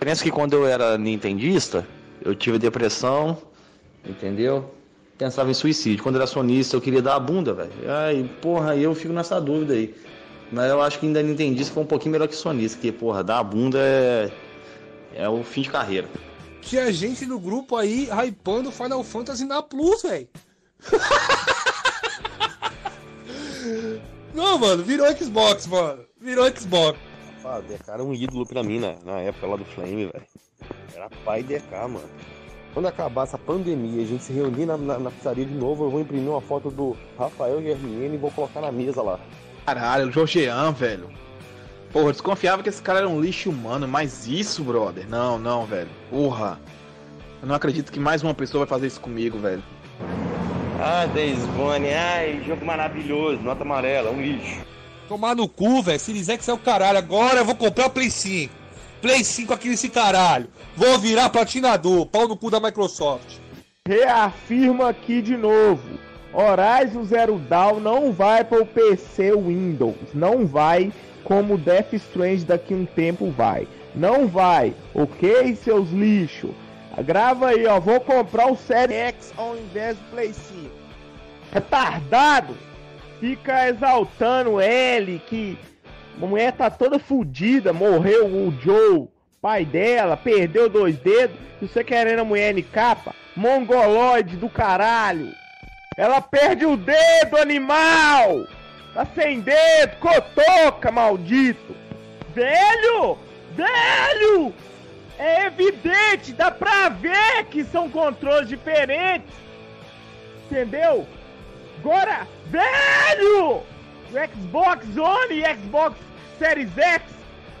Pensa que quando eu era nintendista, eu tive depressão, entendeu? Pensava em suicídio. Quando eu era sonista, eu queria dar a bunda, velho. Ai, porra, eu fico nessa dúvida aí. Mas eu acho que ainda nintendista foi um pouquinho melhor que sonista, porque, porra, dar a bunda é. É o fim de carreira. Tinha gente no grupo aí hypando Final Fantasy na Plus, velho. Não, mano, virou Xbox, mano. Virou Xbox. Ah, DK era um ídolo pra mim na, na época lá do Flame, velho. Era pai DK, mano. Quando acabar essa pandemia, a gente se reunir na, na, na pizzaria de novo, eu vou imprimir uma foto do Rafael GRN e vou colocar na mesa lá. Caralho, o Jorgean, velho. Porra, eu desconfiava que esse cara era um lixo humano, mas isso, brother. Não, não, velho. Porra. Eu não acredito que mais uma pessoa vai fazer isso comigo, velho. Ah, Days Gone, ai, jogo maravilhoso, nota amarela, um lixo. Tomar no cu, velho. Se dizer que é o caralho, agora eu vou comprar o Play 5. Play 5 aqui nesse caralho. Vou virar platinador, pau no cu da Microsoft. Reafirma aqui de novo. Horizon Zero Dawn não vai para o PC Windows. Não vai como Death Strange daqui um tempo vai. Não vai, ok, seus lixos? Grava aí, ó. Vou comprar o Série X ao invés do Play 5. Retardado! Fica exaltando ele que a mulher tá toda fodida, morreu o Joe, pai dela, perdeu dois dedos, e você querendo a mulher em capa? Mongoloide do caralho! Ela perde o dedo, animal! Tá sem dedo, cotoca, maldito! Velho! Velho! É evidente, dá pra ver que são controles diferentes! Entendeu? Agora, velho! O Xbox One e Xbox Series X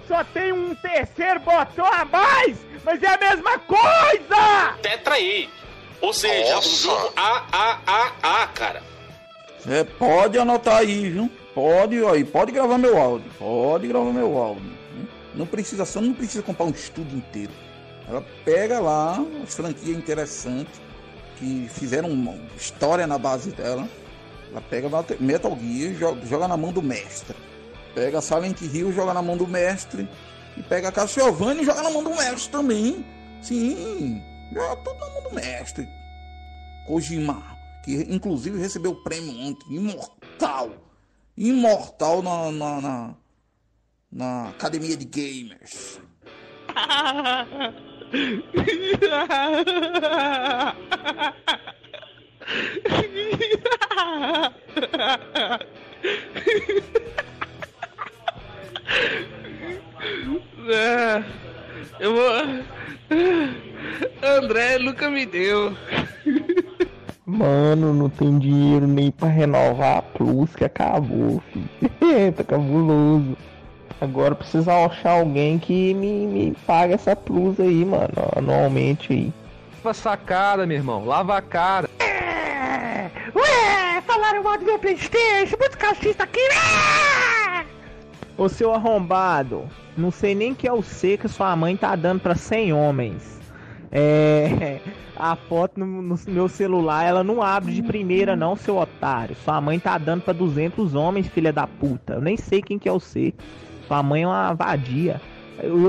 só tem um terceiro botão a mais, mas é a mesma coisa! Tetra aí. Ou seja, Nossa. um jogo AAAA, cara. É, pode anotar aí, viu? Pode, aí, pode gravar meu áudio. Pode gravar meu áudio. viu? Não precisa, só não precisa comprar um estudo inteiro. Ela pega lá as franquias interessantes que fizeram uma história na base dela. Ela pega Metal Gear, joga, joga na mão do mestre. Pega Silent Hill, joga na mão do mestre. E pega Castlevania e joga na mão do mestre também. Sim, joga tudo na mão do mestre. Kojima, que inclusive recebeu o prêmio ontem, imortal. Imortal na, na, na, na Academia de Gamers. É, eu vou. André nunca me deu. Mano, não tem dinheiro nem pra renovar a Plus que acabou, filho. tá cabuloso. Agora precisa achar alguém que me, me pague essa Plus aí, mano, anualmente aí. Lava sacada, meu irmão. Lava a cara. Ué, falaram mal do meu Playstation, muito calcista aqui, Ô seu arrombado, não sei nem que é o C que sua mãe tá dando pra 100 homens. É. A foto no, no meu celular, ela não abre de primeira, não, seu otário. Sua mãe tá dando pra 200 homens, filha da puta. Eu nem sei quem que é o C. Sua mãe é uma vadia.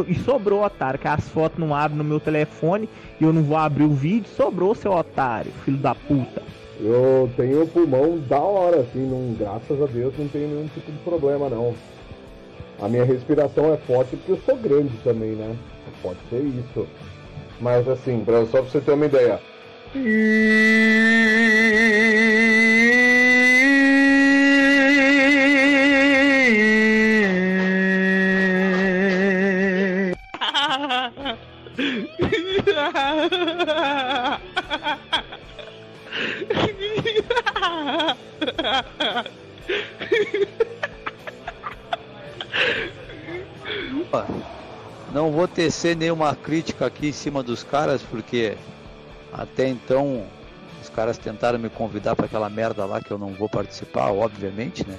E sobrou, otário, que as fotos não abrem no meu telefone e eu não vou abrir o vídeo. Sobrou, seu otário, filho da puta. Eu tenho pulmão da hora, assim, não, graças a Deus não tenho nenhum tipo de problema não. A minha respiração é forte porque eu sou grande também, né? Pode ser isso. Mas assim, pra, só pra você ter uma ideia. Não vou tecer nenhuma crítica aqui em cima dos caras, porque até então os caras tentaram me convidar para aquela merda lá que eu não vou participar, obviamente, né?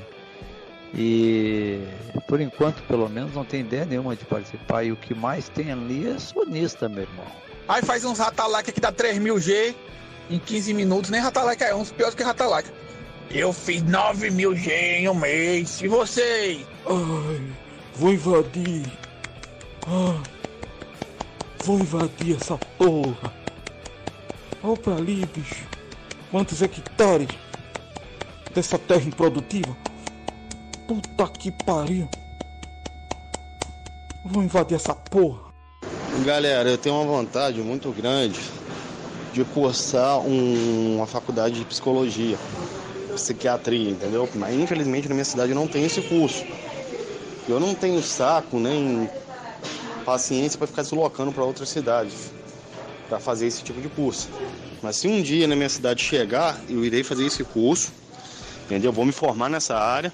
E por enquanto, pelo menos, não tem ideia nenhuma de participar. E o que mais tem ali é sonista, meu irmão. Aí faz uns Ratalac aqui dá 3000G em 15 minutos, nem Ratalac é uns piores que Ratalac. Eu fiz 9000G em um mês, e vocês? Ai, vou invadir. Ah, Vou invadir essa porra. Olha pra ali, bicho. Quantos hectares dessa terra improdutiva? Puta que pariu. Vou invadir essa porra. Galera, eu tenho uma vontade muito grande de cursar um- uma faculdade de psicologia, psiquiatria, entendeu? Mas infelizmente na minha cidade não tem esse curso. Eu não tenho saco nem paciência para ficar deslocando para outras cidades para fazer esse tipo de curso. Mas se um dia na minha cidade chegar, eu irei fazer esse curso, entendeu? Vou me formar nessa área.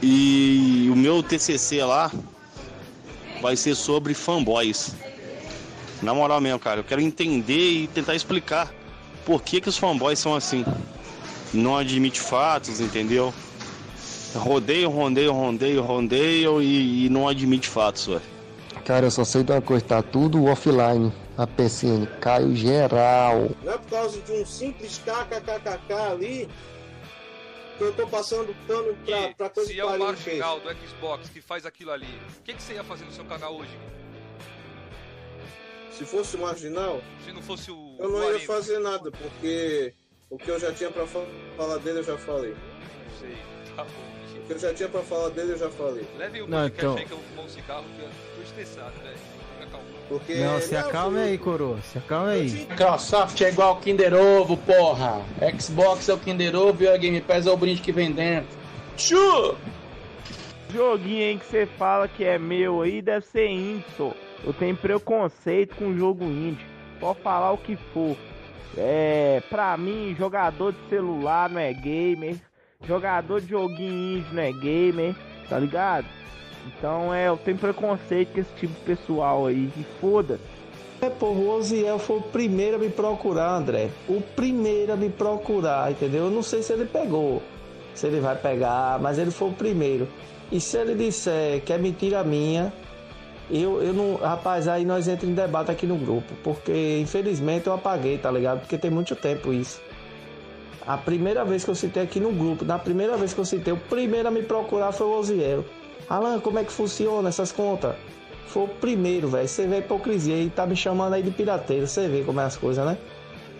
E o meu TCC lá vai ser sobre fanboys. Na moral mesmo, cara, eu quero entender e tentar explicar por que, que os fanboys são assim. Não admite fatos, entendeu? Rodeio, rodeio, rodeio, rodeio e, e não admite fatos, velho. Cara, eu só sei de uma coisa, tá tudo offline. A PCN caiu geral. Não é por causa de um simples kkkk ali que eu tô passando pano pra, pra coisa Se que é o marginal do Xbox que faz aquilo ali, o que, que você ia fazer no seu canal hoje? Se fosse o marginal, Se não fosse o. eu não o ia fazer nada, porque o que eu já tinha pra fa- falar dele eu já falei. Não sei, tá bom. O que eu já tinha pra falar dele eu já falei. Leve o Não, então- que eu vou fumar um cigarro, que eu tô estressado, velho. Calmo. Porque Não, se acalme aí, coroa. Se acalme aí. Microsoft é igual Kinder Ovo, porra. Xbox é o Kinder Ovo e a Game Pass é o brinde que vem dentro. Chu! Joguinho aí que você fala que é meu aí deve ser indie, só. Eu tenho preconceito com jogo indie. Pode falar o que for. É, pra mim, jogador de celular não é gamer. Jogador de joguinho não é gamer, tá ligado? Então é, eu tenho preconceito com esse tipo de pessoal aí. E foda. É, porra, o Oziel foi o primeiro a me procurar, André. O primeiro a me procurar, entendeu? Eu não sei se ele pegou, se ele vai pegar, mas ele foi o primeiro. E se ele disser que é mentira minha, eu, eu não. Rapaz, aí nós entramos em debate aqui no grupo. Porque infelizmente eu apaguei, tá ligado? Porque tem muito tempo isso. A primeira vez que eu citei aqui no grupo, na primeira vez que eu citei, o primeiro a me procurar foi o Oziel. Alan, como é que funciona essas contas? Foi o primeiro, velho. Você vê a hipocrisia e tá me chamando aí de pirateiro. Você vê como é as coisas, né?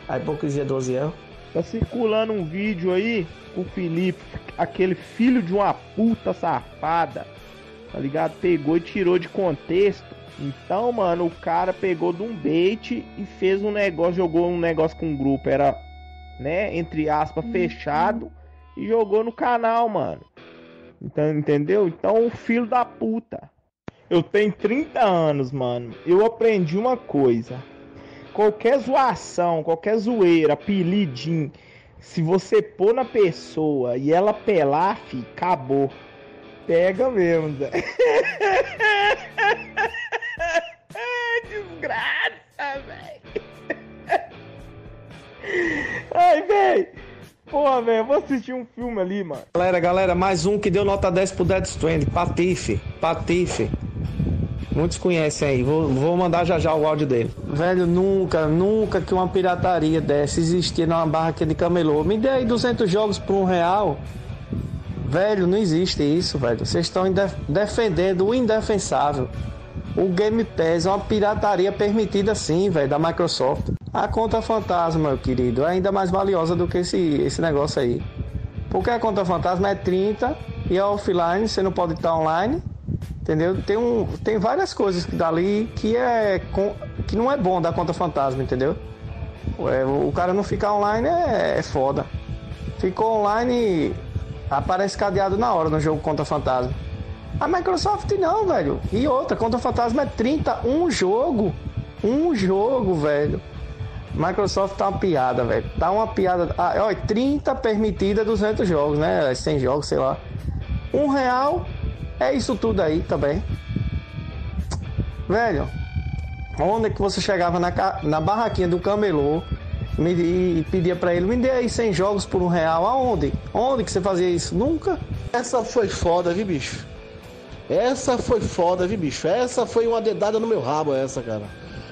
A hipocrisia do Oziel. Tá circulando um vídeo aí com o Felipe, aquele filho de uma puta safada, tá ligado? Pegou e tirou de contexto. Então, mano, o cara pegou de um bait e fez um negócio, jogou um negócio com um grupo, era, né, entre aspas, fechado, e jogou no canal, mano. Então, entendeu? Então, o filho da puta. Eu tenho 30 anos, mano. Eu aprendi uma coisa. Qualquer zoação, qualquer zoeira, apelidinho, se você pôr na pessoa e ela pelar, fi, acabou. Pega mesmo, Zé. Desgraça, velho. Ai, velho. Porra, velho, eu vou assistir um filme ali, mano. Galera, galera, mais um que deu nota 10 pro Dead Strand. Patife, Patife. Muitos conhecem aí, vou, vou mandar já já o áudio dele. Velho, nunca, nunca que uma pirataria dessa existia numa barraquinha de camelô. Me dê aí 200 jogos por um real. Velho, não existe isso, velho. Vocês estão defendendo o indefensável. O Game Pass é uma pirataria permitida sim, velho, da Microsoft. A conta fantasma, meu querido, é ainda mais valiosa do que esse, esse negócio aí. Porque a conta fantasma é 30 e é offline, você não pode estar online. Entendeu? Tem, um, tem várias coisas dali que é que não é bom da conta fantasma, entendeu? É, o cara não ficar online é, é foda. Ficou online, aparece cadeado na hora no jogo conta fantasma. A Microsoft não, velho. E outra, conta fantasma é 30, um jogo. Um jogo, velho. Microsoft tá uma piada, velho. Tá uma piada. Ah, olha, 30 permitida, 200 jogos, né? 100 jogos, sei lá. Um real é isso tudo aí também. Velho, onde é que você chegava na, na barraquinha do camelô me- e pedia pra ele, me dê aí 100 jogos por um real? Aonde? Onde que você fazia isso? Nunca. Essa foi foda, viu, bicho? Essa foi foda, viu, bicho? Essa foi uma dedada no meu rabo, essa, cara.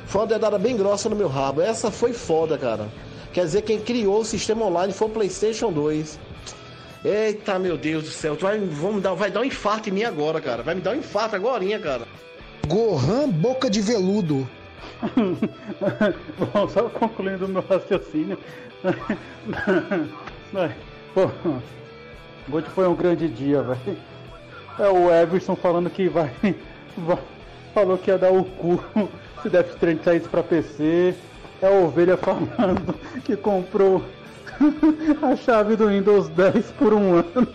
Foi uma dedada bem grossa no meu rabo. Essa foi foda, cara. Quer dizer, quem criou o sistema online foi o PlayStation 2. Eita, meu Deus do céu. Tu vai, vamos dar, vai dar um infarto em mim agora, cara. Vai me dar um infarto agora, cara. Gohan Boca de Veludo. Bom, só concluindo o meu raciocínio. Pô, hoje foi um grande dia, velho. É o Everson falando que vai, vai- Falou que ia dar o cu se Death Stranding saísse pra PC. É a ovelha falando que comprou a chave do Windows 10 por um ano.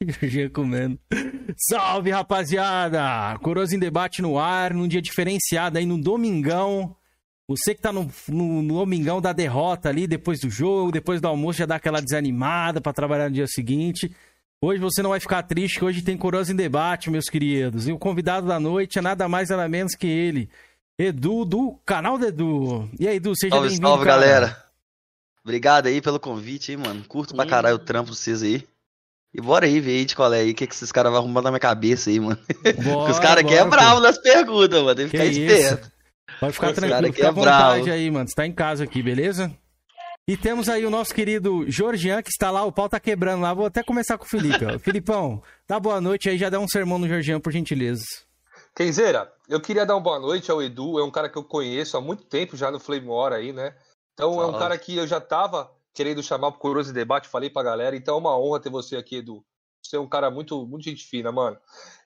Jorginho comendo. Salve, rapaziada! Coroas em debate no ar, num dia diferenciado aí no domingão. Você que tá no, no, no domingão da derrota ali, depois do jogo, depois do almoço, já dá aquela desanimada pra trabalhar no dia seguinte. Hoje você não vai ficar triste, que hoje tem Coroas em debate, meus queridos. E o convidado da noite é nada mais, nada menos que ele. Edu, do canal do Edu. E aí, Edu, seja Salve, bem-vindo, salve, cara. galera. Obrigado aí pelo convite, hein, mano. Curto pra caralho o trampo de vocês aí. E bora aí ver aí de qual é aí, o que, que esses caras vão arrumar na minha cabeça aí, mano. Porque os caras aqui é bora, bravo pô. nas perguntas, mano. Tem que Que ficar isso? esperto. Pode ficar tranquilo, fica à é vontade bravo. aí, mano. Você tá em casa aqui, beleza? E temos aí o nosso querido Georgian, que está lá, o pau tá quebrando lá. Vou até começar com o Felipe, ó. Filipão, dá boa noite aí, já dá um sermão no Georgian, por gentileza. Kenzeira, eu queria dar uma boa noite ao Edu, é um cara que eu conheço há muito tempo já no Flame War aí, né? Então é um cara que eu já tava querendo chamar pro Coroso em Debate, falei pra galera, então é uma honra ter você aqui, Edu. Você é um cara muito, muito gente fina, mano.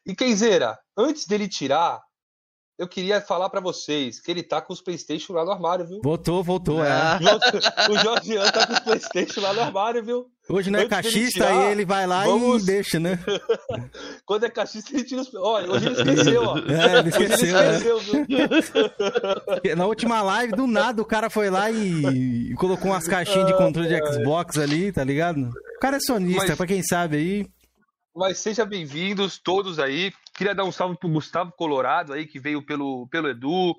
E Kenzeira, antes dele tirar, eu queria falar pra vocês que ele tá com os Playstation lá no armário, viu? Voltou, voltou, Ah. é. O Jorgian tá com os Playstation lá no armário, viu? Hoje não é Antes dele caixista, tirar, aí ele vai lá vamos- e deixa, né? Quando é cachista, ele tira os. Olha, hoje ele esqueceu, ó. É, ele Hoje esqueceu, é. viu? Na última live, do nada, o cara foi lá e, e colocou umas caixinhas de controle de Xbox ali, tá ligado? O cara é sonista, Mas- pra quem sabe aí. Mas sejam bem-vindos todos aí. Queria dar um salve pro Gustavo Colorado aí, que veio pelo, pelo Edu.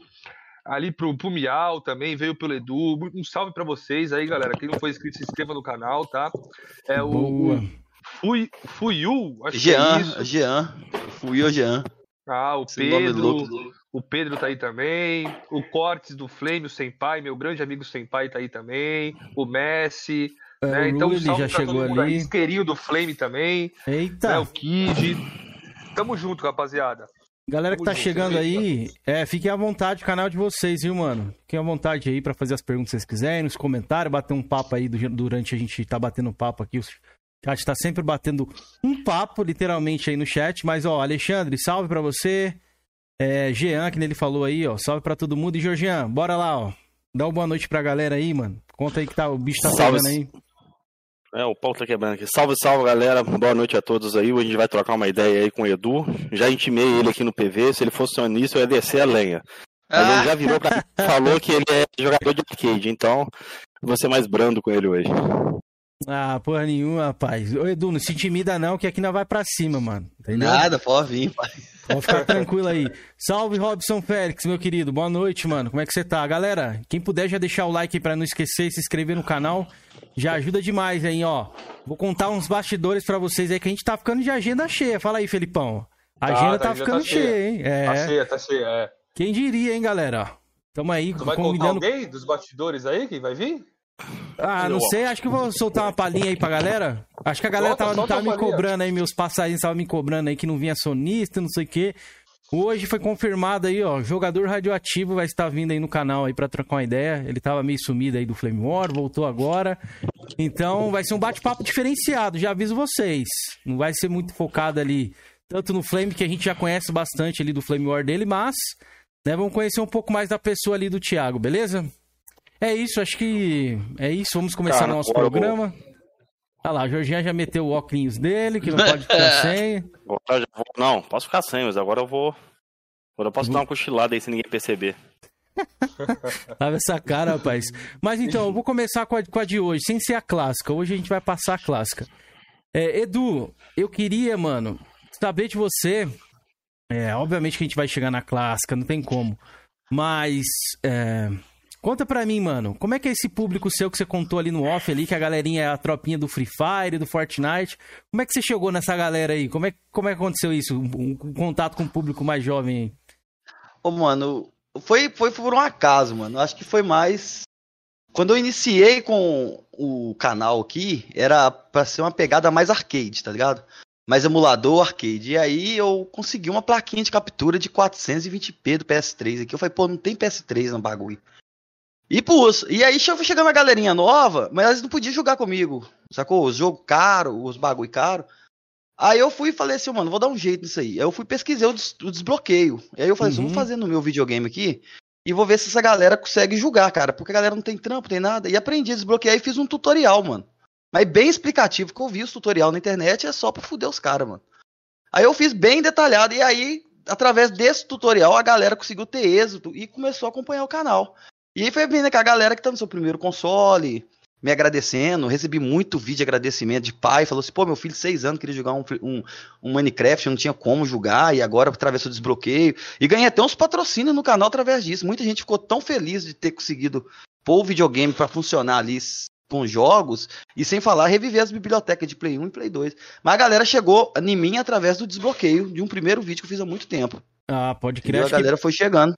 Ali pro, pro Miau também, veio pelo Edu. Um salve pra vocês aí, galera. Quem não for inscrito, se inscreva no canal, tá? É o, Boa. Fui, Fuiu, acho que é Jean, isso. Jean. Fui o Jean. Ah, o Esse Pedro. O Pedro tá aí também. O Cortes do Flame, o Senpai, meu grande amigo Senpai tá aí também. O Messi. É, né? Então, salve já chegou ali. Isqueirinho do Flame também. Eita. Né? O Kid. Tamo junto, rapaziada. Galera que Tamo tá junto, chegando aí, é, fiquem à vontade, o canal de vocês, viu, mano? Fiquem à vontade aí pra fazer as perguntas que vocês quiserem, nos comentários, bater um papo aí do- durante a gente tá batendo papo aqui. O chat tá sempre batendo um papo, literalmente, aí no chat. Mas, ó, Alexandre, salve pra você. É, Jean, que ele falou aí, ó, salve pra todo mundo. E, Georgian, bora lá, ó. Dá uma boa noite pra galera aí, mano. Conta aí que tá, o bicho tá Salve. pegando aí. É, o pau tá quebrando aqui. Salve, salve, galera. Boa noite a todos aí. Hoje a gente vai trocar uma ideia aí com o Edu. Já intimei ele aqui no PV. Se ele fosse sonista, eu ia descer a lenha. Mas ele já virou pra mim e falou que ele é jogador de arcade. Então, vou ser mais brando com ele hoje. Ah, porra nenhuma, rapaz. Ô, Edu, não se intimida não, que aqui nós vai pra cima, mano. Entendeu? Nada, pode vir, pai. Pode ficar tranquilo aí. Salve, Robson Félix, meu querido. Boa noite, mano. Como é que você tá? Galera, quem puder já deixar o like aí pra não esquecer e se inscrever no canal, já ajuda demais aí, ó. Vou contar uns bastidores pra vocês aí que a gente tá ficando de agenda cheia. Fala aí, Felipão. A agenda tá, ficando cheia, hein? É. Tá cheia, tá cheia, é. Quem diria, hein, galera? Tamo aí Tu vai convidando. contar alguém dos bastidores aí que vai vir? Ah, não sei, acho que eu vou soltar uma palhinha aí pra galera. Acho que a galera Solta, tava, tava me cobrando aí, meus passarinhos estavam me cobrando aí que não vinha sonista, não sei o quê. Hoje foi confirmado aí, ó, jogador radioativo vai estar vindo aí no canal aí pra trocar uma ideia. Ele tava meio sumido aí do Flame War, voltou agora. Então vai ser um bate-papo diferenciado, já aviso vocês. Não vai ser muito focado ali tanto no Flame que a gente já conhece bastante ali do Flame War dele, mas né, vamos conhecer um pouco mais da pessoa ali do Thiago, beleza? É isso, acho que é isso. Vamos começar Cara, nosso eu vou- programa. Olha lá, o Jorginho já meteu o óculos dele, que não pode ficar sem. Vou- Não, posso ficar sem, mas agora eu vou. Agora eu posso dar uma cochilada aí sem ninguém perceber. Tava essa cara, rapaz. Mas então, eu vou começar com a, com a de hoje, sem ser a clássica. Hoje a gente vai passar a clássica. É, Edu, eu queria, mano, saber de você. É, obviamente que a gente vai chegar na clássica, não tem como. Mas. é, conta pra mim, mano, como é que é esse público seu que você contou ali no off ali, que a galerinha é a tropinha do Free Fire, do Fortnite. Como é que você chegou nessa galera aí? Como é, como é que aconteceu isso? Um, um contato com o público mais jovem aí? Ô, mano, foi, foi por um acaso, mano. Acho que foi mais. Quando eu iniciei com o canal aqui, era pra ser uma pegada mais arcade, tá ligado? mas emulador arcade. E aí eu consegui uma plaquinha de captura de 420p do PS3 aqui. Eu falei, pô, não tem PS3 no bagulho. E pus. E aí chegando uma galerinha nova, mas eles não podiam jogar comigo. Sacou? Os jogos caros, os bagulho caro. Aí eu fui e falei assim, mano, vou dar um jeito nisso aí. Aí eu fui pesquisar o, des o desbloqueio. E aí eu falei assim, Uhum. vou fazer no meu videogame aqui e vou ver se essa galera consegue jogar, cara. Porque a galera não tem trampo, tem nada. E aprendi a desbloquear e fiz um tutorial, mano. Mas bem explicativo, que eu vi os tutorial na internet é só pra fuder os caras, mano. Aí eu fiz bem detalhado e aí, através desse tutorial, a galera conseguiu ter êxito e começou a acompanhar o canal. E aí foi vendo que a galera que tá no seu primeiro console, me agradecendo, recebi muito vídeo de agradecimento de pai, falou assim, pô, meu filho seis anos queria jogar um, um, um Minecraft, eu não tinha como jogar, e agora atravessou o desbloqueio. E ganhei até uns patrocínios no canal através disso. Muita gente ficou tão feliz de ter conseguido pôr o videogame pra funcionar ali com jogos, e sem falar reviver as bibliotecas de Play 1 e Play 2. Mas a galera chegou em mim através do desbloqueio de um primeiro vídeo que eu fiz há muito tempo. Ah, pode E crer. a Acho que- galera foi chegando.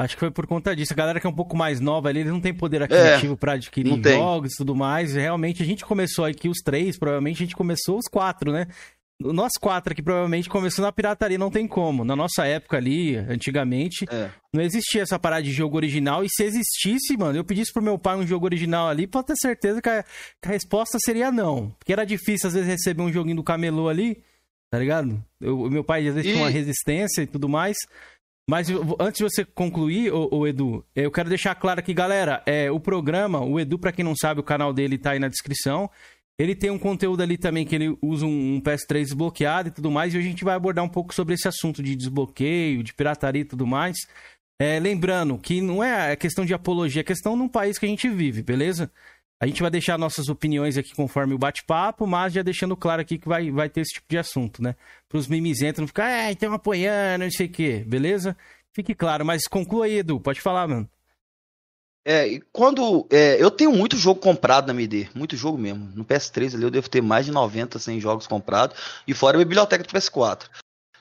Acho que foi por conta disso. A galera que é um pouco mais nova ali, eles não tem poder aquisitivo pra adquirir É, não tem. jogos e tudo mais. E Realmente, a gente começou aqui os três, provavelmente a gente começou os quatro, né? Nós quatro aqui provavelmente começou na pirataria, não tem como. Na nossa época ali, antigamente, É. não existia essa parada de jogo original. E se existisse, mano, eu pedisse pro meu pai um jogo original ali, pode ter certeza que a, que a resposta seria não. Porque era difícil, às vezes, receber um joguinho do camelô ali, tá ligado? Eu- O meu pai, às vezes, tinha uma E- resistência e tudo mais. Mas antes de você concluir, ô, Edu, eh, eu quero deixar claro aqui, galera, é, o programa, o Edu, pra quem não sabe, o canal dele tá aí na descrição. Ele tem um conteúdo ali também que ele usa um, um PS3 desbloqueado e tudo mais, e a gente vai abordar um pouco sobre esse assunto de desbloqueio, de pirataria e tudo mais. É, lembrando que não é questão de apologia, é questão num país que a gente vive, beleza? A gente vai deixar nossas opiniões aqui conforme o bate-papo, mas já deixando claro aqui que vai, vai ter esse tipo de assunto, né? Para os mimizentos não ficar, ah, estão apoiando, não sei o quê, beleza? Fique claro, mas conclua aí, Edu, pode falar, mano. É, quando. é, eu tenho muito jogo comprado na MD, muito jogo mesmo. No PS3 ali eu devo ter mais de 90, 100 jogos comprados, e fora a biblioteca do PS4.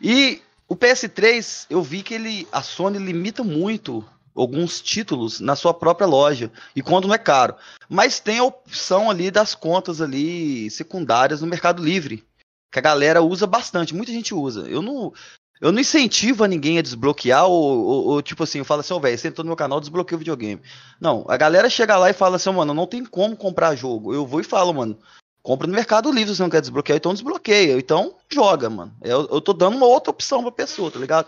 E o PS3, eu vi que ele, a Sony limita muito alguns títulos na sua própria loja, e quando não é caro. Mas tem a opção ali das contas ali secundárias no Mercado Livre, que a galera usa bastante, muita gente usa. Eu não. Eu não incentivo a ninguém a desbloquear, ou, ou- ou, tipo assim, eu falo assim, ó, velho, você entrou no meu canal, desbloqueia o videogame. Não, a galera chega lá e fala assim, mano, não tem como comprar jogo. Eu vou e falo, mano, compra no Mercado Livre se não quer desbloquear, então desbloqueia. Então joga, mano. Eu, eu tô dando uma outra opção pra pessoa, tá ligado?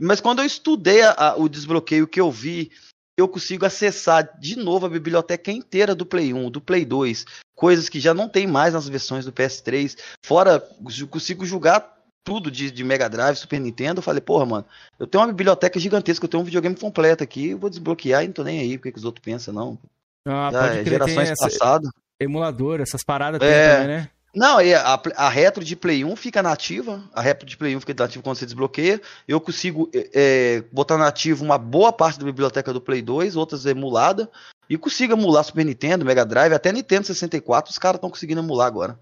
Mas quando eu estudei a- a- o desbloqueio que eu vi, eu consigo acessar de novo a biblioteca inteira do Play 1, do Play 2, coisas que já não tem mais nas versões do PS3. Fora, eu consigo jogar tudo de, de Mega Drive, Super Nintendo. Eu falei, porra, mano, eu tenho uma biblioteca gigantesca, eu tenho um videogame completo aqui, eu vou desbloquear e não tô nem aí, porque que os outros pensam, não. Ah, Já pode é crer, gerações passadas. Emulador, essas paradas tem É. também, né? Não, a, a retro de Play 1 fica nativa. A retro de Play 1 fica nativa quando você desbloqueia. Eu consigo é, botar nativo uma boa parte da biblioteca do Play 2, outras emulada. E consigo emular Super Nintendo, Mega Drive, até Nintendo 64, os caras estão conseguindo emular agora.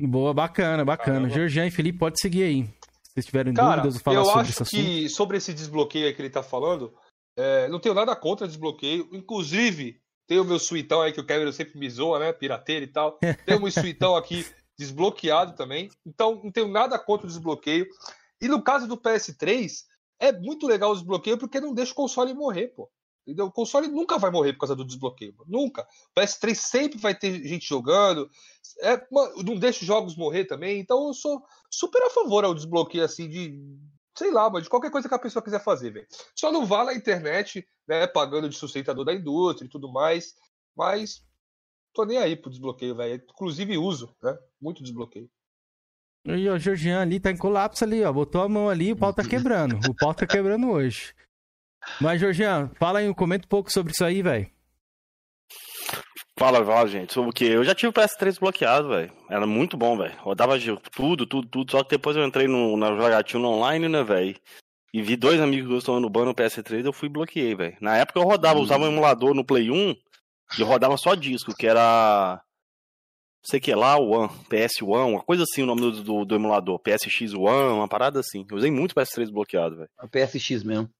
Boa, bacana, bacana. Georgian e Felipe, pode seguir aí. Se vocês tiverem Cara, dúvidas ou falar eu sobre acho esse assunto. que sobre esse desbloqueio aí que ele tá falando, é, não tenho nada contra desbloqueio. Inclusive, tem o meu suitão aí que o Kevin sempre me zoa, né? Pirateiro e tal. Tem meu suitão aqui desbloqueado também. Então, não tenho nada contra o desbloqueio. E no caso do PS3, é muito legal o desbloqueio porque não deixa o console morrer, pô. Entendeu? O console nunca vai morrer por causa do desbloqueio. mano. Nunca. O PS3 sempre vai ter gente jogando. É, não deixa os jogos morrer também. Então eu sou super a favor ao desbloqueio assim de. Sei lá, mas de qualquer coisa que a pessoa quiser fazer, velho. Só não vá na internet, né? Pagando de sustentador da indústria e tudo mais. Mas tô nem aí pro desbloqueio, velho. Inclusive uso, né? Muito desbloqueio. E o Georgian ali tá em colapso ali, ó. Botou a mão ali, o pau tá quebrando. O pau tá quebrando hoje. Mas, Georgian, fala aí, comenta um pouco sobre isso aí, velho. Fala, fala, gente. Sobre o quê? Eu já tive o PS3 bloqueado, velho. Era muito bom, velho. Rodava de tudo, tudo, tudo. Só que depois eu entrei no, na jogatina online, né, velho? E vi dois amigos meus tomando ban no PS3, eu fui e bloqueei, velho. Na época eu rodava, usava um emulador no Play 1 e rodava só disco, que era. Não sei o que lá, One, PS1, uma coisa assim o nome do, do, do emulador. PSX1, uma parada assim. Eu usei muito PS3 bloqueado, velho. A PSX mesmo.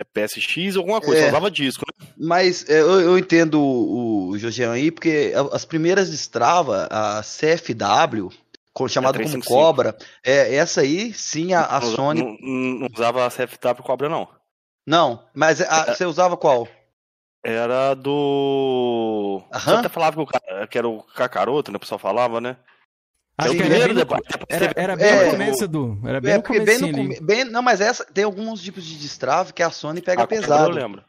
É PSX alguma coisa, É. usava disco, né? Mas é, eu, eu entendo o, o Georgian aí, porque as primeiras destrava, a CFW, co- chamado É como 355. Cobra. É, essa aí, sim, a, a Não- Sony. Não, não usava a CFW Cobra, não. Não, mas a- você usava qual? Era do. Você Aham. até falava que, o cara, que era o Cacaroto, né? O pessoal falava, né? Acho É o que era primeiro, bem, no, era, bem É, no começo, Edu. Era bem É, no bem começo no ali. come- bem- Não, mas essa tem alguns tipos de destrave que a Sony pega A pesado. Eu lembro.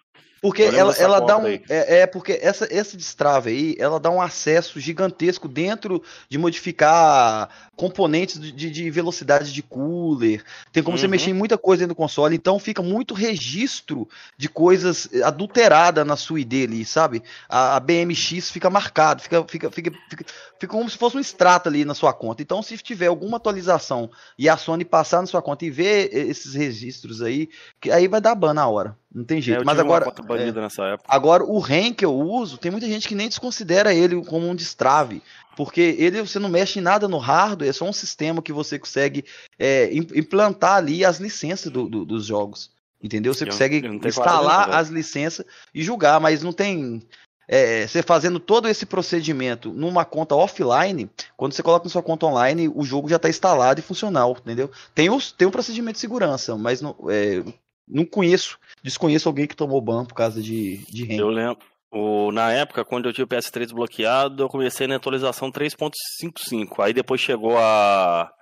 Porque ela, ela dá um. É, é porque essa, esse destrave aí, ela dá um acesso gigantesco dentro de modificar componentes de, de- de velocidade de cooler. Tem como você Uhum. mexer em muita coisa dentro do console, então fica muito registro de coisas adulteradas na sua ID ali, sabe? A, a BMX fica marcado, fica, fica, fica, fica, fica como se fosse um extrato ali na sua conta. Então, se tiver alguma atualização e a Sony passar na sua conta e ver esses registros aí, que aí vai dar ban na hora. Não tem É, jeito. eu Mas tive uma agora. conta banida nessa época. Agora, o REM que eu uso, tem muita gente que nem desconsidera ele como um destrave. Porque ele você não mexe em nada no hardware, é só um sistema que você consegue é, im- implantar ali as licenças do- do- dos jogos. Entendeu? Você Eu- consegue eu instalar as licenças e julgar, mas não tem. é, você fazendo todo esse procedimento numa conta offline, quando você coloca na sua conta online, o jogo já está instalado e funcional, entendeu? Tem, os, tem um procedimento de segurança, mas não, é, não conheço, desconheço alguém que tomou ban por causa de, de REM. Eu lembro. O, na época, quando eu tinha o PS3 bloqueado, eu comecei na atualização 3.55. Aí depois chegou a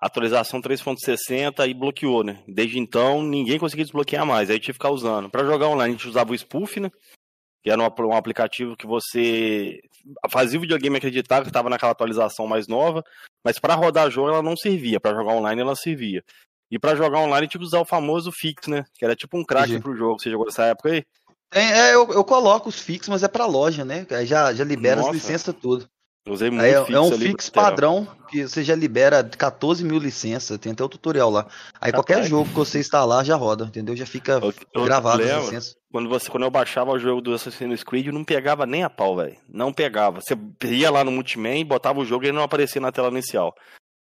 atualização 3.60 e bloqueou, né? Desde então, ninguém conseguia desbloquear mais. Aí eu tive que ficar usando. Pra jogar online, a gente usava o Spoof, né? Que era um, um aplicativo que você fazia o videogame acreditar que estava naquela atualização mais nova, mas pra rodar jogo ela não servia. Pra jogar online ela servia. E pra jogar online tinha que usar o famoso fix, né? Que era tipo um crack pro jogo. Você jogou nessa época aí? Tem- é, eu, eu coloco os fix, mas é pra loja, né? Aí já, já libera Nossa. as licenças tudo. Eu usei muito Aí é, fix é um ali, fix padrão que você já libera 14 mil licenças. Tem até o tutorial lá. Aí qualquer Rapaz. jogo que você instalar já roda, entendeu? Já fica Eu gravado as lembro, licenças. Quando, você, quando eu baixava o jogo do Assassin's Creed, não pegava nem a pau, velho. Não pegava. Você ia lá no Multiman, botava o jogo e ele não aparecia na tela inicial. Ah,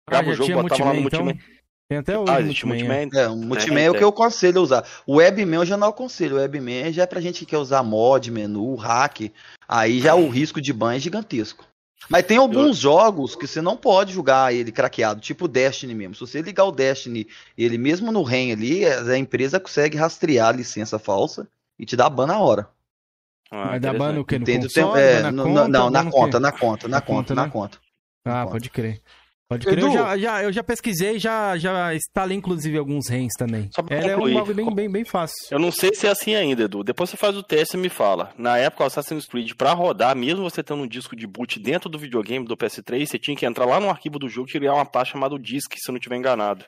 Pegava já o jogo, botava lá no Multiman, Multiman. então? Tem até hoje Ah, o existe Multiman, Multiman? É, o Multiman é, o que eu aconselho a usar. O Webman eu já não aconselho. O Webman já é pra gente que quer usar mod, menu, hack. Aí já o risco de ban é gigantesco. Mas tem alguns jogos que você não pode jogar ele craqueado, tipo o Destiny mesmo. Se você ligar o Destiny, ele mesmo no REM ali, a empresa consegue rastrear a licença falsa e te dá ban na hora. Ah, Vai dar ban no quê? No Entende? Tem- console, é, na no- conta, não, na conta, na conta, na Na conta, conta, na né? conta. Ah, pode crer. Pode crer. Edu. Eu já, já, eu já pesquisei, já, já instalei inclusive alguns REMs também. Só pra Ela é um bem, bem, bem fácil. Eu não sei se é assim ainda, Edu. Depois você faz o teste e me fala. Na época, o Assassin's Creed, pra rodar, mesmo você tendo um disco de boot dentro do videogame do PS3, você tinha que entrar lá no arquivo do jogo e criar uma pasta chamada disk, se eu não estiver enganado.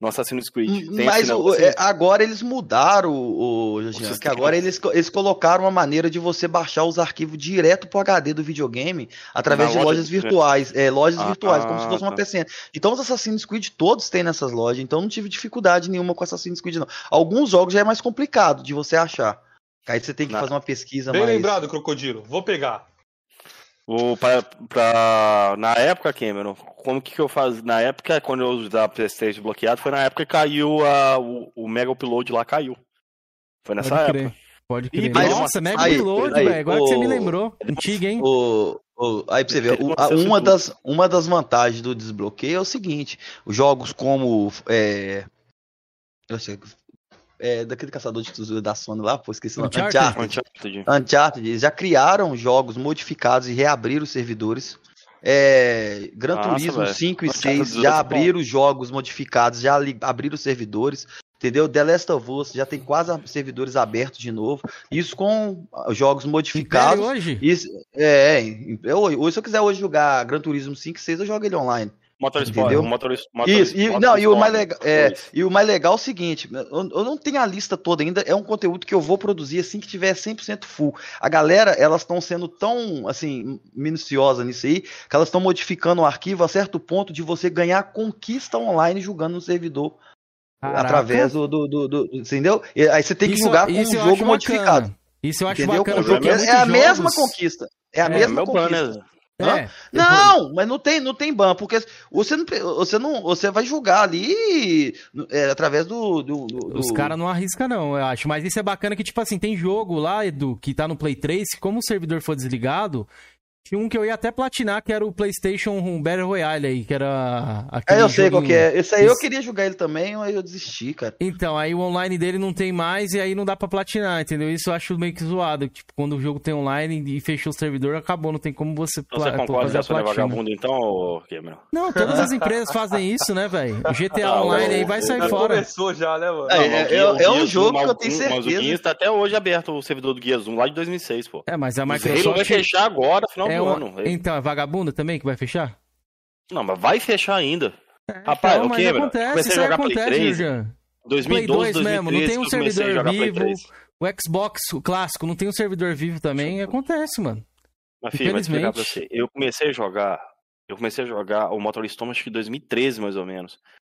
No Assassin's Creed. Tem Mas assim, o- agora eles mudaram, o, o, Jean, que agora eles, eles colocaram uma maneira de você baixar os arquivos direto pro HD do videogame através Na de loja lojas virtuais. É, lojas Ah, virtuais, como se fosse uma tá. PCN. Então os Assassin's Creed todos têm nessas lojas, então não tive dificuldade nenhuma com Assassin's Creed, não. Alguns jogos já é mais complicado de você achar. Aí você tem que fazer uma pesquisa Bem mais. lembrado, Crocodilo. Vou pegar. O, pra, pra- na época, Cameron, como que, que eu fazia? Na época, quando eu usava PlayStation bloqueado, foi na época que caiu a, o, o Mega Upload lá caiu. Foi nessa Pode época. crer. Pode E crer. mas- Nossa, Mega aí, Reload, aí, velho. Agora que você me o- lembrou. Antiga, hein? O, o- aí pra você ver, o- a- uma, das, uma das vantagens do desbloqueio é o seguinte: os jogos como. É, eu sei, é, daquele caçador de tesouro da Sony lá, pô, esqueci o nome. Uncharted. Uncharted. Eles já criaram jogos modificados e reabriram os servidores. É, Gran Nossa, Turismo velho. 5 e Uncharted 6 dois já é bom. abriram jogos modificados, já abriram os servidores. Entendeu? The Last of Us já tem quase servidores abertos de novo. Isso com ah, jogos modificados. Império hoje? Isso, é, é, eu, hoje, se eu quiser hoje jogar Gran Turismo 5 e 6, eu jogo ele online. Motorsport, Entendeu? Motorsport, Isso, e, Motorsport não, e o mais legal, é, e o mais legal é o seguinte, eu, eu não tenho a lista toda ainda, é um conteúdo que eu vou produzir assim que tiver 100% full. A galera, elas estão sendo tão, assim, minuciosa nisso aí, que elas estão modificando o arquivo a certo ponto de você ganhar conquista online jogando no servidor. Caraca. Através do, do, do- do- Entendeu? E Aí você tem que Isso- jogar com um isso eu jogo modificado. bacana. Isso eu acho entendeu? bacana, o porque é, muitos a mesma conquista. É a É, mesma ban, conquista. né? É, Não, mas não tem, não tem ban, porque você não, você não, você vai jogar ali é, através do, do, do- Os do- caras não arriscam, não, eu acho. Mas isso é bacana que, tipo assim, tem jogo lá, Edu, que tá no Play 3, que como o servidor for desligado, Tinha um que eu ia até platinar, que era o PlayStation Battle Royale aí, que era. aquele É, eu sei qual joguinho. que é. Esse aí eu queria jogar ele também, mas eu desisti, cara. Então, aí o online dele não tem mais e aí não dá pra platinar, entendeu? Isso eu acho meio que zoado. Tipo, quando o jogo tem online e fechou o servidor, acabou, não tem como você, Então você concorda fazer que a Sony é platina. vagabundo então? Não, todas as empresas fazem isso, né, velho? O GTA Ah, Online o- aí vai o- sair fora. Começou já, né, mano? É, Não, é- é- é um jogo que eu tenho Mas o certeza. Guinness tá até hoje aberto o servidor do Guia Zoom lá de 2006, pô. É, mas a Microsoft... vai fechar agora, final é do uma- ano. Então, é vagabundo também que vai fechar? Não, mas vai fechar ainda. Rapaz, Então, o que, acontece, Comecei a jogar Play acontece, 3. Jean. 2012, Play 2 mesmo, não 2013 tem um servidor Play vivo. 3. O Xbox o clássico não tem um servidor vivo também, acontece, mano. Mas, filho, vou explicar pra você. Eu comecei a jogar. Eu comecei a jogar o Motor Storm acho que em 2013, mais ou menos.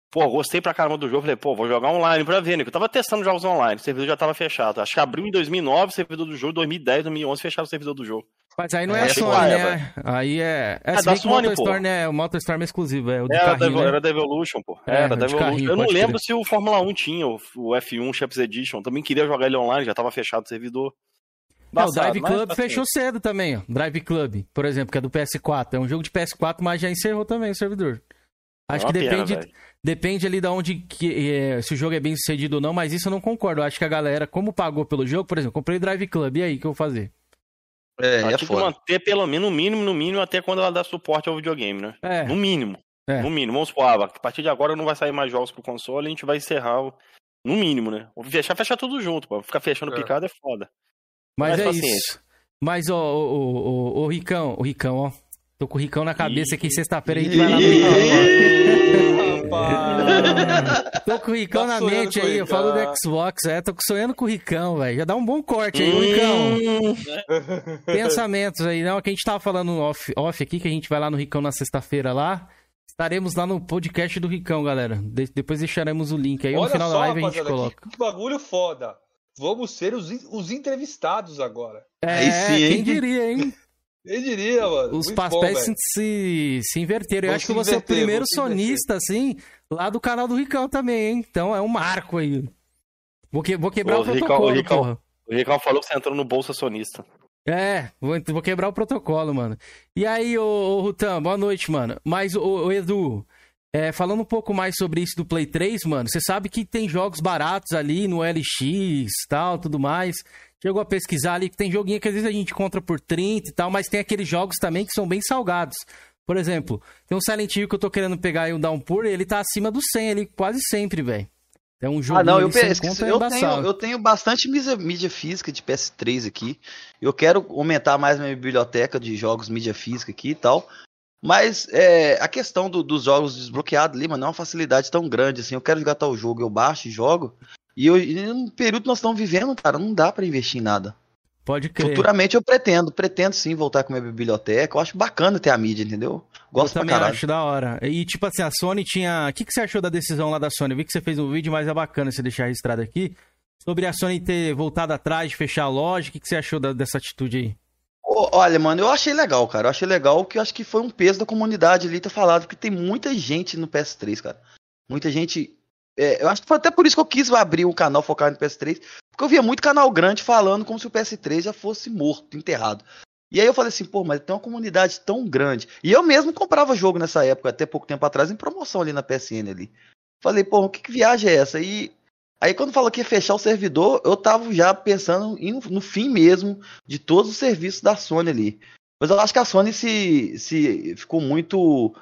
Pô, gostei pra caramba do jogo. Falei, pô, vou jogar online pra ver, né? Eu tava testando jogos online, o servidor já tava fechado. Acho que abriu em 2009 o servidor do jogo, 2010, 2011 fechava o servidor do jogo. Mas aí não é, É, a Sony, vai, né? Aí é. É, É da que o Sony, MotorStorm, pô. né? O MotorStorm é exclusivo, é o Era, da, carrinho, né? era da Evolution, pô. É, Era o da Evolution. carrinho, eu não lembro crer. se o Fórmula 1 tinha, o, o F1 Champs Edition. Também queria jogar ele online, já tava fechado o servidor. Não, o Embaçado, Drive mas Club tá fechou cedo também, ó. Drive Club, por exemplo, que é do PS4. É um jogo de PS4, mas já encerrou também o servidor. Acho É que uma pena, depende, velho. depende ali da onde que, é, se o jogo é bem sucedido ou não, mas isso eu não concordo. Eu acho que a galera, como pagou pelo jogo, por exemplo, comprei o Drive Club, e aí, o que eu vou fazer? É, Ela é tinha que foda. manter pelo menos, no mínimo, no mínimo, até quando ela dá suporte ao videogame, né? É. No mínimo. É. No mínimo. Vamos supor, ah, a partir de agora não vai sair mais jogos pro console, a gente vai encerrar o... No mínimo, né? Ou fechar, fechar tudo junto, pô. Ficar fechando É. picado é foda. Mas Mas é paciência. isso. Mas, ó, ô, ô, ô, ô, Ricão, o Ricão, ó. Tô com o Ricão na cabeça aqui, sexta-feira a gente vai lá no Ricão, ó. Tô com o Ricão Tá na mente aí, eu falo do Xbox, é, tô sonhando com o Ricão, velho. Já dá um bom corte aí, ô Ricão. Pensamentos aí, não, que a gente tava falando off, off aqui, que a gente vai lá no Ricão na sexta-feira lá. Estaremos lá no podcast do Ricão, galera. De- depois deixaremos o link aí, no Olha final só, da live a gente coloca. que, bagulho foda. Vamos ser os, os entrevistados agora. É, quem diria, hein? Quem diria, mano? Os papéis bom, se, se, se inverteram. Eu acho que você é o primeiro sonista, assim, lá do canal do Ricão também, hein? Então é um marco aí. Vou, que- vou quebrar o, o, Ricão, protocolo, o, Ricão, porra. o Ricão falou que você entrou no Bolsa Sonista. É, vou, vou quebrar o protocolo, mano. E aí, ô, ô Rutan, boa noite, mano. Mas, ô, ô, Edu, é, falando um pouco mais sobre isso do Play 3, mano, você sabe que tem jogos baratos ali no LX tal, tudo mais. Chegou a pesquisar ali que tem joguinho que às vezes a gente encontra por 30 e tal, mas tem aqueles jogos também que são bem salgados. Por exemplo, tem um Silent Hill que eu tô querendo pegar aí, um Downpour, e ele tá acima do 100 ali, quase sempre, velho. É um jogo Ah, não, eu, conta, é eu, tenho, eu tenho bastante mídia, mídia física de PS3 aqui. Eu quero aumentar mais minha biblioteca de jogos mídia física aqui e tal. Mas é, a questão do- dos jogos desbloqueados ali, mano, não é uma facilidade tão grande assim. Eu quero jogar tal jogo, eu baixo e jogo. E, eu, e no período que nós estamos vivendo, cara, não dá pra investir em nada. Pode crer. Futuramente eu pretendo, pretendo sim voltar com minha biblioteca. Eu acho bacana ter a mídia, entendeu? Gosto eu pra caralho. acho da hora. E tipo assim, a Sony tinha. O que, que você achou da decisão lá da Sony? Eu vi que você fez um vídeo, mas é bacana você deixar registrado aqui. Sobre a Sony ter voltado atrás de fechar a loja. O que, que você achou da- dessa atitude aí? Olha, mano, eu achei legal, cara. Eu achei legal que eu acho que foi um peso da comunidade ali ter falado, porque tem muita gente no PS3, cara. Muita gente. É, eu acho que foi até por isso que eu quis abrir um canal focado no PS3, porque eu via muito canal grande falando como se o PS3 já fosse morto, enterrado. E aí eu falei assim, pô, mas tem uma comunidade tão grande. E eu mesmo comprava jogo nessa época, até pouco tempo atrás, em promoção ali na PSN ali. Falei, pô, que, que viagem é essa? E aí quando falou que ia fechar o servidor, eu tava já pensando em- no fim mesmo de todos os serviços da Sony ali. Mas eu acho que a Sony se, se ficou muito.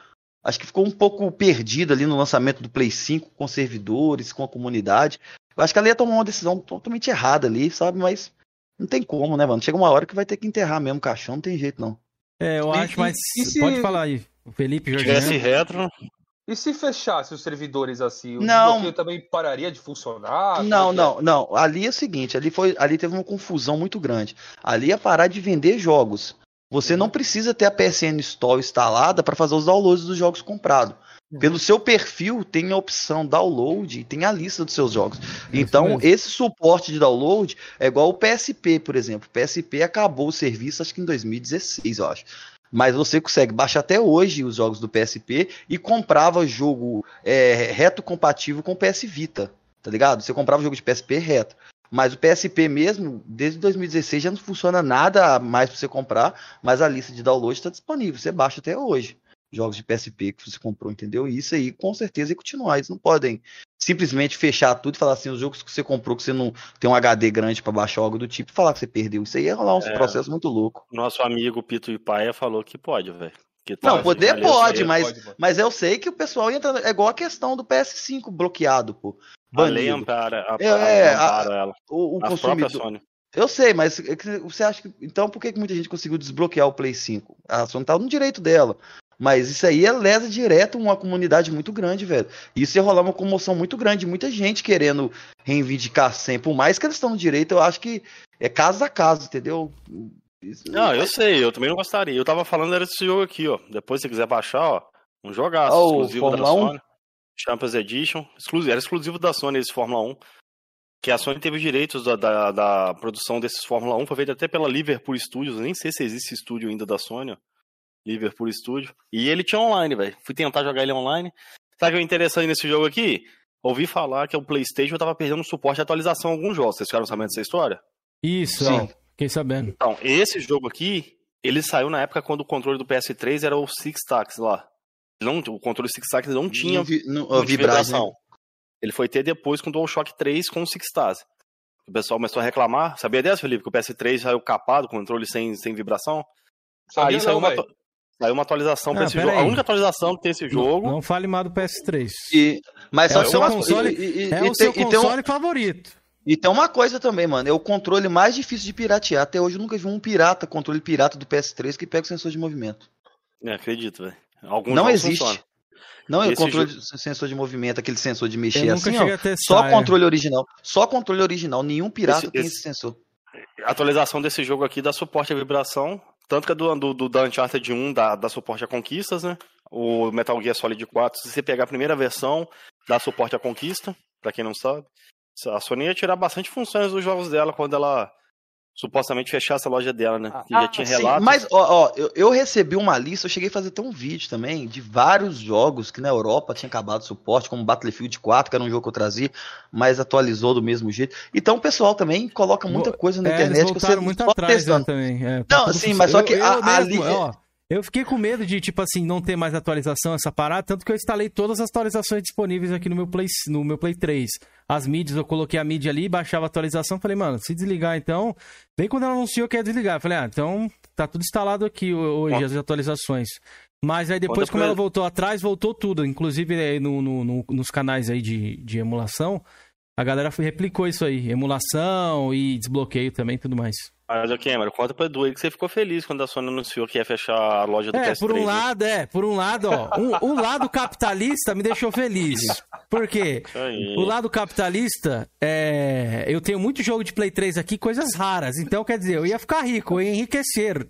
Acho que ficou um pouco perdida ali no lançamento do Play 5 com servidores, com a comunidade. Eu acho que ela ia tomar uma decisão totalmente errada ali, sabe? Mas não tem como, né, mano? Chega uma hora que vai ter que enterrar mesmo o caixão, não tem jeito não. É, eu E- acho, mas. se- Pode falar aí. O Felipe Jorge. Tivesse retro. E se fechasse os servidores assim? O Não. também pararia de funcionar? não, é? não, não. Ali é o seguinte, ali foi, ali teve uma confusão muito grande. Ali ia parar de vender jogos. Você não precisa ter a PSN Store instalada para fazer os downloads dos jogos comprados. Pelo seu perfil tem a opção download e tem a lista dos seus jogos. Então, mesmo. esse suporte de download é igual o PSP, por exemplo. O PSP acabou o serviço acho que em 2016, eu acho. Mas você consegue baixar até hoje os jogos do PSP e comprava jogo é, reto compatível com o PS Vita, tá ligado? Você comprava jogo de PSP reto. Mas o PSP mesmo, desde 2016 já não funciona nada mais para você comprar, mas a lista de download está disponível, você baixa até hoje. Jogos de PSP que você comprou, entendeu? E isso aí com certeza ia continuar. Eles não podem simplesmente fechar tudo e falar assim: os jogos que você comprou, que você não tem um HD grande para baixar algo do tipo, falar que você perdeu. Isso aí ia rolar um É. processo muito louco. Nosso amigo Pito Ipaia falou que pode, velho. Tá- Não, poder valeu, pode, valeu, mas, pode, mas eu sei que o pessoal entra. É igual a questão do PS5 bloqueado, pô. A lei Banido. ampara, a, É, é, ampara a- ela. o, o consumidor. Eu sei, mas é você acha que. Então por que, que muita gente conseguiu desbloquear o Play 5? A Sony tá no direito dela. Mas isso aí é lesa direto uma comunidade muito grande, velho. Isso ia rolar uma comoção muito grande, muita gente querendo reivindicar sempre. Por mais que eles estão no direito, eu acho que é caso a caso, entendeu? Isso- Não, eu sei, eu também não gostaria. Eu tava falando era desse jogo aqui, ó. Depois, se você quiser baixar, ó, um jogaço Ó, o exclusivo da Fórmula 1? Sony. Champions Edition. Exclusivo, era exclusivo da Sony esse Fórmula 1. Que a Sony teve os direitos da, da, da produção desses Fórmula 1. Foi feito até pela Liverpool Studios. Nem sei se existe estúdio ainda da Sony, ó. Liverpool Studio. E ele tinha online, velho. Fui tentar jogar ele online. Sabe o que é interessante nesse jogo aqui? Ouvi falar que o PlayStation tava perdendo suporte de atualização em alguns jogos. Vocês ficaram sabendo dessa história? Isso, Sim. ó, fiquei sabendo. Então, esse jogo aqui, ele saiu na época quando o controle do PS3 era o Six Tacks lá. Não, o controle Six Tacks não tinha né? vibração. Ele foi ter depois com o DualShock 3 com o Six Tacks. O pessoal começou a reclamar. Sabia dessa, Felipe? Que o PS3 saiu capado, controle sem, sem vibração? Sabia Aí saiu, não, uma, saiu uma atualização pra Ah, esse jogo. A aí. única atualização que tem esse jogo. Não, não fale mal do PS3. E, mas é só o que seu uma- console, e- e- é o seu tem- um- console favorito. E tem uma coisa também, mano. É o controle mais difícil de piratear. Até hoje eu nunca vi um pirata, controle pirata do PS3 que pega o sensor de movimento. É, acredito, velho. Alguns não existe. funcionam. Não, é o controle jogo- de sensor de movimento, aquele sensor de mexer Eu nunca assim, ó. a testar, Só é. controle original. Só controle original. Nenhum pirata Esse- tem esse- esse sensor. A atualização desse jogo aqui dá suporte à vibração. Tanto que a do, do, do da Uncharted 1 dá, dá suporte a conquistas, né? O Metal Gear Solid 4, se você pegar a primeira versão, dá suporte à conquista, pra quem não sabe. A Sony ia tirar bastante funções dos jogos dela quando ela supostamente fechasse a loja dela, né? E já tinha Ah, Sim, relatos. mas, ó, ó, eu, eu recebi uma lista, eu cheguei a fazer até um vídeo também de vários jogos que na Europa tinha acabado o suporte, como Battlefield 4, que era um jogo que eu trazia, mas atualizou do mesmo jeito. Então o pessoal também coloca muita coisa na É, eles internet que você muito só atrás né, testando. também. é, Não, sim, mas só eu- que eu a- a mesmo, ó, eu fiquei com medo de, tipo assim, não ter mais atualização, essa parada, tanto que eu instalei todas as atualizações disponíveis aqui no meu Play, no meu Play 3. As mídias, eu coloquei a mídia ali, baixava a atualização, falei, mano, se desligar então. Bem quando ela anunciou que ia desligar, eu falei, ah, então tá tudo instalado aqui ho- hoje, Ó. as atualizações. Mas aí depois, Quando como ela voltou atrás, voltou tudo. Inclusive aí no, no- no- nos canais aí de, de emulação, a galera replicou isso aí. Emulação e desbloqueio também e tudo mais. Mas, ô Cameron, conta pra Edu aí que você ficou feliz quando a Sony anunciou que ia fechar a loja do É, PS3. por um né? lado, é, por um lado, ó, um- o lado capitalista me deixou feliz. Por quê? O lado capitalista, é, eu tenho muito jogo de Play 3 aqui, coisas raras. Então, quer dizer, eu ia ficar rico, eu ia enriquecer.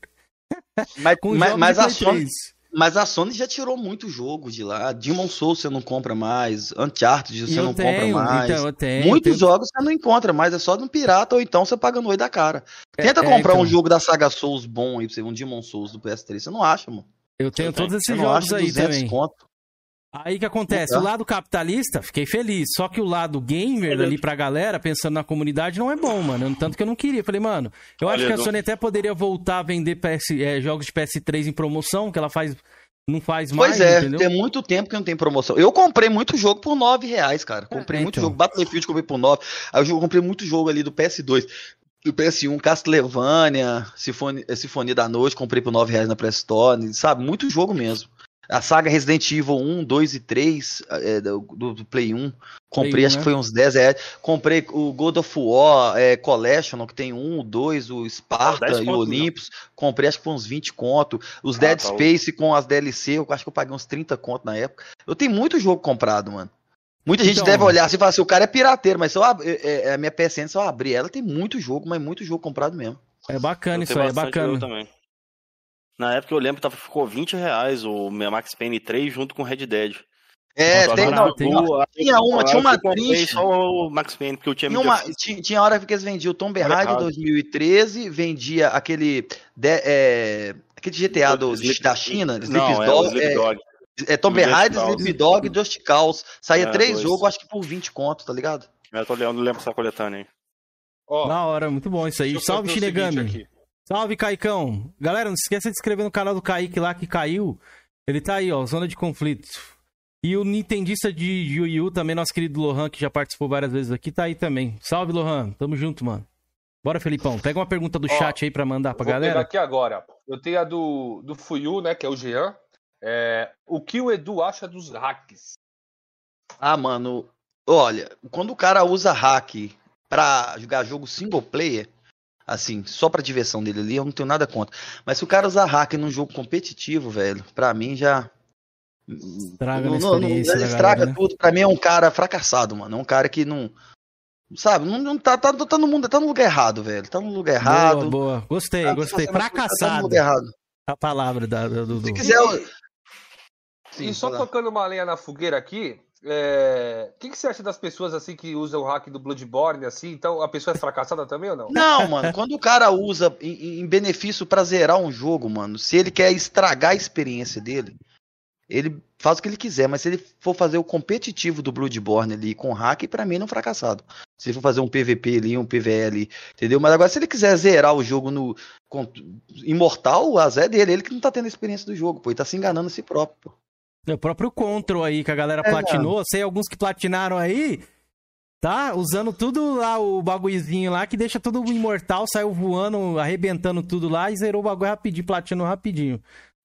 Mas, Com mas, jogos mas de a Play Sony, 3. Mas a Sony já tirou muito jogo de lá. Demon Souls você não compra mais, Uncharted você eu não tenho, compra mais. então, eu tenho, Muitos tenho- jogos você não encontra mais, é só no pirata ou então você paga no oi da cara. É, Tenta é, comprar então. um jogo da saga Souls bom aí pra você, um Demon Souls do PS3, você não acha, mano. Eu tenho Eu todos esses Eu jogos acho aí 200 também. conto. Aí que acontece, o dá. lado capitalista, fiquei feliz. Só que o lado gamer ali pra galera, pensando na comunidade, não é bom, mano. Tanto que eu não queria. Falei, mano, eu acho que a. Sony até poderia voltar a vender PS, é, jogos de PS3 em promoção, que ela faz. Não faz Pois mais, é, entendeu? tem muito tempo que não tem promoção. Eu comprei muito jogo por 9 reais, cara. Comprei É, muito então. jogo. Battlefield comprei por 9. Aí eu comprei muito jogo ali do PS2. Do PS1, Castlevania, Sinfonia, Sinfonia da Noite, comprei por 9 reais na Press Store, sabe? Muito jogo mesmo. A saga Resident Evil 1, 2 e 3 é, do, do- Play 1. Comprei, Play 1, acho né? que foi uns 10 reais. Comprei o God of War é, Collection, que tem um, 2, o Sparta 10 e o conto, Olympus. Comprei acho que foi uns 20 conto. Os Ah, Dead tá. Space com as DLC, eu acho que eu paguei uns 30 conto na época. Eu tenho muito jogo comprado, mano. Muita gente Então, deve olhar assim e falar assim, o cara é pirateiro, mas se eu ab- é, é, a minha PSN, se eu abrir ela, tem muito jogo, mas muito jogo comprado mesmo. É bacana Eu isso aí, é bacana. Também. Na época eu lembro que tava, ficou 20 reais o Max Payne 3 junto com Red Dead. É, Nossa, tem, não, tem- não, tinha uma, tinha uma triste. só o Max Payne, porque eu tinha Tinha, uma, tinha, tinha hora que eles vendiam o Tomb Raider errado. 2013, vendia aquele. de- é, aquele GTA do, Sleep- da China, Sleep Não, é, Dog. É, Dog. é Tomb Just Raider. Sleep Dog e Just Cause. Saía É, três dois. jogos, acho que por 20 conto, tá ligado? Eu tô lendo, lembro essa coletânea aí. Da hora, muito bom isso aí. Salve, Shinegami. Salve, Caicão. Galera, não se esqueça de se inscrever no canal do Kaique lá que caiu. Ele tá aí, ó, zona de conflito. E o Nintendista de Yu Yu, também, nosso querido Lohan, que já participou várias vezes aqui, tá aí também. Salve, Lohan. Tamo junto, mano. Bora, Felipão. Pega uma pergunta do Ó, chat aí pra mandar pra Vou pegar galera. aqui agora. Eu tenho a do, do Fuyu, né? Que é o Jean. É, o que o Edu acha dos hacks? Ah, mano, olha, quando o cara usa hack pra jogar jogo single player, assim, só pra diversão dele ali, eu não tenho nada contra. Mas se o cara usar hack num jogo competitivo, velho, pra mim já. Estraga não, a não, não, experiência estraga galera, né? tudo. Pra mim é um cara fracassado, mano. É um cara que não. Sabe, não, não tá, tá, tá no mundo, tá no lugar errado, velho. Tá no lugar errado. Boa, boa. Gostei, Tá gostei. coisas, Tá no Fracassado. lugar errado. A palavra da, do, do... Se quiser. eu- e só tocando uma lenha na fogueira aqui, é, o que, que você acha das pessoas assim que usam o hack do Bloodborne assim? Então a pessoa é fracassada também ou não? Não, mano, quando o cara usa em, em benefício pra zerar um jogo, mano, se ele quer estragar a experiência dele, ele faz o que ele quiser, mas se ele for fazer o competitivo do Bloodborne ali com hack, pra mim ele é um fracassado. Se ele for fazer um PVP ali, um PVE ali, entendeu? Mas agora se ele quiser zerar o jogo no com- imortal, o azar é dele, ele que não tá tendo a experiência do jogo, pô, ele tá se enganando a si próprio, pô. É o próprio Control aí, que a galera É, platinou. Sei alguns que platinaram aí, tá? Usando tudo lá, o bagulhozinho lá, que deixa tudo imortal, saiu voando, arrebentando tudo lá e zerou o bagulho rapidinho, platinou rapidinho.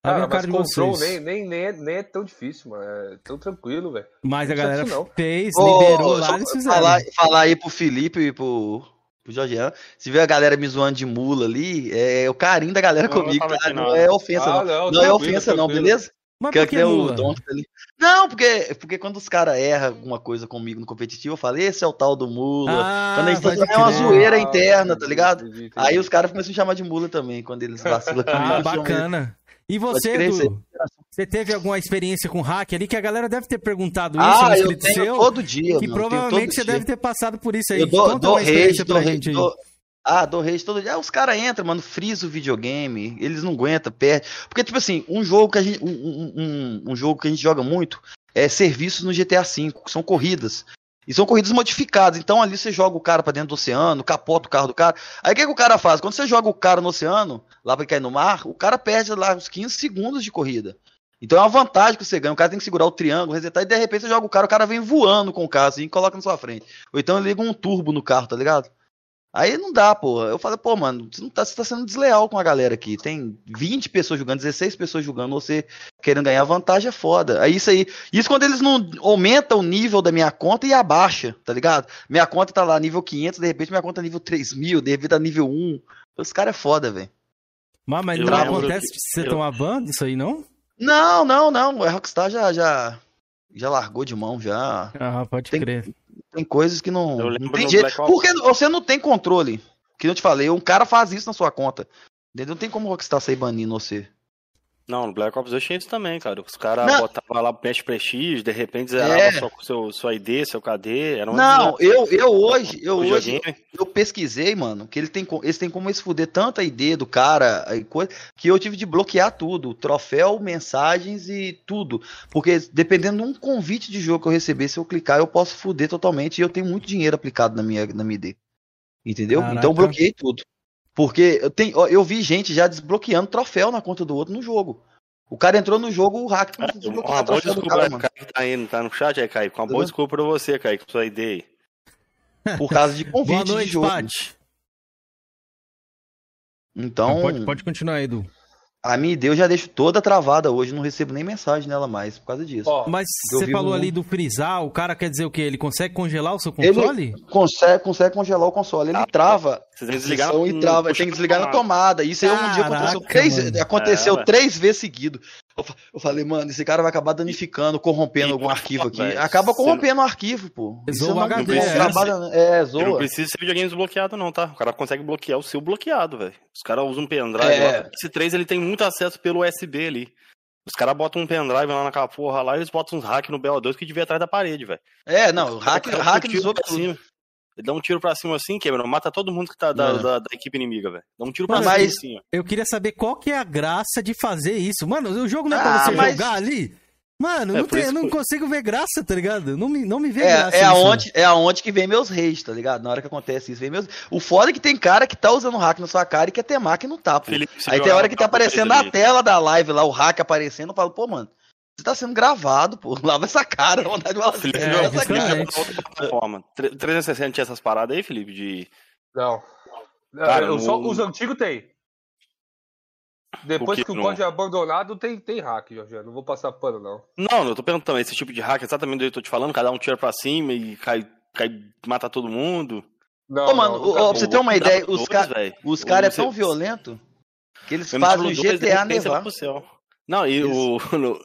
Tá Cara, vendo a cara mas de control vocês. nem, nem, nem, é, nem é tão difícil, mano. É tão tranquilo, velho. Mas a Não precisa galera não. fez, liberou lá, só eles fizeram. falar, falar aí pro Felipe e pro, pro Jorgean. Se vê a galera me zoando de mula ali, é o carinho da galera Não, comigo, não tá? aqui, Não é ofensa, Ah, não. não, Não, é tranquilo, ofensa, não, beleza? Mas Que é que nem o ali. Não, porque, porque quando os caras erram alguma coisa comigo no competitivo, eu falo, esse é o tal do mula. Ah, quando a gente tá é uma zoeira Ah, interna, tá entendi, ligado? Aí os caras começam a chamar de mula também, quando eles vacilam comigo. Ah, bacana. E você, crer, Edu? Você teve alguma experiência com hack ali que a galera deve ter perguntado isso Ah, no eu tenho seu? todo dia, Que mano, provavelmente você dia. deve ter passado por isso aí. Eu dou, Conta dou uma experiência rage, dou pra rage, gente aí. dou- Ah, dou rage todo dia. Ah, os caras entram, mano, frisa o videogame, eles não aguentam, perde. Porque, tipo assim, um jogo que a gente. Um, um- um- jogo que a gente joga muito é serviços no GTA V, que são corridas. E são corridas modificadas. Então ali você joga o cara pra dentro do oceano, capota o carro do cara. Aí o que, que o cara faz? Quando você joga o cara no oceano, lá pra cair no mar, o cara perde lá uns 15 segundos de corrida. Então é uma vantagem que você ganha. O cara tem que segurar o triângulo, resetar, e de repente você joga o cara, o cara vem voando com o carro assim e coloca na sua frente. Ou então ele liga um turbo no carro, tá ligado? Aí não dá, pô. Eu falei, pô, mano, você, não tá, você tá sendo desleal com a galera aqui. Tem 20 pessoas jogando, 16 pessoas jogando, você querendo ganhar vantagem é foda. Aí isso aí. Isso quando eles não aumentam o nível da minha conta e abaixa, tá ligado? Minha conta tá lá nível 500, de repente minha conta tá nível 3000, de repente tá nível 1. Os caras é foda, velho. Mas, mas não lembro acontece que- você eu- tomar ban disso aí, não? Não, não, não. A Rockstar já, já, já largou de mão, já. Ah, pode Tem- crer. Tem coisas que não, não tem jeito. Black Ops. Porque você não tem controle. Que eu te falei, um cara faz isso na sua conta. Entendeu? Não tem como o Rockstar sair banindo você. Não, no Black Ops 2 tinha isso também, cara. Os caras botavam lá Match Prestige, de repente zerava É. sua, seu, sua ID, seu KD. Era uma Não, eu, eu hoje, eu hoje, videogame. eu pesquisei, mano, que ele tem, eles têm como eles fuder tanta ID do cara, aí coisa, que eu tive de bloquear tudo, troféu, mensagens e tudo. Porque dependendo de um convite de jogo que eu receber, se eu clicar, eu posso fuder totalmente e eu tenho muito dinheiro aplicado na minha, na minha ID. Entendeu? Caraca. Então eu bloqueei tudo. Porque eu, tenho, ó, eu vi gente já desbloqueando troféu na conta do outro no jogo. O cara entrou no jogo, o hack começou a desbloquear Uma boa desculpa, cara, mano. Kaique tá aí, tá no chat aí, Kaique. Uma boa Entendeu? desculpa pra você, Kaique, com sua ID aí. Por causa de convite Boa de noite, jogo. Paty. Então, Pode, pode continuar, Edu. A minha ID eu já deixo toda travada hoje, não recebo nem mensagem nela mais por causa disso. Ó, Mas você falou num- ali do frisar, o cara quer dizer o quê? Ele consegue congelar o seu Ele console? consegue, consegue congelar o console, ele trava. Você tem que desligar e trava, tem que na desligar na tomada. Isso aí um dia aconteceu Caraca, três, aconteceu É, três vezes seguido. Eu, fa- eu falei, mano, esse cara vai acabar danificando, corrompendo E algum arquivo aqui. velho, Acaba corrompendo o arquivo, pô. Zoa Isso o não- HD, não é. trabalha- é, Não zoa. precisa ser videogame desbloqueado, não, tá? O cara consegue bloquear o seu bloqueado, velho. Os caras usam um pendrive. É. lá. Esse 3 ele tem muito acesso pelo USB ali. Os caras botam um pendrive lá naquela porra lá e eles botam uns hack no BO2 que devia atrás da parede, velho. É, não, o hack, hack dá um tiro Ele dá um tiro pra cima assim, quebra, mata todo mundo que tá da, É. da, da equipe inimiga, velho. Dá um tiro pra Mano, cima mas- assim, ó. Eu queria saber qual que é a graça de fazer isso. Mano, o jogo não é Ah, pra você mas- jogar ali? Mano, É, não, tem- isso não que- consigo ver graça, tá ligado? Não me, não me vê É, graça. é, aonde, é aonde que vem meus reis, tá ligado? Na hora que acontece isso, vem meus. O foda é que tem cara que tá usando hack na sua cara e quer ter hack e não tá, pô. Felipe, Aí tem hora que tá aparecendo na ali. tela da live lá, o hack aparecendo, eu falo, pô, mano, você tá sendo gravado, pô. Lava essa cara, vontade de falar assim, Felipe, lava jogava essa cara. outra plataforma. Tre- 360 tinha essas paradas aí, Felipe? De. Não. Cara, eu só, no- os antigos tem. Depois O que que o não? código é abandonado, tem, tem hack, Jorge. Não vou passar pano, não. Não, eu tô perguntando, esse tipo de hack, exatamente do que eu tô te falando, cada um tira pra cima e cai, cai mata todo mundo. Não, Ô, mano, ó, pra você ter uma ideia, os, ca... os caras é tão violento que eles fazem o MW2, de GTA nevar. Não, e o, no,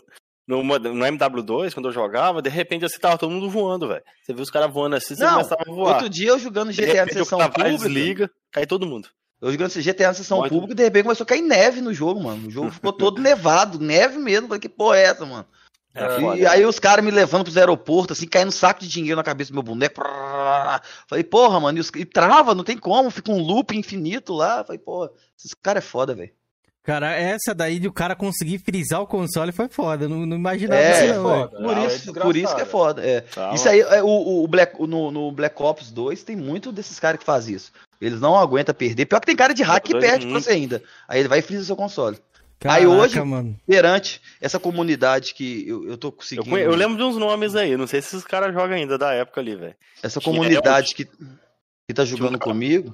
no, no MW2, quando eu jogava, de repente assim tava todo mundo voando, velho. Você viu os caras voando assim, você Não, começava a voar. outro dia eu jogando GTA na repente, o sessão pública. desliga, cai todo mundo. Eu jogando GTA na sessão Pode. pública e de repente começou a cair neve no jogo, mano. O jogo ficou todo nevado, neve mesmo. Falei, que porra é essa, mano? É e foda. aí os caras me levando pros aeroportos, assim, caindo um saco de dinheiro na cabeça do meu boneco. Falei, porra, mano, e, os- e trava, não tem como, fica um loop infinito lá. Falei, porra, esses caras é foda, velho. Cara, essa daí de o cara conseguir frisar o console foi foda. eu Não, não imaginava É, isso, não, foda. velho. Por, Ah, é isso, por isso que é foda. É. Tá, isso aí, é, o, o Black, o- no, no Black Ops 2 tem muito desses caras que fazem isso. Eles não aguentam perder. Pior que tem cara de hack que Black 2 perde é pra você ainda. Aí ele vai e frisa seu console. Caraca, aí hoje, mano. perante essa comunidade que eu, eu tô Eu, conseguindo. conhe- eu lembro de uns nomes aí, não sei se esses caras jogam ainda da época ali, velho. Essa que é comunidade que, que tá jogando cara- comigo,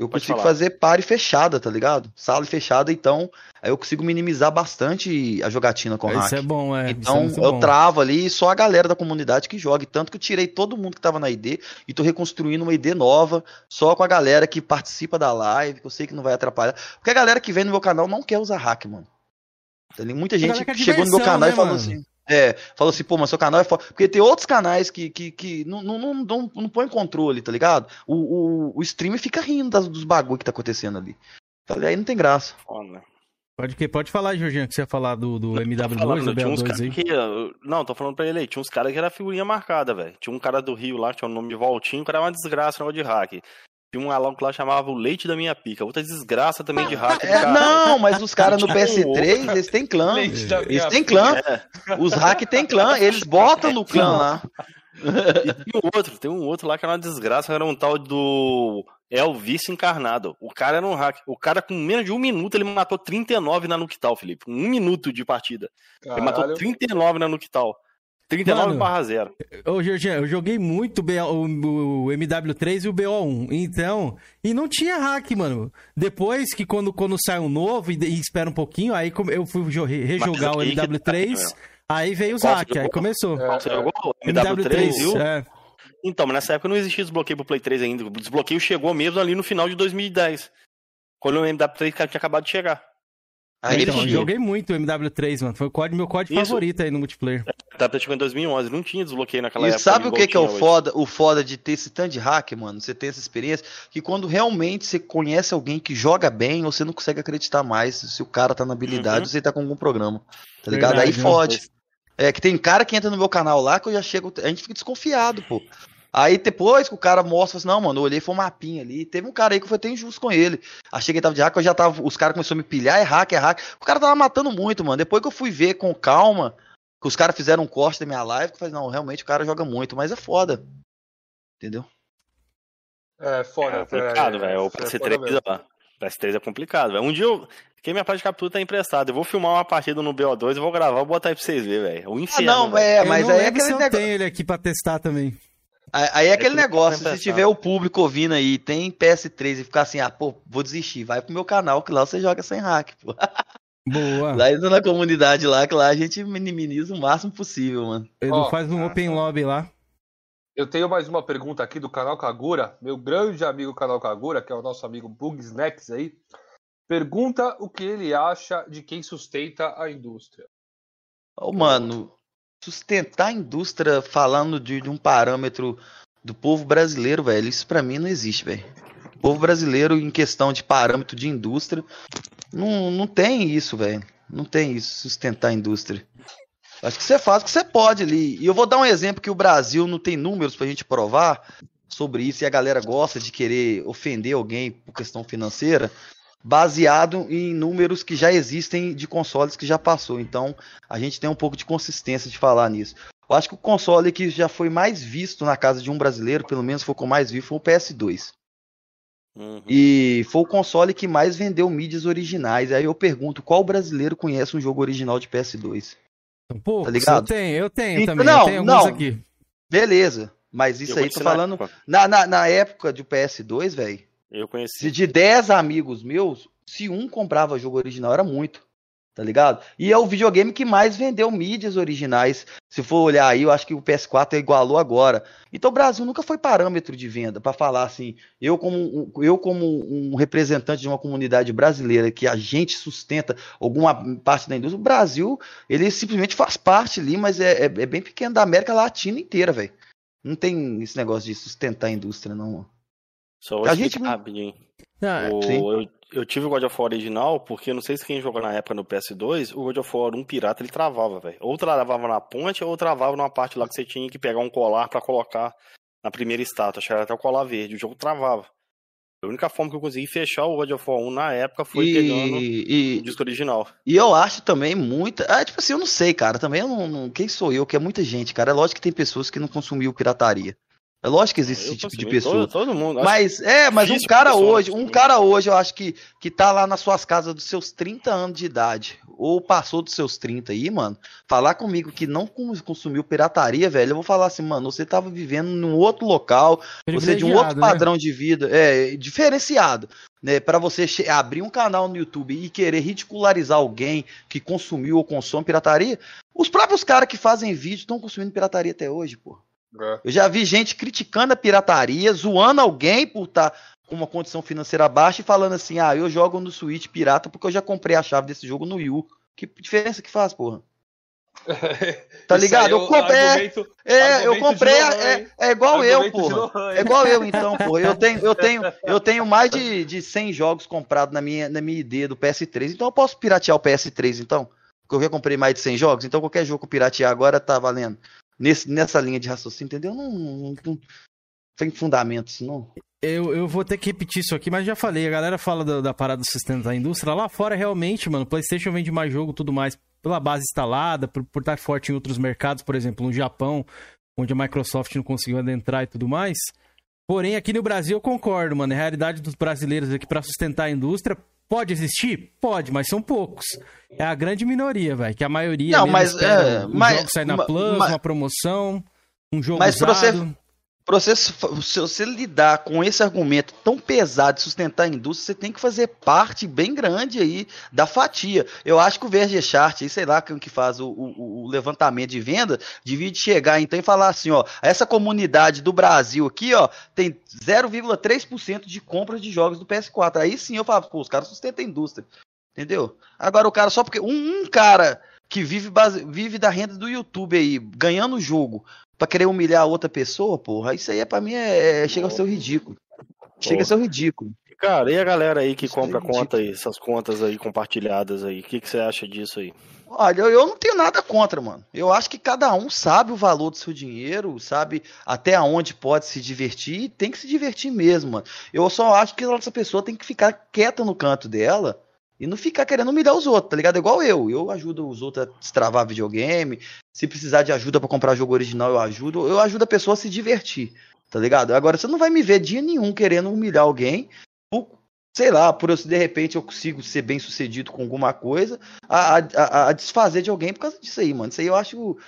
eu Pode consigo falar. fazer pare fechada, tá ligado? Sala fechada, então aí eu consigo minimizar bastante a jogatina com hack. Isso é bom, é. é Então muito eu bom. travo ali só a galera da comunidade que joga. Tanto que eu tirei todo mundo que tava na ID e tô reconstruindo uma ID nova, só com a galera que participa da live, que eu sei que não vai atrapalhar. Porque a galera que vem no meu canal não quer usar hack, mano. Tem muita gente que chegou no meu canal né, e falou mano? assim. É, falou assim, pô, mas seu canal é foda. Porque tem outros canais que, que, que não, não, não, não, não põe controle, tá ligado? O, o, o streamer fica rindo das- dos bagulho que tá acontecendo ali. Falei, aí não tem graça. Foda. Pode, que, pode falar, Jorginho, que você ia falar do, do MW2, Falando, do tinha uns BO2 caras aí. que. Não, tô falando pra ele aí. Tinha uns caras que era figurinha marcada, velho. Tinha um cara do Rio lá, que tinha o nome de Voltinho, que era uma desgraça, negócio de hack. Tinha um lá que chamava o Leite da Minha Pica. Outra desgraça também de hack. É, não, mas os caras no Tinha um PS3, outro. eles têm clã. Eles têm clã. É. Os hack têm clã, eles botam no clã lá. E tem um outro, tem um outro lá que era uma desgraça, era um tal do Elvis encarnado. O cara era um hack. O cara, com menos de um minuto, ele matou 39 na Nuktal, Felipe. Um minuto de partida. Ele matou Caralho. 39 na Nuktal. 39 Mano, barra 0. Ô, Jorginho, eu joguei muito o, BO o, o MW3 e o BO1. Então, e não tinha hack, mano. Depois que quando, quando sai um novo e, e espera um pouquinho, aí eu fui jo- rejogar o aí que tá, MW3, meu. aí veio os Qual hack, aí começou. Você jogou o MW3, viu? é. Então, mas nessa época não existia desbloqueio pro Play 3 ainda. O desbloqueio chegou mesmo ali no final de 2010. Quando o MW3 tinha acabado de chegar. Aí então, eu joguei muito o MW3, mano. Foi o código, meu código Isso. favorito aí no multiplayer. Tá chegou em 2011. Não tinha desbloqueio naquela E época. sabe o que, que é o hoje. foda, o foda de ter esse tanto de hack, mano? Você ter essa experiência, que quando realmente você conhece alguém que joga bem, você não consegue acreditar mais se o cara tá na habilidade Uhum. ou se ele tá com algum programa. Tá ligado? Verdade, Aí fode. É que tem cara que entra no meu canal lá que eu já chego. A gente fica desconfiado, pô. Aí depois que o cara mostra, assim, não, mano, eu olhei, foi um mapinha ali. Teve um cara aí que foi até injusto com ele. Achei que ele tava de hack, eu já tava. Os caras começaram a me pilhar, é hack, é hack. O cara tava matando muito, mano. Depois que eu fui ver com calma, que os caras fizeram um corte da minha live, que eu falei, não, realmente o cara joga muito, mas é foda. Entendeu? É foda. É complicado, velho. O é foda PS3, mesmo. ó. PS3 é complicado, velho. Um dia eu. Quem minha parte de captura tá emprestada. Eu vou filmar uma partida no BO2, eu vou gravar, vou botar aí pra vocês verem, velho. O Ah, inferno. não, velho. é, Eu mas não aí é aquele eu negócio. tenho ele aqui pra testar também. Aí aí é aquele negócio, se tiver o público ouvindo aí, tem PS3 e ficar assim, ah, pô, vou desistir, vai pro meu canal, que lá você joga sem hack, pô. Boa. Lá entra na comunidade lá, que lá a gente minimiza o máximo possível, mano. Ele Ó, faz um open lobby lá. Eu tenho mais uma pergunta aqui do canal Kagura, meu grande amigo canal Kagura, que é o nosso amigo Bug Snacks aí. Pergunta o que ele acha de quem sustenta a indústria. Ô, mano, sustentar a indústria falando de, de um parâmetro do povo brasileiro, velho, isso pra mim não existe, velho. O povo brasileiro, em questão de parâmetro de indústria, não, não tem isso, velho. Não tem isso, sustentar a indústria. Acho que você faz o que você pode ali. E eu vou dar um exemplo que o Brasil não tem números pra gente provar sobre isso e a galera gosta de querer ofender alguém por questão financeira. Baseado em números que já existem de consoles que já passou. Então, a gente tem um pouco de consistência de falar nisso. Eu acho que o console que já foi mais visto na casa de um brasileiro, pelo menos foi o que mais vi, foi o PS2. Uhum. E foi o console que mais vendeu mídias originais. Aí eu pergunto, qual brasileiro conhece um jogo original de PS2? Poucos, tá ligado? eu tenho, eu tenho Então, também. não, eu tenho não. aqui. Beleza. Mas isso Eu aí, tô na falando. época. Na, na, na época do PS2, velho. Eu conheci. De 10 amigos meus, se um comprava jogo original, era muito. Tá ligado? E é o videogame que mais vendeu mídias originais. Se for olhar aí, eu acho que o PS4 igualou agora. Então o Brasil nunca foi parâmetro de venda para falar assim. Eu como, eu como um representante de uma comunidade brasileira que a gente sustenta alguma parte da indústria, o Brasil ele simplesmente faz parte ali, mas é, é- é bem pequeno da América Latina inteira, velho. Não tem esse negócio de sustentar a indústria, não. Só vou A gente- rapidinho. Ah, O- eu, eu tive o God of War original, porque não sei se quem jogou na época no PS2, o God of War 1 pirata ele travava, velho. Ou travava na ponte, ou travava numa parte lá que você tinha que pegar um colar pra colocar na primeira estátua. Era até o colar verde. O jogo travava. A única forma que eu consegui fechar o God of War 1 na época foi E- pegando e- o disco original. E eu acho também muita. Ah, tipo assim, eu não sei, cara. Também eu não, não- Quem sou eu? Que é muita gente, cara. É lógico que tem pessoas que não consumiu pirataria. É lógico que existe Eu esse tipo de pessoa. todo- todo mundo, Mas, é, mas um cara pessoa hoje, um cara hoje, eu acho que, que tá lá nas suas casas dos seus 30 anos de idade, ou passou dos seus 30 aí, mano, falar comigo que não cons- consumiu pirataria, velho, eu vou falar assim, mano, você tava vivendo num outro local, você de um outro né? padrão de vida, é, diferenciado, né, para você abrir um canal no YouTube e querer ridicularizar alguém que consumiu ou consome pirataria, os próprios caras que fazem vídeo estão consumindo pirataria até hoje, pô. Eu já vi gente criticando a pirataria, zoando alguém por estar com uma condição financeira baixa e falando assim: ah, eu jogo no Switch pirata porque eu já comprei a chave desse jogo no Wii U. Que diferença que faz, porra? Tá ligado? é Eu comprei. argumento- é, eu comprei. Lohan, é, hein? é igual eu, porra. Lohan, É igual eu, então, porra. Eu tenho, eu tenho, eu tenho mais de, de 100 jogos comprados na minha, na minha ID do PS3. Então eu posso piratear o PS3, então? Porque eu já comprei mais de 100 jogos. Então qualquer jogo que eu piratear agora tá valendo. Nesse, nessa linha de raciocínio, entendeu? Não, não, não tem fundamento isso, não. Eu, eu vou ter que repetir isso aqui, mas já falei. A galera fala da, da parada do sistema da indústria. Lá fora, realmente, mano, PlayStation vende mais jogo tudo mais pela base instalada, por, por estar forte em outros mercados, por exemplo, no Japão, onde a Microsoft não conseguiu adentrar e tudo mais. Porém, aqui no Brasil eu concordo, mano. A realidade dos brasileiros aqui pra sustentar a indústria pode existir? Pode, mas são poucos. É a grande minoria, velho. Que a maioria Não, mas, é, o mas- jogo sair na Plus, ma- uma promoção, um jogo Mas pra você, usado. Você, se você lidar com esse argumento tão pesado de sustentar a indústria, você tem que fazer parte bem grande aí da fatia. Eu acho que o Verge Chart, aí, sei lá, quem que faz o, o- o levantamento de venda, devia de chegar então e falar assim, ó, essa comunidade do Brasil aqui, ó, tem 0,3% de compras de jogos do PS4. Aí sim eu falo, pô, os caras sustentam a indústria. Entendeu? Agora o cara, só porque um, um cara que vive, base- vive da renda do YouTube aí, ganhando o jogo, pra querer humilhar outra pessoa, porra, isso aí é pra mim é, é- chega a ser ridículo. Chega a ser ridículo. Cara, e a galera aí que Isso é compra ridículo. conta aí, essas contas aí compartilhadas aí, o que, que você acha disso aí? Olha, eu- eu não tenho nada contra, mano. Eu acho que cada um sabe o valor do seu dinheiro, sabe até onde pode se divertir e tem que se divertir mesmo, mano. Eu só acho que essa pessoa tem que ficar quieta no canto dela e não ficar querendo humilhar os outros, tá ligado? Igual eu. Eu ajudo os outros a destravar videogame. Se precisar de ajuda pra comprar jogo original, eu ajudo. Eu ajudo a pessoa a se divertir, tá ligado? Agora, você não vai me ver dia nenhum querendo humilhar alguém por sei lá, por eu, se de repente eu consigo ser bem sucedido com alguma coisa, a- a, a desfazer de alguém por causa disso aí, mano. Isso aí eu acho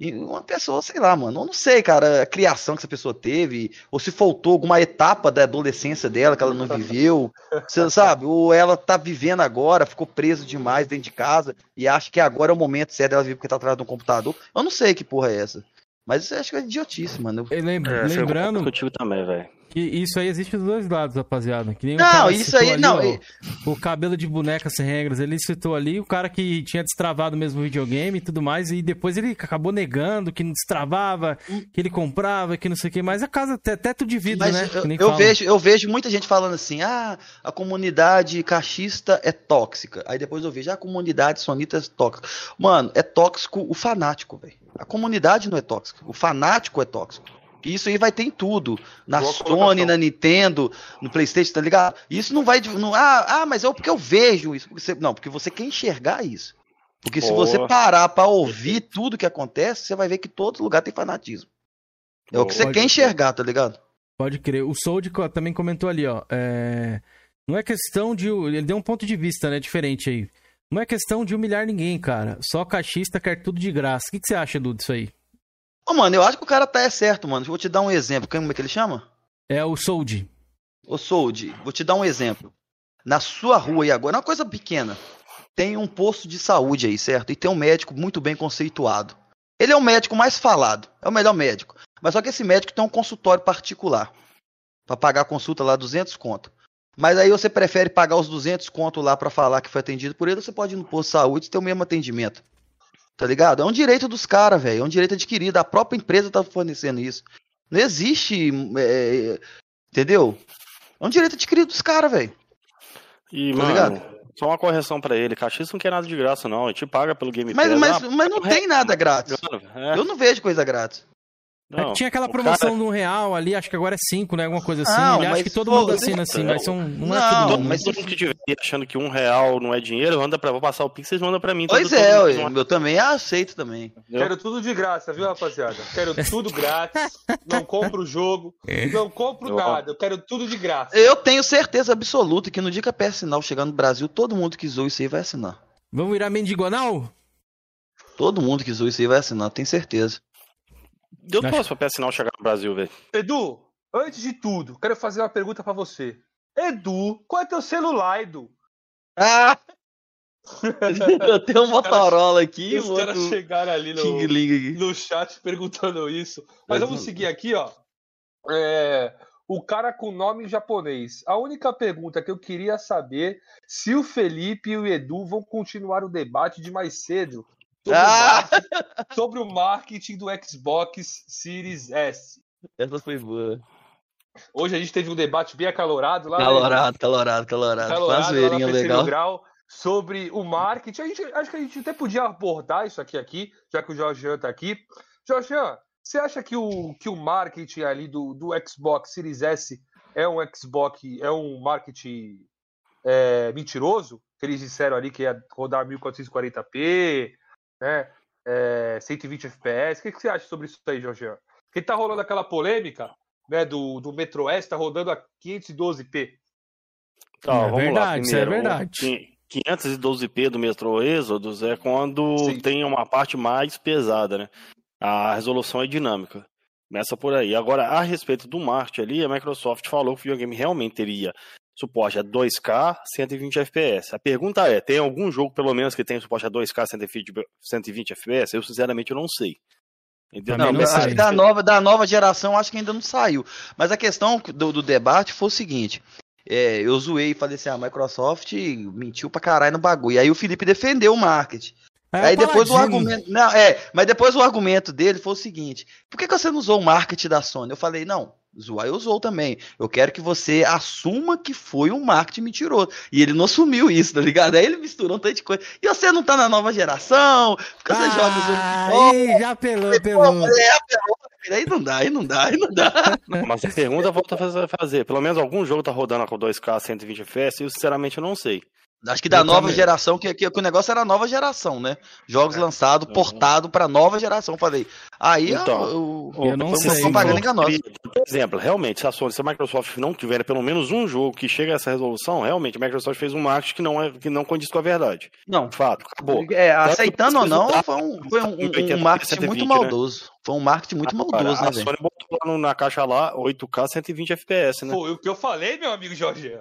e uma pessoa, sei lá, mano. Eu não sei, cara, a criação que essa pessoa teve, ou se faltou alguma etapa da adolescência dela que ela não viveu, você sabe? Ou ela tá vivendo agora, ficou presa demais dentro de casa e acha que agora é o momento certo dela viver porque tá atrás de um computador. Eu não sei que porra é essa. Mas isso eu acho que é idiotice, mano. Eu- Lembra- É, eu lembrando contigo também, velho. que isso aí existe dos dois lados, rapaziada. Que nem o Não, cara isso aí- ali, não, ó, e- O cabelo de boneca sem regras, ele citou ali o cara que tinha destravado mesmo o videogame e tudo mais, e depois ele acabou negando que não destravava, que ele comprava, que não sei o que, mas a casa até teto de vidro, Mas né? eu, eu vejo, eu vejo muita gente falando assim: ah, a comunidade cachista é tóxica. Aí depois eu vejo, ah, a comunidade sonita é tóxica. Mano, é tóxico o fanático, velho. A comunidade não é tóxica. O fanático é tóxico. Isso aí vai ter em tudo. Na Boa Sony, colocação. na Nintendo, no Playstation, tá ligado? Isso não vai. Não, ah, ah, mas é porque eu vejo isso. Porque você- não, porque você quer enxergar isso. Porque se Boa. você parar pra ouvir tudo que acontece, você vai ver que todo lugar tem fanatismo. É o que você Pode quer crer. enxergar, tá ligado? Pode crer. O Sold também comentou ali, ó. é, Não é questão de. Ele deu um ponto de vista, né? Diferente aí. Não é questão de humilhar ninguém, cara. Só cachista quer tudo de graça. O que, que você acha, Edu, disso aí? Ô, mano, eu acho que o cara tá é certo, mano. Vou te dar um exemplo. Como é que ele chama? É o Sold. Ô, Sold, vou te dar um exemplo. Na sua rua aí agora, uma coisa pequena. Tem um posto de saúde aí, certo? E tem um médico muito bem conceituado. Ele é o médico mais falado. É o melhor médico. Mas só que esse médico tem um consultório particular. Pra pagar a consulta lá 200 conto. Mas aí você prefere pagar os 200 conto lá pra falar que foi atendido por ele, ou você pode ir no posto de saúde e ter o mesmo atendimento. Tá ligado? É um direito dos caras, velho. É um direito adquirido. A própria empresa tá fornecendo isso. Não existe. é, entendeu? É um direito adquirido dos caras, velho. E, Tá mano, ligado? só uma correção pra ele. Cachista não quer nada de graça, não. A gente paga pelo Game Mas, mas, Ah, mas não tem nada grátis. é. Eu não vejo coisa grátis. Não, Tinha aquela promoção cara- de um real ali, acho que agora é cinco, né? Alguma coisa assim. Não, mas que todo pô, mundo assina assim, mas são. Não, é todo mundo. mas Todo mundo que tiver aí achando que um real não é dinheiro, manda pra. Vou passar o Pix, vocês mandam pra mim. Pois Todo- é, todo- eu, eu também aceito também. Quero tudo de graça, viu, rapaziada? Quero tudo grátis. Não compro o jogo. Não compro Eu- nada. Eu quero tudo de graça. Eu tenho certeza absoluta que no dia que a PS Sinal chegar no Brasil, todo mundo que zoou isso aí vai assinar. Vamos virar mendigonal? Todo mundo que zoou isso aí vai assinar, tenho certeza. Deu posso pra PS Sinal chegar no Brasil, velho. Edu, antes de tudo, quero fazer uma pergunta pra você. Edu, qual é teu celular, Edu? Ah! Eu tenho um Motorola aqui, Os caras chegaram ali no, King Ling aqui. no chat perguntando isso. Mas Mas vamos não- seguir aqui, ó. É, o cara com nome japonês. A única pergunta que eu queria saber se o Felipe e o Edu vão continuar o debate de mais cedo sobre, o, Ah! marketing, sobre o marketing do Xbox Series S. Essa foi boa. Hoje a gente teve um debate bem acalorado lá. né, Calorado, calorado, calorado. Faz calorado zoeirinha legal. Grau sobre o marketing. A gente, acho que a gente até podia abordar isso aqui, aqui já que o Jorge tá aqui. Jorge, você acha que o, que o marketing ali do, do Xbox Series S é um Xbox, é um marketing é, mentiroso? Que eles disseram ali que ia rodar 1440p, né? É, 120 FPS. O que, que você acha sobre isso aí, Jorge? Porque tá rolando aquela polêmica né, do, do Metro S, tá rodando a 512p. Tá, É vamos verdade, lá. isso é Primeiro, verdade. o qui- 512p do Metro Exodus é quando tem uma parte mais pesada, né? A resolução é dinâmica. Começa por aí. Agora, a respeito do marketing ali, a Microsoft falou que o videogame realmente teria suporte a 2K 120 FPS. A pergunta é, tem algum jogo pelo menos que tenha suporte a 2K 120, 120 FPS? Eu sinceramente eu não sei. Entendeu? Não, mas acho que da nova, da nova geração acho que ainda não saiu. Mas a questão do, do debate foi o seguinte. é, eu zoei e falei assim, a Microsoft mentiu pra caralho no bagulho. E aí o Felipe defendeu o marketing. É, aí depois o argumento. Não, é, mas depois o argumento dele foi o seguinte: por que, que você não usou o marketing da Sony? Eu falei, não, zoar eu usou também. Eu quero que você assuma que foi um marketing mentiroso. E ele não assumiu isso, tá ligado? Aí ele misturou um tanto de coisa. E você não tá na nova geração, porque você joga o jogo de Ah, Aí, já apelou, apelou. é, apelou. Aí não dá, aí não dá, aí não dá. Mas a pergunta volta a fazer. Pelo menos algum jogo tá rodando com 2K 120 FPS, eu sinceramente eu não sei. Acho que da Eu nova também. geração, que, que, que o negócio era a nova geração, né? Jogos lançados, portado pra nova geração. Eu Falei, aí Então, o, Ô, o, foi foi uma propaganda enganosa. Por exemplo, realmente, se a Sony, se a Microsoft não tiver pelo menos um jogo que chega a essa resolução, realmente a Microsoft fez um marketing que não, é, que não condiz com a verdade. Não. Fato, acabou. É, aceitando ou não, foi um, foi um, um- 80, um marketing 120, muito né? maldoso. Foi um marketing muito Agora, maldoso, né, a? Sony botou lá no- na caixa lá 8K 120 FPS, né? Foi o que eu falei, meu amigo Jorge.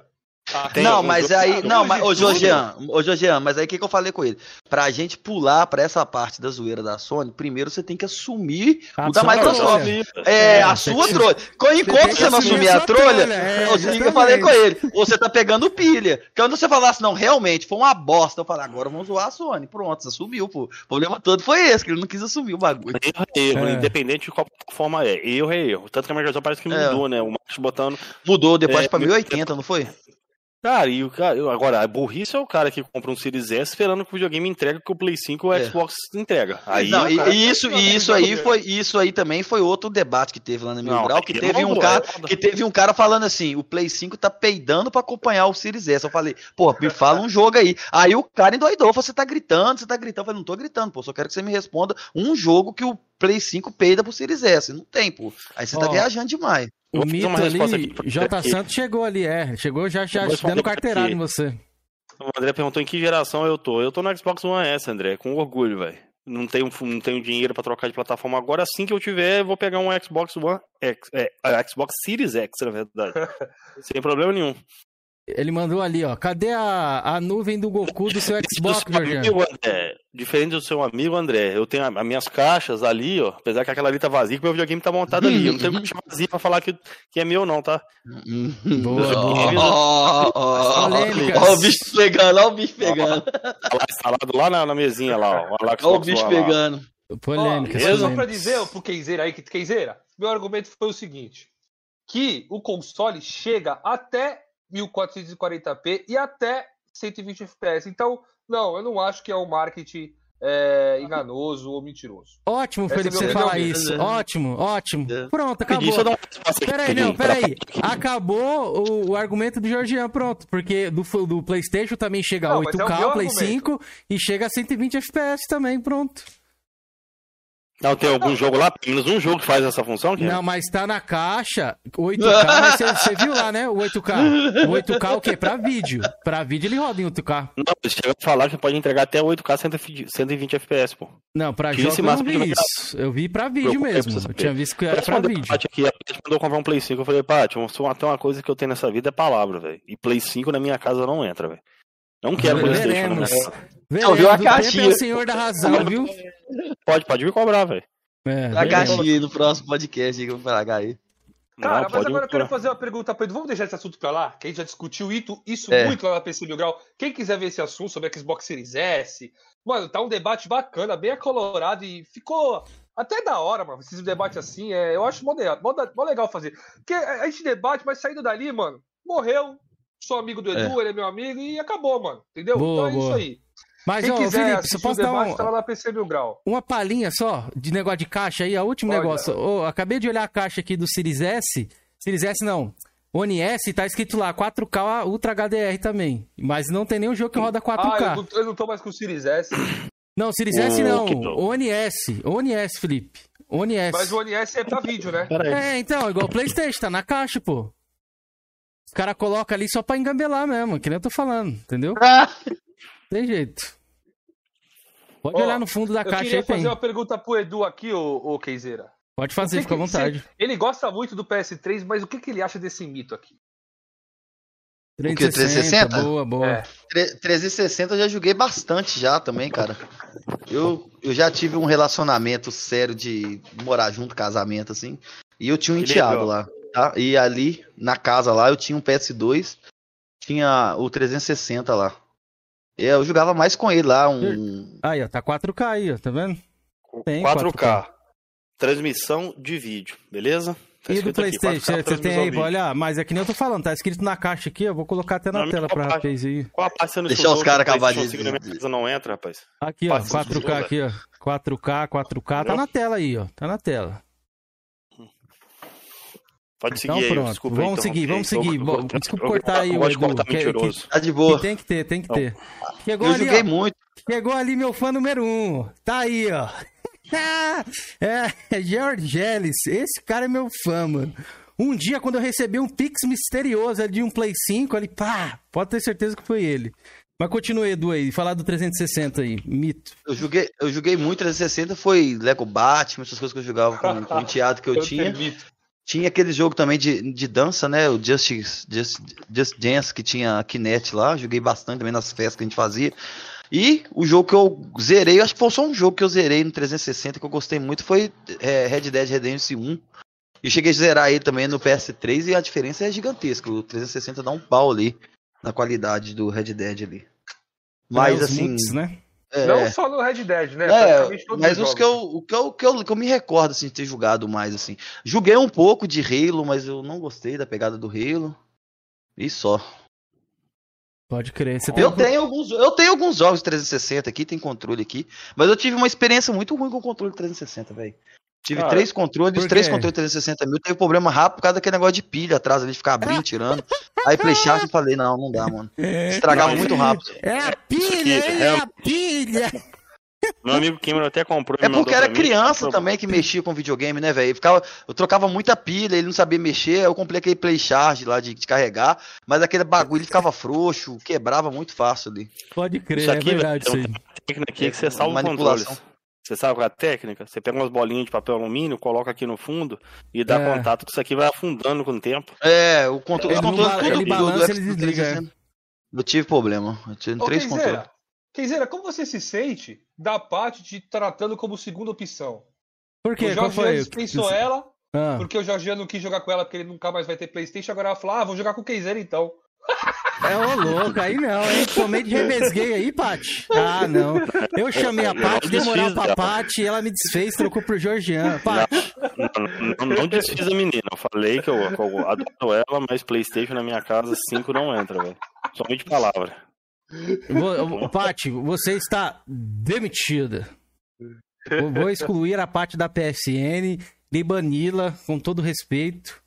Ah, Tem não, mas aí. Ah, Não, mas, ô Georgian, ô Georgian, mas aí o que, que eu falei com ele? Pra gente pular pra essa parte da zoeira da Sony, primeiro você tem que assumir A o da sua Microsoft. trolha. É, É, a sua trolha. Enquanto você não assumir a trolha, trolha, é, o que eu falei com ele, você tá pegando pilha. Quando você falasse, não, realmente, foi uma bosta, eu falei, agora vamos zoar a Sony. Pronto, você assumiu, pô. O problema todo foi esse, que ele não quis assumir o bagulho. Erro é erro, É. independente de qual plataforma é. Erro é erro. Tanto que a Microsoft parece que É. mudou, né? O marketing botando. Mudou depois É, pra 1080, não foi? Cara, e o cara, agora, a burrice é o cara que compra um Series S esperando que o videogame entregue que o Play 5 ou o É. Xbox entrega. Aí não, e, cara- e isso, e isso aí foi, isso aí também foi outro debate que teve lá Mil Não, Grau, que eu teve um cara, eu- que teve um cara falando assim, o Play 5 tá peidando pra acompanhar o Series S. Eu falei, pô, me fala um jogo aí. Aí o cara endoidou, falou, você tá gritando, você tá gritando. Eu falei, não tô gritando, pô, só quero que você me responda um jogo que o Play 5 peida pro Series S. Não tem, pô. Aí você tá Ó, viajando demais. O mito ali, J. Santos chegou ali, é. Chegou já, já dando carteirada em você. O André perguntou em que geração eu tô. Eu tô no Xbox One S, André, com orgulho, velho. Não tenho, não tenho dinheiro pra trocar de plataforma agora. Assim que eu tiver, eu vou pegar um Xbox One X. É, a Xbox Series X, na verdade. Sem problema nenhum. Ele mandou ali, ó. Cadê a, a nuvem do Goku do seu Xbox, Do seu amigo, Jorginho? André, diferente do seu amigo André, eu tenho as minhas caixas ali, ó. Apesar que aquela ali tá vazia, que meu videogame tá montado ali. Eu não tenho caixa vazia pra falar que, que é meu, não, tá? Boa, Ó, ó, ó, Polêmicas. ó o bicho pegando, ó o bicho pegando. Tá lá instalado lá na, na mesinha lá, ó. Lá, Ó o bicho pegando. Polêmica, Ó, só pra dizer pro Kenzeira aí, que Kenzeira, meu argumento foi o seguinte: que o console chega até 1440p e até 120 fps. Então, não, eu não acho que é um marketing é, enganoso ou mentiroso. Ótimo, Essa Felipe, é a você falar isso. Ótimo, ótimo. Pronto, acabou. Peraí, não, peraí. Acabou o, o argumento do Georgian, pronto. Porque do, do PlayStation também chega a Não, mas é o 8K, meu o Play argumento. 5 e chega a 120 FPS também, pronto. Não, tem algum jogo lá? Pelo menos um jogo que faz essa função? Ken? Não, mas tá na caixa 8K, mas você- você viu lá, né? O 8K. O 8K o quê? Pra vídeo. Pra vídeo ele roda em 8K. Não, eles chegam a falar que pode entregar até 8K 120 120 FPS, pô. Não, pra jogo eu não vi isso. Eu vi pra vídeo pra mesmo. você Eu tinha visto que era Eu pra vídeo. Paty aqui, a Paty mandou comprar um Play 5. Eu falei, Paty, tem uma coisa que eu tenho nessa vida é palavra, velho. E Play 5 na minha casa não entra, velho. Não quero Playstation Veremos. Veremos. Ouviu a O tempo caixinha. é o senhor da razão, viu? Pode, pode me cobrar, velho. É, A caixinha aí no próximo podcast que eu vou falar aí. Cara, Não, mas pode agora eu quero fazer uma pergunta pra ele. Vamos deixar esse assunto pra lá? Que a gente já discutiu isso, É. muito lá na PC Mil Grau. Quem quiser ver esse assunto sobre Xbox Series S, mano, tá um debate bacana, bem acolorado e ficou até da hora, mano. Esses debates assim, é, eu acho mó legal fazer. Porque a gente debate, mas saindo dali, mano, morreu. Sou amigo do Edu, É. ele é meu amigo e acabou, mano. Entendeu? Boa, então é isso boa. aí. Mas, Quem ó, quiser Felipe, você posso o dar debate, um- tá lá PC Mil Grau. Uma palhinha só de negócio de caixa aí, a último Olha. negócio. Ô, acabei de olhar a caixa aqui do Series S. Series S não. One S tá escrito lá 4K Ultra HDR também. Mas não tem nenhum jogo que roda 4K. Ah, eu não, eu não tô mais com o Series S. Não, Series S não. One S. One S, Felipe. One S. Mas o One S é pra vídeo, né? É, então, igual o Playstation, tá na caixa, pô. Os caras colocam ali só pra engambelar mesmo, que nem eu tô falando, entendeu? Tem jeito. Pode Ó, olhar no fundo da eu caixa queria aí, tem. fazer uma pergunta pro Edu aqui, ô, ô Keizeira. Pode fazer, fica à vontade. Ele gosta muito do PS3, mas o que, que ele acha desse mito aqui? O que, 360? Boa, boa. É. Tre- 360 eu já joguei bastante já também, cara. Eu, eu já tive um relacionamento sério de morar junto, casamento, assim. E eu tinha um enteado legal. lá, tá? E ali, na casa lá, eu tinha um PS2, tinha o 360 lá. E eu jogava mais com ele lá, um... Aí, ó, tá 4K aí, ó, tá vendo? Tem 4K. Transmissão de vídeo, beleza? Tá E do aqui, Playstation, 4K você- tem transmissão aí de pra vídeo. olhar? Mas é que nem eu tô falando, tá escrito na caixa aqui, eu vou colocar até na Não, tela pra parte? rapaz aí. Qual a parte você não os caras que o acabar de- PlayStation 5 na minha casa não entra, rapaz. Aqui, ó, Parte você 4K estudou, aqui, ó. 4K, 4K, tá na tela aí, ó. Tá na tela. Pode seguir Então aí, pronto, desculpa. vamos então, seguir, vamos seguir. eu- Bom, eu- Desculpa eu- cortar aí o Edu. que- mentiroso. que- Tá de boa. que tem que ter, tem que Não. ter. Chegou Eu ali, joguei ó. muito. Chegou ali meu fã número um. Tá aí, ó. é, é Georgelis. Esse cara é meu fã, mano. Um dia, quando eu recebi um pix misterioso ali de um Play 5, ali, pá, pode ter certeza que foi ele. Mas continue, Edu, aí. Falar do 360 aí. Mito. Eu joguei, eu joguei muito 360, foi Lego Batman, essas coisas que eu jogava com, com o teatro que eu, Eu tinha. permito. Tinha aquele jogo também de, de dança, né? O Just, Just, Just Dance, que tinha a Kinect lá. Joguei bastante também nas festas que a gente fazia. E o jogo que eu zerei, acho que foi só um jogo que eu zerei no 360 que eu gostei muito, foi é, Red Dead Redemption 1. E cheguei a zerar ele também no PS3 e a diferença é gigantesca. O 360 dá um pau ali na qualidade do Red Dead ali. Mas É, assim. muts, né? É, Não só no Red Dead, né? é, mas os os que eu, o que eu, que eu, que eu me recordo assim, de ter jogado mais assim. Joguei um pouco de Halo, mas eu não gostei da pegada do Halo. E só. Pode crer. Você tem Eu algum- tenho, alguns, eu tenho alguns jogos de 360 aqui, tem controle aqui, mas eu tive uma experiência muito ruim com o controle 360, velho. Tive Cara, três controles, três controles 360 mil, teve problema rápido por causa daquele negócio de pilha atrás ali, de ficar abrindo, tirando. Aí PlayStation eu falei, não, não dá, mano. Estragava muito rápido. É a pilha, é a pilha. Meu amigo Cameron até comprou. É porque era pra mim. criança também que mexia com videogame, né, velho? Ficava, eu trocava muita pilha, ele não sabia mexer, eu comprei aquele play charge lá de, de carregar, mas aquele bagulho ele ficava frouxo, quebrava muito fácil ali. Pode crer, Isso é aqui, verdade isso velho, aí. tem uma técnica aqui que você salva o Manipulação. controle. Você sabe qual é a técnica? Você pega umas bolinhas de papel alumínio, coloca aqui no fundo e dá É. contato. Isso aqui vai afundando com o tempo. É, o controle, Ele não controles ba- tudo ele do- balança, do ele Xbox desliga, 360. Eu tive problema. Eu tive Ô, três controles. Kenzeira, como você se sente da parte de tratando como segunda opção? Por quê? O Jorgiano foi? dispensou ela, Ah. porque o Jorgiano não quis jogar com ela, porque ele nunca mais vai ter Playstation, agora ela falou, ah, vou jogar com o Kenzeira então. É ô louco, aí não, hein? Tomei de revesguei aí, Paty. Ah, não. Eu chamei a Paty, dei moral pra Paty, ela me desfez, trocou pro Georgiano. Paty. Não, não, não desfiz a menina. Eu falei que eu, eu adoro ela, mas PlayStation na minha casa 5 não entra, velho. Somente palavra. Paty, você está demitida. Eu Vou excluir a parte da PSN, de banila, com todo respeito.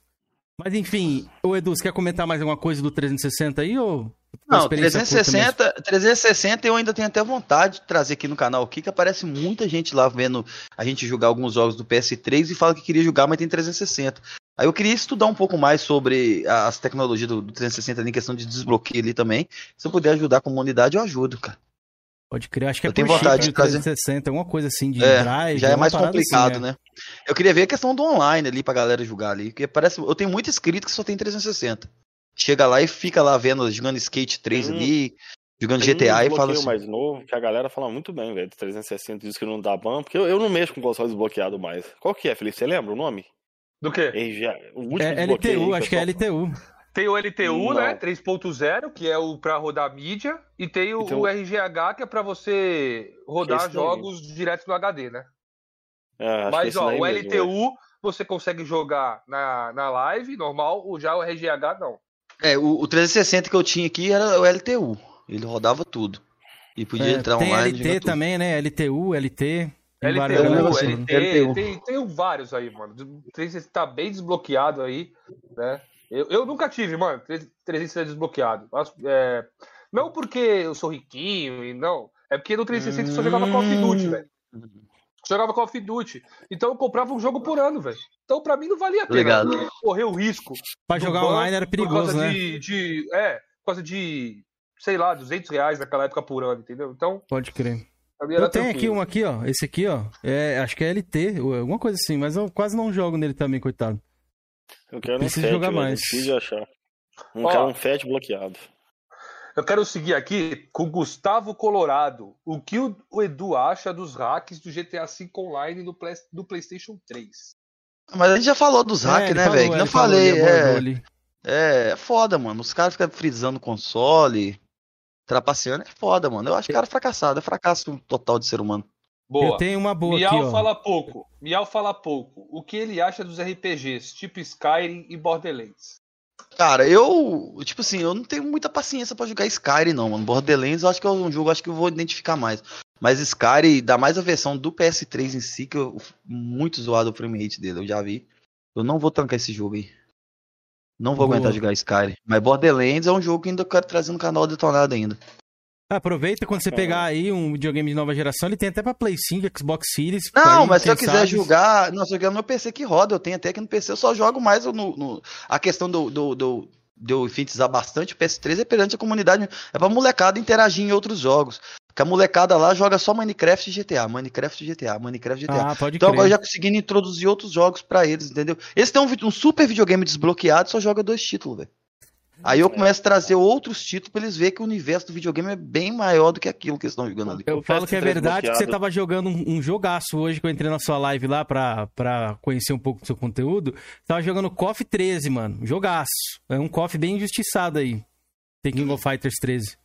Mas enfim, ô Edu, você quer comentar mais alguma coisa do 360 aí ou Não, experiência curta mesmo? 360, 360 eu ainda tenho até vontade de trazer aqui no canal aqui, que aparece muita gente lá vendo a gente jogar alguns jogos do PS3 e fala que queria jogar, mas tem 360. Aí eu queria estudar um pouco mais sobre as tecnologias do, do 360 ali, em questão de desbloqueio ali também. Se eu puder ajudar a comunidade, eu ajudo, cara. Pode crer, acho que é Eu tenho vontade chip de trazer. 360, alguma coisa assim de É, drive. já é mais parada complicado, assim, né? Eu queria ver a questão do online ali pra galera jogar ali, porque parece, eu tenho muito inscrito que só tem 360. Chega lá e fica lá vendo, jogando Skate 3 Tem um- ali, jogando Tem GTA um e fala assim, mais novo, que a galera fala muito bem, velho. do 360 diz que não dá ban, porque eu, eu não mexo com console desbloqueado mais. Qual que é, Felipe? Você lembra o nome? Do quê? o último É LTU, acho que é. LTU. Tem o LTU, Não. né? 3.0, que é o pra rodar mídia, e tem o, E tem o RGH, que é pra você rodar jogos direto no HD, né? É, Mas, ó, o mesmo, LTU você consegue jogar na, na live, normal, o já o RGH não. É, o, o 360 que eu tinha aqui era o LTU. Ele rodava tudo. E podia É, entrar tem online. LT jogar tudo. também, né? LTU, LT. LTU, LT, né? tem, tem vários aí, mano. O 360 tá bem desbloqueado aí, né? Eu, eu nunca tive, mano, 360 desbloqueado. Mas, é, não porque eu sou riquinho e não, é porque no 360 eu só jogava Call of Duty, Hum. velho. Jogava Call of Duty. Então eu comprava um jogo por ano, velho. Então pra mim não valia a pena Obrigado. correr o risco. Pra jogar online era por perigoso, causa né? De, de- é, por causa de, sei lá, 200 reais naquela época por ano, entendeu? Então, Pode crer. Eu tenho aqui um aqui, ó. Esse aqui, ó. É, acho que é LT, alguma coisa assim, mas eu quase não jogo nele também, coitado. Eu quero Preciso um FAT, jogar velho, mais. De achar. Um Ó. cara um FAT bloqueado. Eu quero seguir aqui com o Gustavo Colorado. O que o Edu acha dos hacks do GTA V Online no, Play- do PlayStation 3? Mas a gente já falou dos É, hacks, né, falou, velho? Que ele não falei. É, é, é foda, mano. Os caras ficam frisando o console, trapaceando. É foda, mano. Eu acho cara fracassado. É fracasso total de ser humano. Boa. Eu tenho uma boa Miau aqui, ó. fala pouco. Miau fala pouco. O que ele acha dos RPGs, tipo Skyrim e Borderlands? Cara, eu, tipo assim, eu não tenho muita paciência pra jogar Skyrim, não, mano. Borderlands eu acho que é um jogo acho que eu vou identificar mais. Mas Skyrim, dá mais a versão do PS3 em si, que eu muito zoado o frame rate dele, eu já vi. Eu não vou trancar esse jogo aí. Não vou Boa. aguentar jogar Skyrim. Mas Borderlands é um jogo que ainda eu quero trazer no canal detonado ainda. Aproveita quando você pegar aí um videogame de nova geração, ele tem até pra Play 5, Xbox Series. Não, aí, mas se eu quiser sabe. jogar. Não, se eu quiser no meu PC que roda, eu tenho até que no PC eu só jogo mais no. no- a questão do. do, do de eu enfatizar bastante, o PS3 é perante a comunidade, é pra molecada interagir em outros jogos. Porque a molecada lá joga só Minecraft e GTA, Minecraft e GTA, Minecraft e GTA. Ah, pode então crer. agora já conseguindo introduzir outros jogos pra eles, entendeu? Eles têm um, um super videogame desbloqueado e só joga dois títulos, velho. Aí eu começo a trazer outros títulos pra eles verem que o universo do videogame é bem maior do que aquilo que eles estão jogando ali. Eu falo que é verdade que você tava jogando um, um jogaço hoje que eu entrei na sua live lá pra, pra conhecer um pouco do seu conteúdo. Tava jogando KOF 13, mano. Jogaço. É um KOF bem injustiçado aí. Tem King of Fighters 13.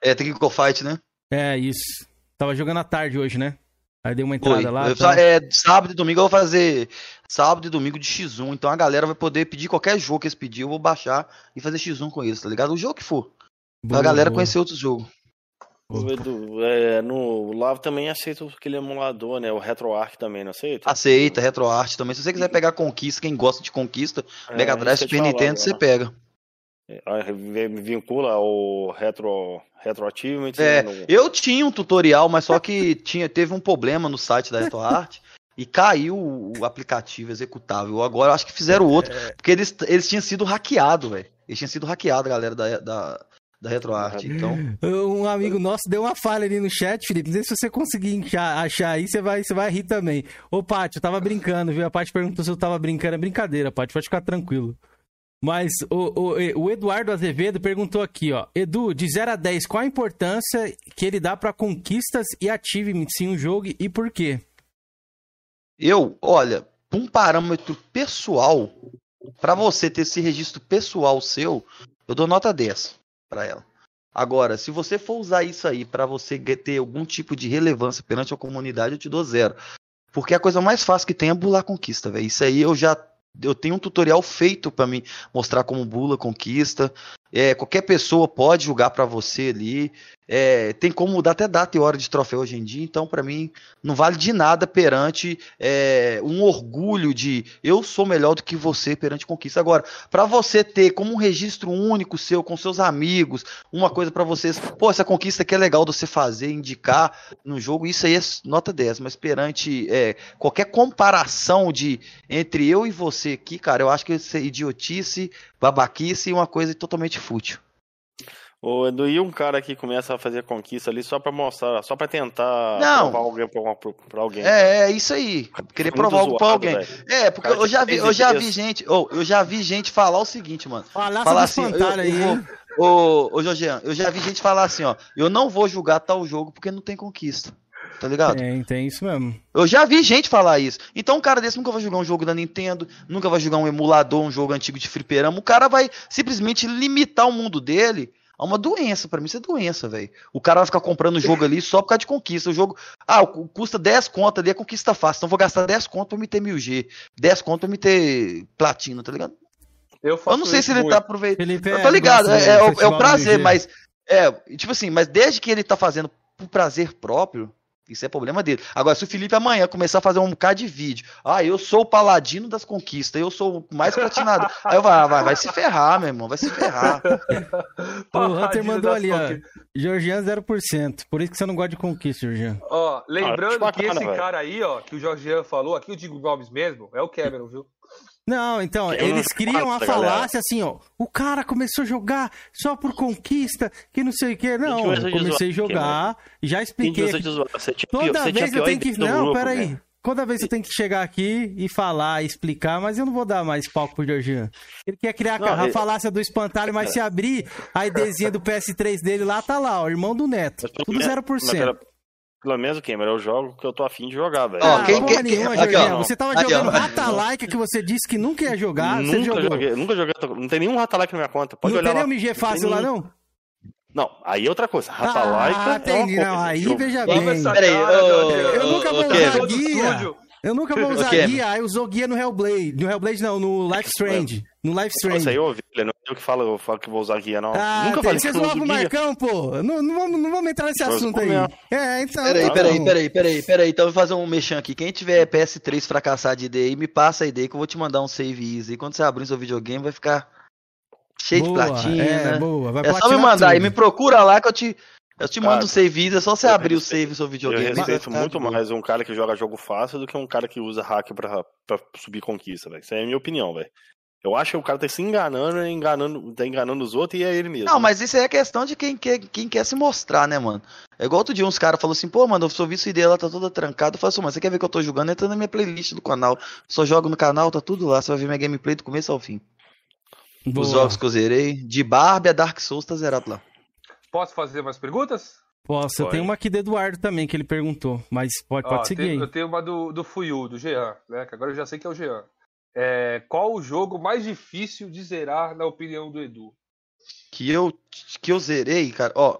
É, tem que go fight, né? É, isso. Tava jogando à tarde hoje, né? Aí dei uma entrada Foi. lá. Só- é, sábado e domingo eu vou fazer sábado e domingo de X1. Então a galera vai poder pedir qualquer jogo que eles pedirem, eu vou baixar e fazer X1 com eles, tá ligado? O jogo que for. Pra galera conhecer outros jogos. O Edu, é, no Lava também aceita aquele emulador, né? O RetroArch também, não aceita? Aceita, RetroArch também. Se você quiser pegar conquista, quem gosta de conquista, É, Mega Drive, Super Nintendo, você pega. É, vincula ao Retro, retro Achievement. É, né, no- eu tinha um tutorial, mas só que tinha, teve um problema no site da RetroArt e caiu o aplicativo executável. Agora eu acho que fizeram outro, porque eles, eles tinham sido hackeados, velho. Eles tinham sido hackeados, galera da, da, da RetroArt. Então, Um amigo nosso deu uma falha ali no chat, Felipe. Não sei se você conseguir achar, achar aí, você vai, você vai rir também. Ô, Paty, eu tava brincando, viu? A Paty perguntou se eu tava brincando. É brincadeira, Paty, pode ficar tranquilo. Mas o, o, o Eduardo Azevedo perguntou aqui, ó. Edu, de 0 a 10, qual a importância que ele dá pra conquistas e achievements em um jogo e por quê? eu, olha, um parâmetro pessoal, pra você ter esse registro pessoal seu, eu dou nota 10 pra ela. Agora, se você for usar isso aí pra você ter algum tipo de relevância perante a comunidade, eu te dou zero. Porque a coisa mais fácil que tem é bular conquista, velho. Isso aí eu já eu tenho um tutorial feito pra mim mostrar como bula conquista. É, qualquer pessoa pode jogar pra você ali. É, tem como mudar até data e hora de troféu hoje em dia. Então, pra mim, não vale de nada perante é, um orgulho de eu sou melhor do que você perante conquista. Agora, pra você ter como um registro único seu com seus amigos, uma coisa pra vocês, pô, essa conquista aqui é legal de você fazer, indicar no jogo, isso aí é nota 10, mas perante é, qualquer comparação de entre eu e você aqui, cara, eu acho que isso é idiotice, babaquice e uma coisa totalmente fútil. Ô, Edu, e um cara que começa a fazer conquista ali só pra mostrar, só pra tentar Não. provar alguém pra, pra alguém. É, é isso aí. Querer Muito provar algo pra alguém. velho. É, porque Cara, eu já vi, eu já vi gente, ou eu já vi gente falar o seguinte, mano. Falar falar assim, eu, aí, ô, ô Jorgean, eu já vi gente falar assim, ó, eu não vou jogar tal jogo porque não tem conquista. Tá ligado? Tem, tem isso mesmo. Eu já vi gente falar isso. Então um cara desse nunca vai jogar um jogo da Nintendo, nunca vai jogar um emulador, um jogo antigo de fliperama. O cara vai simplesmente limitar o mundo dele a uma doença. Pra mim isso é doença, velho. O cara vai ficar comprando o jogo ali só por causa de conquista. O jogo, ah, custa 10 conto ali, é conquista fácil. Então eu vou gastar 10 conto pra me ter 1000G, 10 conto pra me ter platina, tá ligado? Eu, Eu não sei se ele tá aproveitando. Felipe Eu é tô ligado, gosta do é, é o- é o prazer, mas. É, tipo assim, mas desde que ele tá fazendo por prazer próprio, isso é problema dele. Agora, se o Felipe amanhã começar a fazer um bocado de vídeo, ah, eu sou o paladino das conquistas, eu sou o mais platinado. Aí eu vou, ah, vai, vai se ferrar, meu irmão, vai se ferrar. O Hunter mandou ali, ó. conquistas. Georgian 0%. Por isso que você não gosta de conquista, Georgian. Ó, lembrando Ah, que bacana, esse velho. cara aí, ó, que o Jorgean falou, aqui eu digo nomes mesmo, é o Cameron, viu? Não, então, Que eles criam a galera. falácia assim, ó. O cara começou a jogar só por conquista, que não sei o que. Não, eu comecei a jogar, já expliquei. Toda vez eu tenho que. Não, grupo, peraí. Toda vez eu tenho que chegar aqui e falar, explicar, mas eu não vou dar mais palco pro Georgian. Ele quer criar Não, a ele- falácia do espantalho, mas se abrir a IDzinha do PS3 dele lá, tá lá, ó, irmão do Neto. Tudo Mas 0%. pelo- Pelo menos o Cameron, eu jogo que eu tô afim de jogar, velho. Ah, quem- quem- nenhuma, aqui, ó. Você tava Aqui, jogando Ratalaika que você disse que nunca ia jogar. você nunca jogou. joguei, nunca joguei, não tem nenhum Ratalike na minha conta. Pode Não olhar tem lá. nenhum MG fácil tem lá, não? Não, aí é outra coisa. Ratalike Ah, é entendi. coisa. Não, aí Eu- veja bem. Peraí, ô, Jorge. Eu nunca vou usar Kevin. guia. Eu nunca vou usar Kevin. guia. Aí usou guia no Hellblade. No Hellblade não, no Life Strange. No Life Isso aí Strange. eu ouvi, não é eu que falo, eu falo que vou usar guia, não. Ah, nunca tem, falei você que eu uso zoava o guia. Marcão, pô. Não, não, vamos, não vamos entrar nesse Mas assunto aí. É, então. Peraí, tá peraí, bom. peraí, peraí, peraí. Então eu vou fazer um mexão aqui. Quem tiver PS3 fracassado de ID aí, me passa a ID que eu vou te mandar um save easy. E quando você abrir seu videogame, vai ficar cheio Boa, de platina. é, boa, vai é só me mandar aí, me procura lá que eu te, eu te mando Cara, um save. É só você eu abrir o respeito- save do seu Eu videogame. vai respeito muito mais um cara que joga jogo fácil do que um cara que usa hack pra, pra subir conquista, velho. Isso é a minha opinião, velho. Eu acho que o cara tá se enganando, enganando, tá enganando os outros e é ele mesmo. Não, mas isso aí é questão de quem quer, quem quer se mostrar, né, mano? É igual outro dia uns caras falaram assim, pô, mano, eu só vi sua ideia lá, tá toda trancada. Eu falei assim, mano, você quer ver que eu tô jogando? Entra na minha playlist do canal. Só jogo no canal, tá tudo lá. Você vai ver minha gameplay do começo ao fim. Boa. Os jogos que eu zerei. De Barbie a Dark Souls tá zerado lá. Posso fazer mais perguntas? Posso, eu tenho uma aqui do Eduardo também que ele perguntou. Mas pode, pode Ó, seguir tem- aí. Eu tenho uma do, do Fuyu, do Jean, né? Que agora eu já sei que é o Jean. É, qual o jogo mais difícil de zerar, na opinião do Edu? Que eu, que eu zerei, cara. Ó,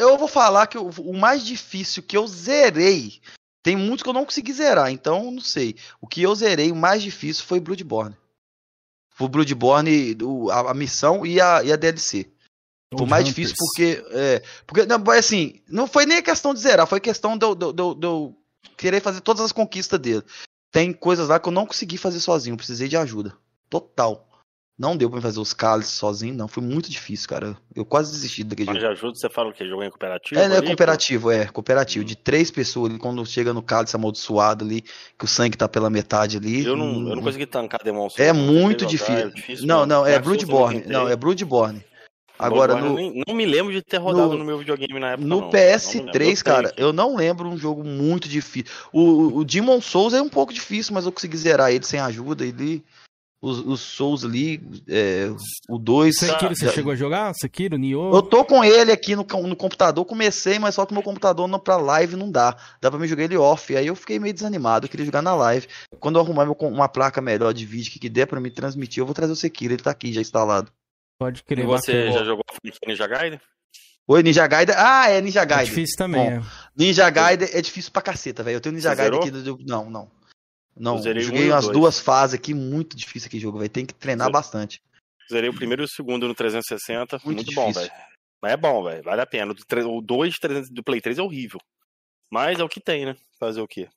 eu vou falar que o, o mais difícil que eu zerei. Tem muitos que eu não consegui zerar, então não sei. O que eu zerei, o mais difícil foi Bloodborne. Foi o Bloodborne, o- a, a missão e a, e a DLC. Foi mais difícil porque. É, porque não, mas assim, não foi nem a questão de zerar, foi questão de eu, de eu- de eu- de eu querer fazer todas as conquistas dele. Tem coisas lá que eu não consegui fazer sozinho, eu precisei de ajuda. Total. Não deu pra me fazer os cálices sozinho, não. Foi muito difícil, cara. Eu quase desisti daquele Mas jogo. de ajuda, você fala o quê? Jogo em cooperativo? É, né, cooperativo, é, cooperativo. De três pessoas ali, quando chega no cálice amaldiçoado ali, que o sangue tá pela metade ali. Eu não, eu hum, não consegui tancar Demon Souls. É não. muito difícil. é difícil Não, não, é eu Bloodborne. Não, é Bloodborne. Agora, no, nem, não me lembro de ter rodado no- no, meu videogame na época. no não. PS3, Não cara, eu não lembro um jogo muito difícil. O, o, Demon Souls é um pouco difícil, mas eu consegui zerar ele sem ajuda. Ele, os, os Souls ali, é, o 2. Sekiro, você chegou a jogar? Sekiro, Nioh? Eu tô com ele aqui no, no computador, comecei, mas só que meu computador não pra live não dá. Dá pra me jogar ele off. Aí eu fiquei meio desanimado, eu queria jogar na live. Quando eu arrumar meu uma placa melhor de vídeo que, que der pra me transmitir, eu vou trazer o Sekiro, ele tá aqui já instalado. Pode E crer. você bacana. já jogou Ninja Gaiden? Oi, Ninja Gaiden. Ah, é Ninja Gaiden. difícil também, Bom, é. Ninja Gaiden é difícil pra caceta, velho. Eu tenho Ninja Você Gaiden zerou? aqui. Não, não. Não, Eu joguei um e dois. duas fases aqui, muito difícil aquele jogo, velho. Tem que treinar bastante. Zerei o primeiro e o segundo no 360. Muito Muito, bom, difícil. velho. Mas é bom, velho. Vale a pena. O tre- O 2 300 do Play 3 é horrível. Mas é o que tem, né? Fazer o quê?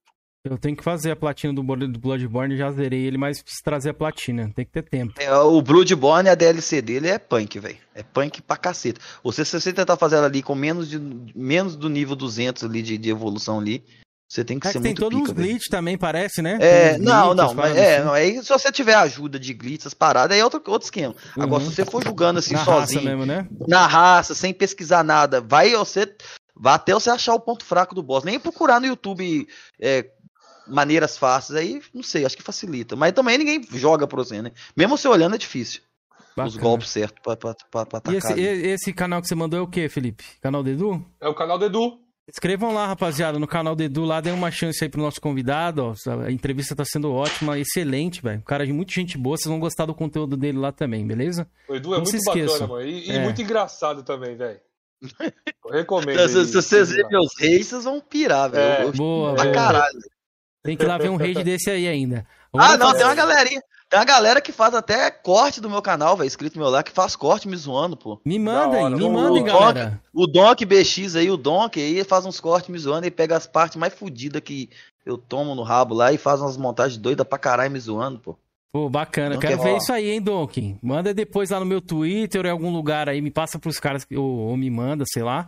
Eu tenho que fazer a platina do Blo- do Bloodborne, já zerei ele, mas preciso trazer a platina. Tem que ter tempo. É, o Bloodborne, a DLC dele é punk, velho. É punk pra caceta. Você, se você tentar fazer ela ali com menos, de, menos do nível 200 ali de, de evolução ali, você tem que É ser que tem muito todos pica, uns velho. glitch também, parece, né? É, não, glitches, não, mas é, assim. não, aí se você tiver ajuda de glitch, essas paradas, aí é outro, outro esquema. Agora, Uhum. se você for jogando assim Na raça sozinho, mesmo, né? na raça, sem pesquisar nada, vai você, vai até você achar o ponto fraco do boss. Nem procurar no YouTube é, maneiras fáceis, aí não sei, acho que facilita. Mas também ninguém joga pra você, né? Mesmo você olhando é difícil. Os Bacana. golpes certos pra, pra, pra, pra E atacar. esse, ali. e- esse canal que você mandou é o quê, Felipe? Canal do Edu? É o canal do Edu. Escrevam lá, rapaziada, no canal do Edu lá, dê uma chance aí pro nosso convidado, ó. A entrevista tá sendo ótima, excelente, velho. Um cara de muita gente boa, vocês vão gostar do conteúdo dele lá também, beleza? O Edu é Não muito bacana, mano. E, e É. muito engraçado também, velho. Eu recomendo. Se, se- aí, se vocês verem meus reis, vocês vão pirar, velho. É. Boa, pra boa. caralho. Tem que ir lá ver um raid desse aí ainda. Ah, Vamos não, fazer- tem uma galerinha. Tem uma galera que faz até corte do meu canal, velho. Inscrito meu lá, que faz corte me zoando, pô. Me mandem, hora, me mandem, o galera. Donk, o Donk BX aí, o Donk aí, faz uns cortes me zoando e pega as partes mais fodidas que eu tomo no rabo lá e faz umas montagens doidas pra caralho me zoando, pô. Pô, bacana. Donk Quero é ver isso aí, hein, Donk. Manda depois lá no meu Twitter ou em algum lugar aí, me passa pros caras que- ou, ou me manda, sei lá.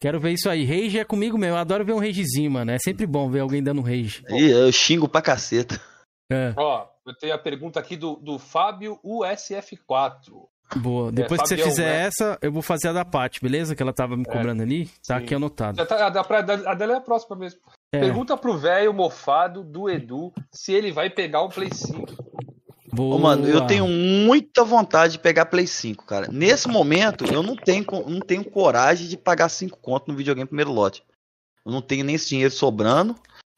Quero ver isso aí. Rage é comigo mesmo. Eu adoro ver um ragezinho, mano. É sempre bom ver alguém dando um rage. Aí eu xingo pra caceta. É, Ó, eu tenho a pergunta aqui do, do Fábio USF4. boa. Depois que você fizer né? essa, eu vou fazer a da Paty, beleza? Que ela tava me cobrando ali. Tá aqui anotado. Já tá, a, da, a dela é a próxima mesmo. É. Pergunta pro velho mofado do Edu se ele vai pegar o Play 5. Boa. Ô, mano, eu tenho muita vontade de pegar Play 5, cara. Nesse momento, eu não tenho, não tenho coragem de pagar 5 conto no videogame primeiro lote. Eu não tenho nem esse dinheiro sobrando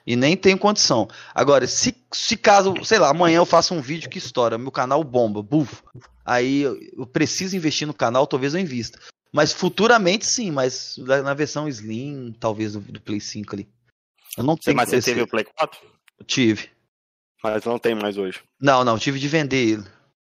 e nem tenho condição. Agora, se, se caso, sei lá, amanhã eu faço um vídeo que estoura, meu canal bomba, buf, aí eu, eu preciso investir no canal, talvez eu invista. Mas futuramente sim, mas na, versão Slim, talvez do, do Play 5 ali. Eu não tenho mas você esse- teve o Play 4? Tive. Mas não tem mais hoje. Não, não, tive de vender ele.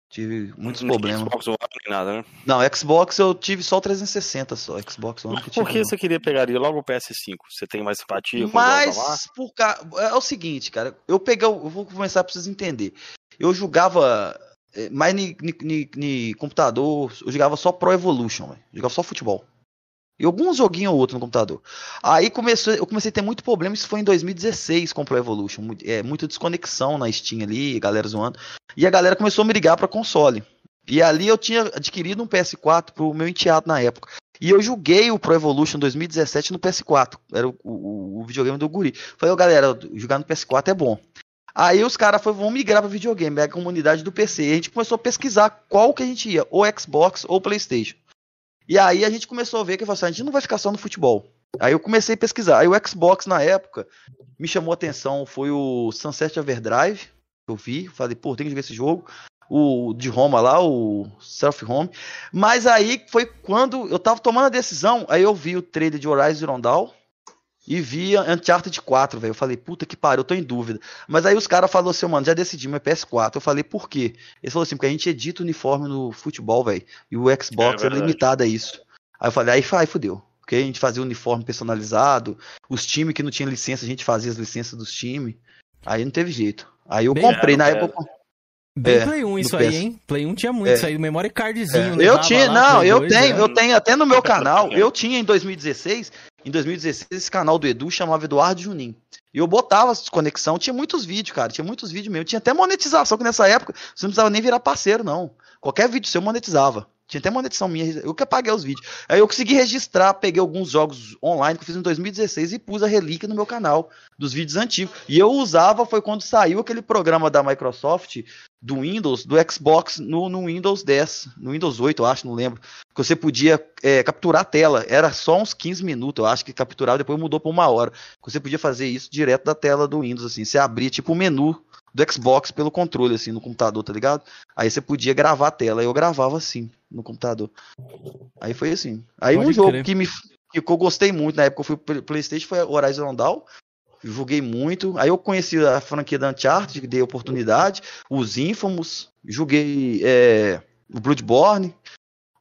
Tive muitos Nem problemas. Xbox One, nem nada, né? Não, Xbox eu tive só o 360 só. Xbox One que eu Por que você queria pegaria logo o PS5? Você tem mais simpatia com o Mas por ca... é o seguinte, cara. Eu peguei, o- eu vou começar pra vocês entenderem. Eu jogava eh, mais ni, ni- ni- ni computador, eu jogava só Pro Evolution, véio. jogava só futebol. E alguns joguinhos ou outro no computador. Aí começou, eu comecei a ter muito problema, isso foi em 2016 com o Pro Evolution. É, muita desconexão na Steam ali, galera zoando. E a galera começou a me ligar pra console. E ali eu tinha adquirido um PS4 pro meu enteado na época. E eu joguei o Pro Evolution 2017 no PS4. Era o, o- o videogame do Guri. Falei, ô galera, jogar no PS4 é bom. Aí os caras vamos migrar para videogame, é a comunidade do PC. E a gente começou a pesquisar qual que a gente ia, ou Xbox ou Playstation. E aí a gente começou a ver que assim, a gente não vai ficar só no futebol. Aí eu comecei a pesquisar. Aí o Xbox na época me chamou a atenção, foi o Sunset Overdrive, que eu vi, falei, pô, tem que jogar esse jogo. O de Roma lá, o Self Home. Mas aí foi quando eu tava tomando a decisão, aí eu vi o trailer de Horizon Zero Dawn e vi Uncharted 4, velho. Eu falei, puta que pariu, eu tô em dúvida. Mas aí os caras falaram assim, mano, já decidimos, é PS4. Eu falei, por quê? Eles falaram assim, porque a gente edita uniforme no futebol, velho. E o Xbox É é, limitado a isso. Aí eu falei, aí, aí fudeu. Porque a gente fazia uniforme personalizado, os times que não tinham licença, a gente fazia as licenças dos times. Aí não teve jeito. Aí eu Bem comprei, na legal, época. Eu- Bem É, Play 1 no isso aí, hein? Play 1 tinha muito É. isso aí, memory cardzinho. eu levava tinha, lá, não, eu 2, tenho, né? eu tenho até no meu canal. Eu tinha em 2016, em 2016 esse canal do Edu chamava Eduardo Junim. E eu botava as conexão, tinha muitos vídeos, cara, tinha muitos vídeos mesmo. Tinha até monetização, que nessa época você não precisava nem virar parceiro, não. Qualquer vídeo seu monetizava. Tinha até monetização minha, eu que apaguei os vídeos. Aí eu consegui registrar, peguei alguns jogos online que eu fiz em 2016 e pus a relíquia no meu canal, dos vídeos antigos. E eu usava, foi quando saiu aquele programa da Microsoft, do Windows, do Xbox, no, no Windows 10, no Windows 8, eu acho, não lembro. Que você podia é, capturar a tela. Era só uns 15 minutos, eu acho que capturava, depois mudou para uma hora. Que você podia fazer isso direto da tela do Windows, assim. Você abria tipo o menu do Xbox pelo controle, assim, no computador, tá ligado? Aí você podia gravar a tela. Eu gravava assim, no computador. Aí foi assim. Aí Pode um jogo que, me, que eu gostei muito na época, eu fui pro Playstation, foi Horizon Dawn. Joguei muito. Aí eu conheci a franquia da Uncharted, que dei oportunidade. Os Infamous. Joguei é, o Bloodborne.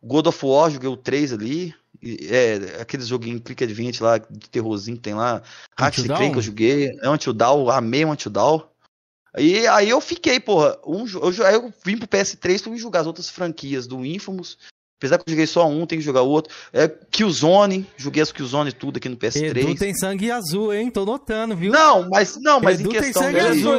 God of War, joguei o 3 ali. É, aqueles joguinhos Click Advent lá, de terrorzinho que tem lá. Clank Dawn? eu joguei. Until Dawn, amei o Until Dawn. E aí eu fiquei, porra. Um, eu, aí eu vim pro PS3 pra me jogar as outras franquias do Infamous. Apesar que eu joguei só um, tem que jogar outro. É, Killzone, joguei as Killzone tudo aqui no PS3. Edu tem sangue azul, hein? Tô notando, viu? Não, mas não, mas Edu em tem questão sangue dele- azul.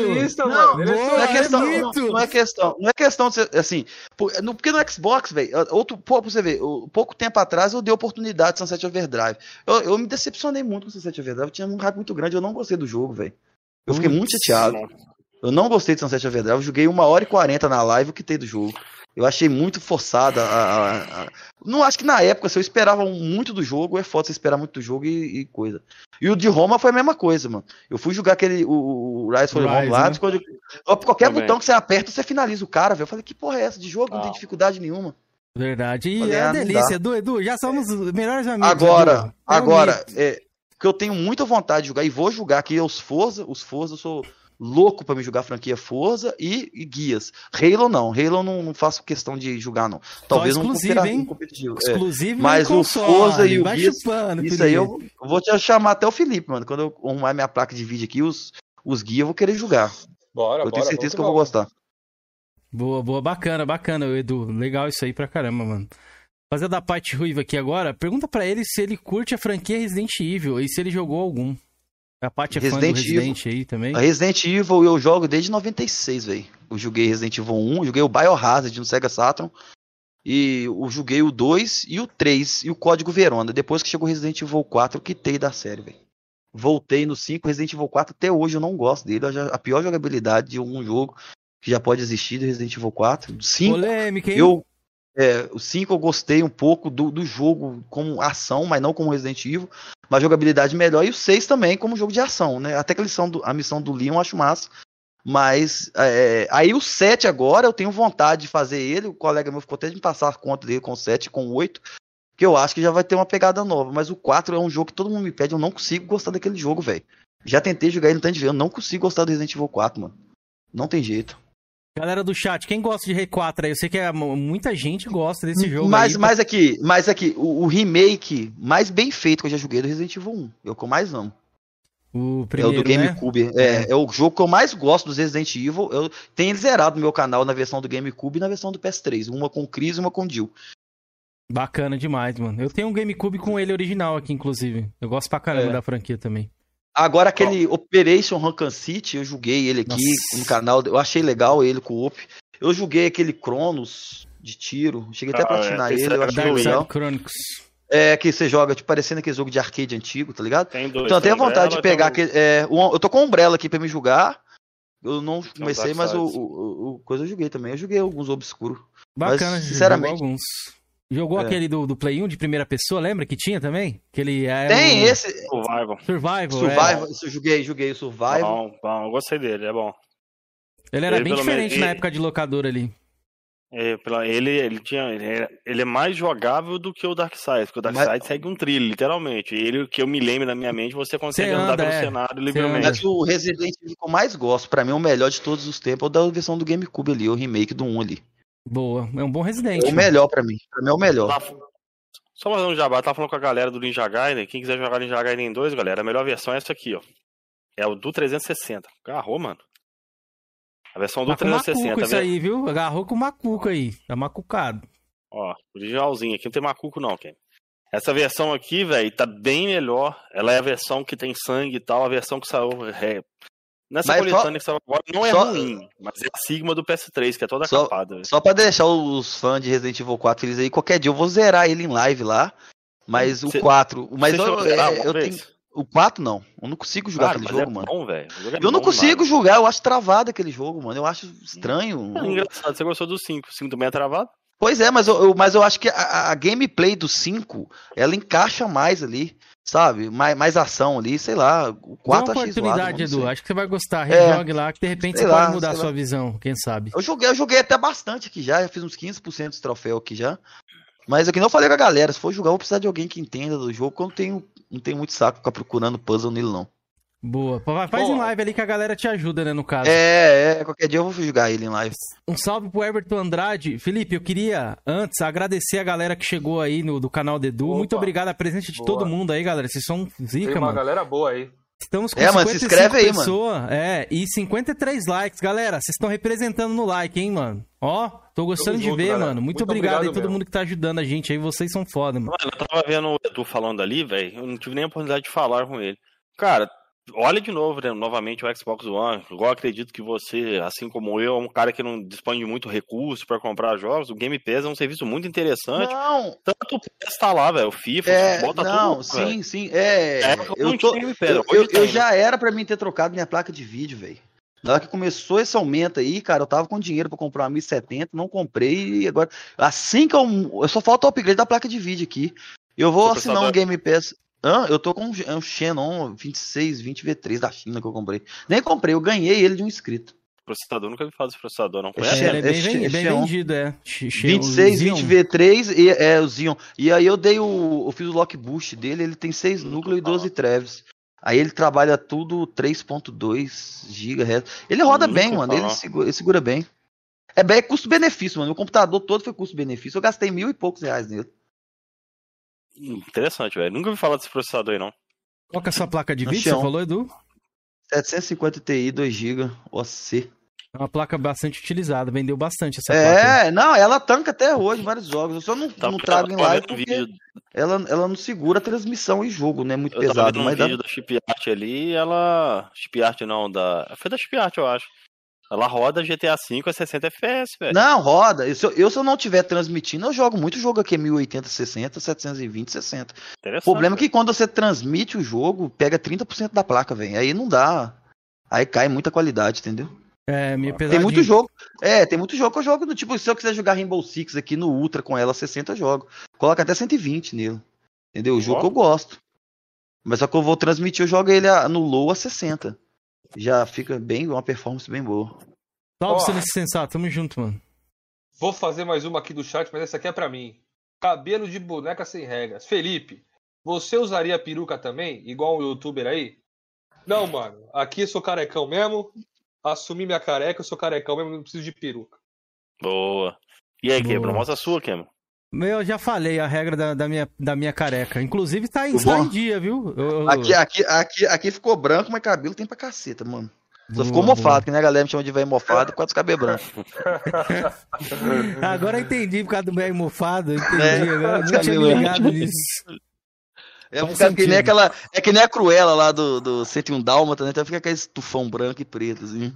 não, Ele é não é questão, não, não é questão, não é questão de ser, assim, porque no Xbox, velho, outro, pô, pra você ver, o- pouco tempo atrás eu dei oportunidade de Sunset Overdrive. Eu, eu me decepcionei muito com Sunset Overdrive, eu tinha um hype muito grande, eu não gostei do jogo, velho. Eu fiquei muito chateado. Eu não gostei de Sunset Overdrive, eu joguei uma hora e quarenta na live o que tem do jogo. Eu achei muito forçada a, a- a- Não acho que na época, se eu esperava muito do jogo, é foda você esperar muito do jogo e, e coisa. E o de Roma foi a mesma coisa, mano. Eu fui jogar aquele. O, o Rise for Rome lá, né? quando eu- qualquer Também. botão que você aperta, você finaliza o cara, velho. Eu falei, que porra é essa? De jogo não tem Ah. dificuldade nenhuma. Verdade. E Falei, é ah, delícia. Edu, Edu, já somos os melhores amigos. Agora. É agora, é, que eu tenho muita vontade de jogar e vou jogar aqui os Forza, os Forza, eu sou louco pra me jogar a franquia Forza e, e guias. Halo não, Halo não, não faço questão de jogar não. Talvez um um competitivo. é. Exclusivo Mas no o Forza console, e o Guias, chupando, isso aí eu, eu vou te chamar até o Felipe, mano. Quando eu arrumar minha placa de vídeo aqui, os, os guias eu vou querer jogar. Bora, eu bora, tenho certeza que eu vou gostar. Boa, boa, bacana, bacana, Edu. Legal isso aí pra caramba, mano. Fazer da parte ruiva aqui agora, pergunta pra ele se ele curte a franquia Resident Evil e se ele jogou algum. A Paty é fã do Resident Resident aí também. A Resident Evil eu jogo desde 96, velho. Eu joguei Resident Evil 1, joguei o Biohazard no Sega Saturn. E eu joguei o 2 e o 3 e o Código Verona. Depois que chegou Resident Evil 4, eu quitei da série, velho. Voltei no 5, Resident Evil 4, até hoje eu não gosto dele. A pior jogabilidade de um jogo que já pode existir do Resident Evil 4. Do 5, Polêmica, hein? eu, é, o 5 eu gostei um pouco do, do jogo como ação, mas não como Resident Evil. Mas jogabilidade melhor. E o 6 também como jogo de ação, né? Até que a, lição do- a missão do Leon eu acho massa. Mas é, aí o 7 agora eu tenho vontade de fazer ele. O colega meu ficou até de me passar a conta dele com o 7 e com o 8. Que eu acho que já vai ter uma pegada nova. Mas o 4 é um jogo que todo mundo me pede. Eu não consigo gostar daquele jogo, velho. Já tentei jogar ele no tanto de ver. Eu não consigo gostar do Resident Evil 4, mano. Não tem jeito. Galera do chat, quem gosta de R4 aí? Eu sei que é, muita gente gosta desse jogo Mas, aí. mas aqui, mas aqui, o, o remake mais bem feito que eu já joguei é do Resident Evil 1. É o que eu mais amo. O é o primeiro, do né? GameCube. É, é o jogo que eu mais gosto dos Resident Evil. Eu tenho zerado no meu canal na versão do GameCube e na versão do PS3. Uma com Chris e uma com Jill. Bacana demais, mano. Eu tenho um GameCube com ele original aqui, inclusive. Eu gosto pra caramba É. da franquia também. Agora, aquele Operation Raccoon City, eu joguei ele aqui Nossa. no canal. Eu achei legal ele com o Op. Eu joguei aquele Cronos de tiro. Cheguei até a Ah, é, platinar esse ele. Eu é achei legal. Chronicles. É, que você joga, tipo, parecendo aquele jogo de arcade antigo, tá ligado? Tem dois. Então eu tenho vontade de pegar. É, o- eu tô com o Umbrella aqui pra me jogar. Eu não comecei, mas o, o, o- coisa eu joguei também. Eu joguei alguns obscuros. Bacana, Mas, sinceramente. alguns. Jogou É. aquele do, do Play 1 de primeira pessoa, lembra que tinha também? Que ele é Tem o- esse. Survival. Survival. Survival, é. isso eu joguei, joguei o Survival. Bom, bom, eu gostei dele, é bom. Ele era Ele, bem diferente menos, na ele- época de locadora ali. É, pela- ele, ele tinha. Ele é, ele é mais jogável do que o Darkseid, porque o Mas- Darkseid segue um trilho, literalmente. Ele, que eu me lembro na minha mente, você consegue Você andar anda, pelo é. cenário livremente. Mas o Resident Evil que eu mais gosto, pra mim, é o melhor de todos os tempos, é o da versão do GameCube ali, o remake do 1 ali. Boa. É um bom Resident. É o mano. melhor pra mim. Pra mim é o melhor. Lá- Só fazer um jabá, tá falando com a galera do Ninja Gaiden. Quem quiser jogar Ninja Gaiden 2, galera, a melhor versão é essa aqui, ó. É o do 360. Agarrou, mano. A versão do Tá com 360. macuco isso né? aí, viu? Agarrou com macuco aí. Tá macucado. Ó, originalzinho aqui, não tem macuco não, Ken. Essa versão aqui, velho, tá bem melhor. Ela é a versão que tem sangue e tal, a versão que saiu. É... Nessa Mas coletânea só- que saiu agora não é só- ruim, mas é a Sigma do PS3, que é toda Só, capada. velho. só pra deixar os fãs de Resident Evil 4 felizes aí, qualquer dia eu vou zerar ele em live lá. Mas o Cê- 4. Mas eu, zerar é, eu tenho. O 4 não. Eu não consigo jogar Cara, aquele mas jogo, é mano. bom, jogo é eu não bom consigo demais. jogar, eu acho travado aquele jogo, mano. Eu acho estranho. É engraçado, você gostou do 5. O 5 também é travado? Pois é, mas eu, eu- mas eu acho que a, a gameplay do 5, ela encaixa mais ali, sabe? Mais, mais ação ali, sei lá. O Dá 4 uma achei zoado, oportunidade, Edu. não. Acho que você vai gostar. É. Rejogue lá, que de repente você lá, pode mudar a sua lá. visão, quem sabe. Eu joguei, eu joguei até bastante aqui já, já fiz uns 15% dos troféus aqui já. Mas é que eu falei com a galera, se for jogar, eu vou precisar de alguém que entenda do jogo, porque eu não tenho, não tenho muito saco ficar procurando puzzle nele, não. Boa. Fa- Faz em live ali que a galera te ajuda, né, no caso. É, é, qualquer dia eu vou jogar ele em live. Um salve pro Everton Andrade. Felipe, eu queria antes agradecer a galera que chegou aí no do canal do Edu. Muito obrigado a presença de Boa. todo mundo aí, galera. Vocês são zica, Tem uma mano. galera boa aí. Estamos com É, mano, se 55 inscreve aí, mano. pessoas, É, e 53 likes. Galera, vocês estão representando no like, hein, mano? Ó, tô gostando Tamo de junto, ver, galera. mano. Muito, Muito obrigado, obrigado aí todo mesmo. mundo que tá ajudando a gente aí. Vocês são foda, mano. Mano, eu tava vendo o Edu falando ali, velho. Eu não tive nem a oportunidade de falar com ele. Cara, olha de novo, né, novamente o Xbox One. Igual acredito que você, assim como eu, é um cara que não dispõe de muito recurso pra comprar jogos. O Game Pass é um serviço muito interessante. Não. Tanto o PS tá lá, velho. O FIFA, É, tá não, tudo. sim, velho. sim, é. É, eu, não tô, Game Pass, eu, eu, eu né? já era pra mim ter trocado minha placa de vídeo, velho. Na hora que começou esse aumento aí, cara, eu tava com dinheiro pra comprar uma 1070, não comprei e agora. Assim que eu. Eu só falta o upgrade da placa de vídeo aqui. Eu vou assinar um Game Pass. Hã? Eu tô com um, um Xenon 26, 20 V3 da China que eu comprei. Nem comprei, eu ganhei ele de um inscrito. Processador, nunca vi falar desse processador, não É conhece? Xenon, Ele é bem, é bem Xeon. vendido, é. Xe- 26, Xeon. 20 V3 e é o Xeon. E aí eu dei o. Eu fiz o lock boost dele, ele tem 6 núcleos e 12 treves. Aí ele trabalha tudo 3.2 GHz. Ele roda Nunca bem, mano. Ele segura, ele segura bem. É bem é custo-benefício, mano. O computador todo foi custo-benefício. Eu gastei mil e poucos reais nele. Interessante, velho. Nunca vi falar desse processador aí, não. Qual que é a sua placa de vídeo? Você falou, Edu? 750 Ti, 2 GB, OC. É uma placa bastante utilizada. Vendeu bastante essa placa. aí. É, não, ela tanca até hoje vários jogos. Eu só não, Tá, não trago em tava live porque vídeo- ela, ela não segura a transmissão e jogo, né? Muito Eu tava pesado. vendo um Mas dá... vídeo da Chip Art ali ela. Chip Art não, da. Foi da Chip Art, eu acho. Ela roda GTA V a 60 FPS, velho. Não, roda. Eu, se eu, eu, se eu não estiver transmitindo, eu jogo muito jogo aqui, 1080, 60, 720, 60. O problema é que quando você transmite o jogo, pega 30% da placa, velho. Aí não dá. Aí cai muita qualidade, entendeu? É, me apesar Tem muito jogo. É, tem muito jogo que eu jogo do tipo, se eu quiser jogar Rainbow Six aqui no Ultra com ela 60, eu jogo. Coloca até 120 nele. Entendeu? O jogo que eu gosto. Mas só que eu vou transmitir, eu jogo ele a- no low a 60. Já fica bem, uma performance bem boa. Salve, Ó. Silêncio Sensato. Tamo junto, mano. Vou fazer mais uma aqui do chat, mas essa aqui é pra mim. Cabelo de boneca sem regras. Felipe, você usaria peruca também? Igual um youtuber aí? Não, mano. Aqui eu sou carecão mesmo. Assumi minha careca, eu sou carecão mesmo, não preciso de peruca. Boa. E aí, Boa. Quebra? Mostra a sua, Quebra. Eu já falei a regra da, da minha, da minha careca. Inclusive tá em, tá em dia, viu? Eu- eu- Aqui, aqui, aqui, aqui ficou branco, mas cabelo tem pra caceta, mano. Só ficou boa. mofado, que né, a galera me chama de velho mofado por causa dos cabelos brancos. Agora eu entendi por causa do meio mofado. eu Entendi. É, agora não tinha ligado nisso. É, Faz por causa que nem aquela. É que nem a cruela lá do, do 101 Dálmata, né? Então fica aquele tufão branco e preto, assim.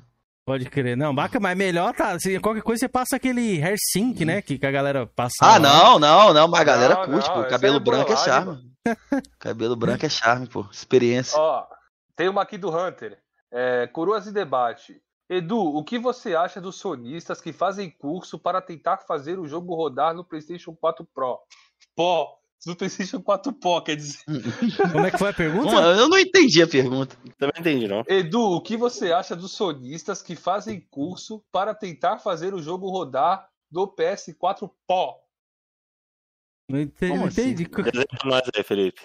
Pode crer. Não, baca, mas melhor tá. Se qualquer coisa você passa aquele hair sync, né? Que, que a galera passa. Ah, lá. não, não, não, mas a galera Não, curte, não, pô. Cabelo é branco é charme. Cabelo branco é charme, pô. Experiência. Ó, tem uma aqui do Hunter. É, Coroas e debate. Edu, o que você acha dos sonistas que fazem curso para tentar fazer o jogo rodar no PlayStation 4 Pro? Pó, no PlayStation 4 Pro, quer dizer. Como é que foi a pergunta? Eu não entendi a pergunta. Também entendi, não. Edu, o que você acha dos sonistas que fazem curso para tentar fazer o jogo rodar do PS4 Pro? Não entendi. Como assim? entendi. Nós aí, Felipe.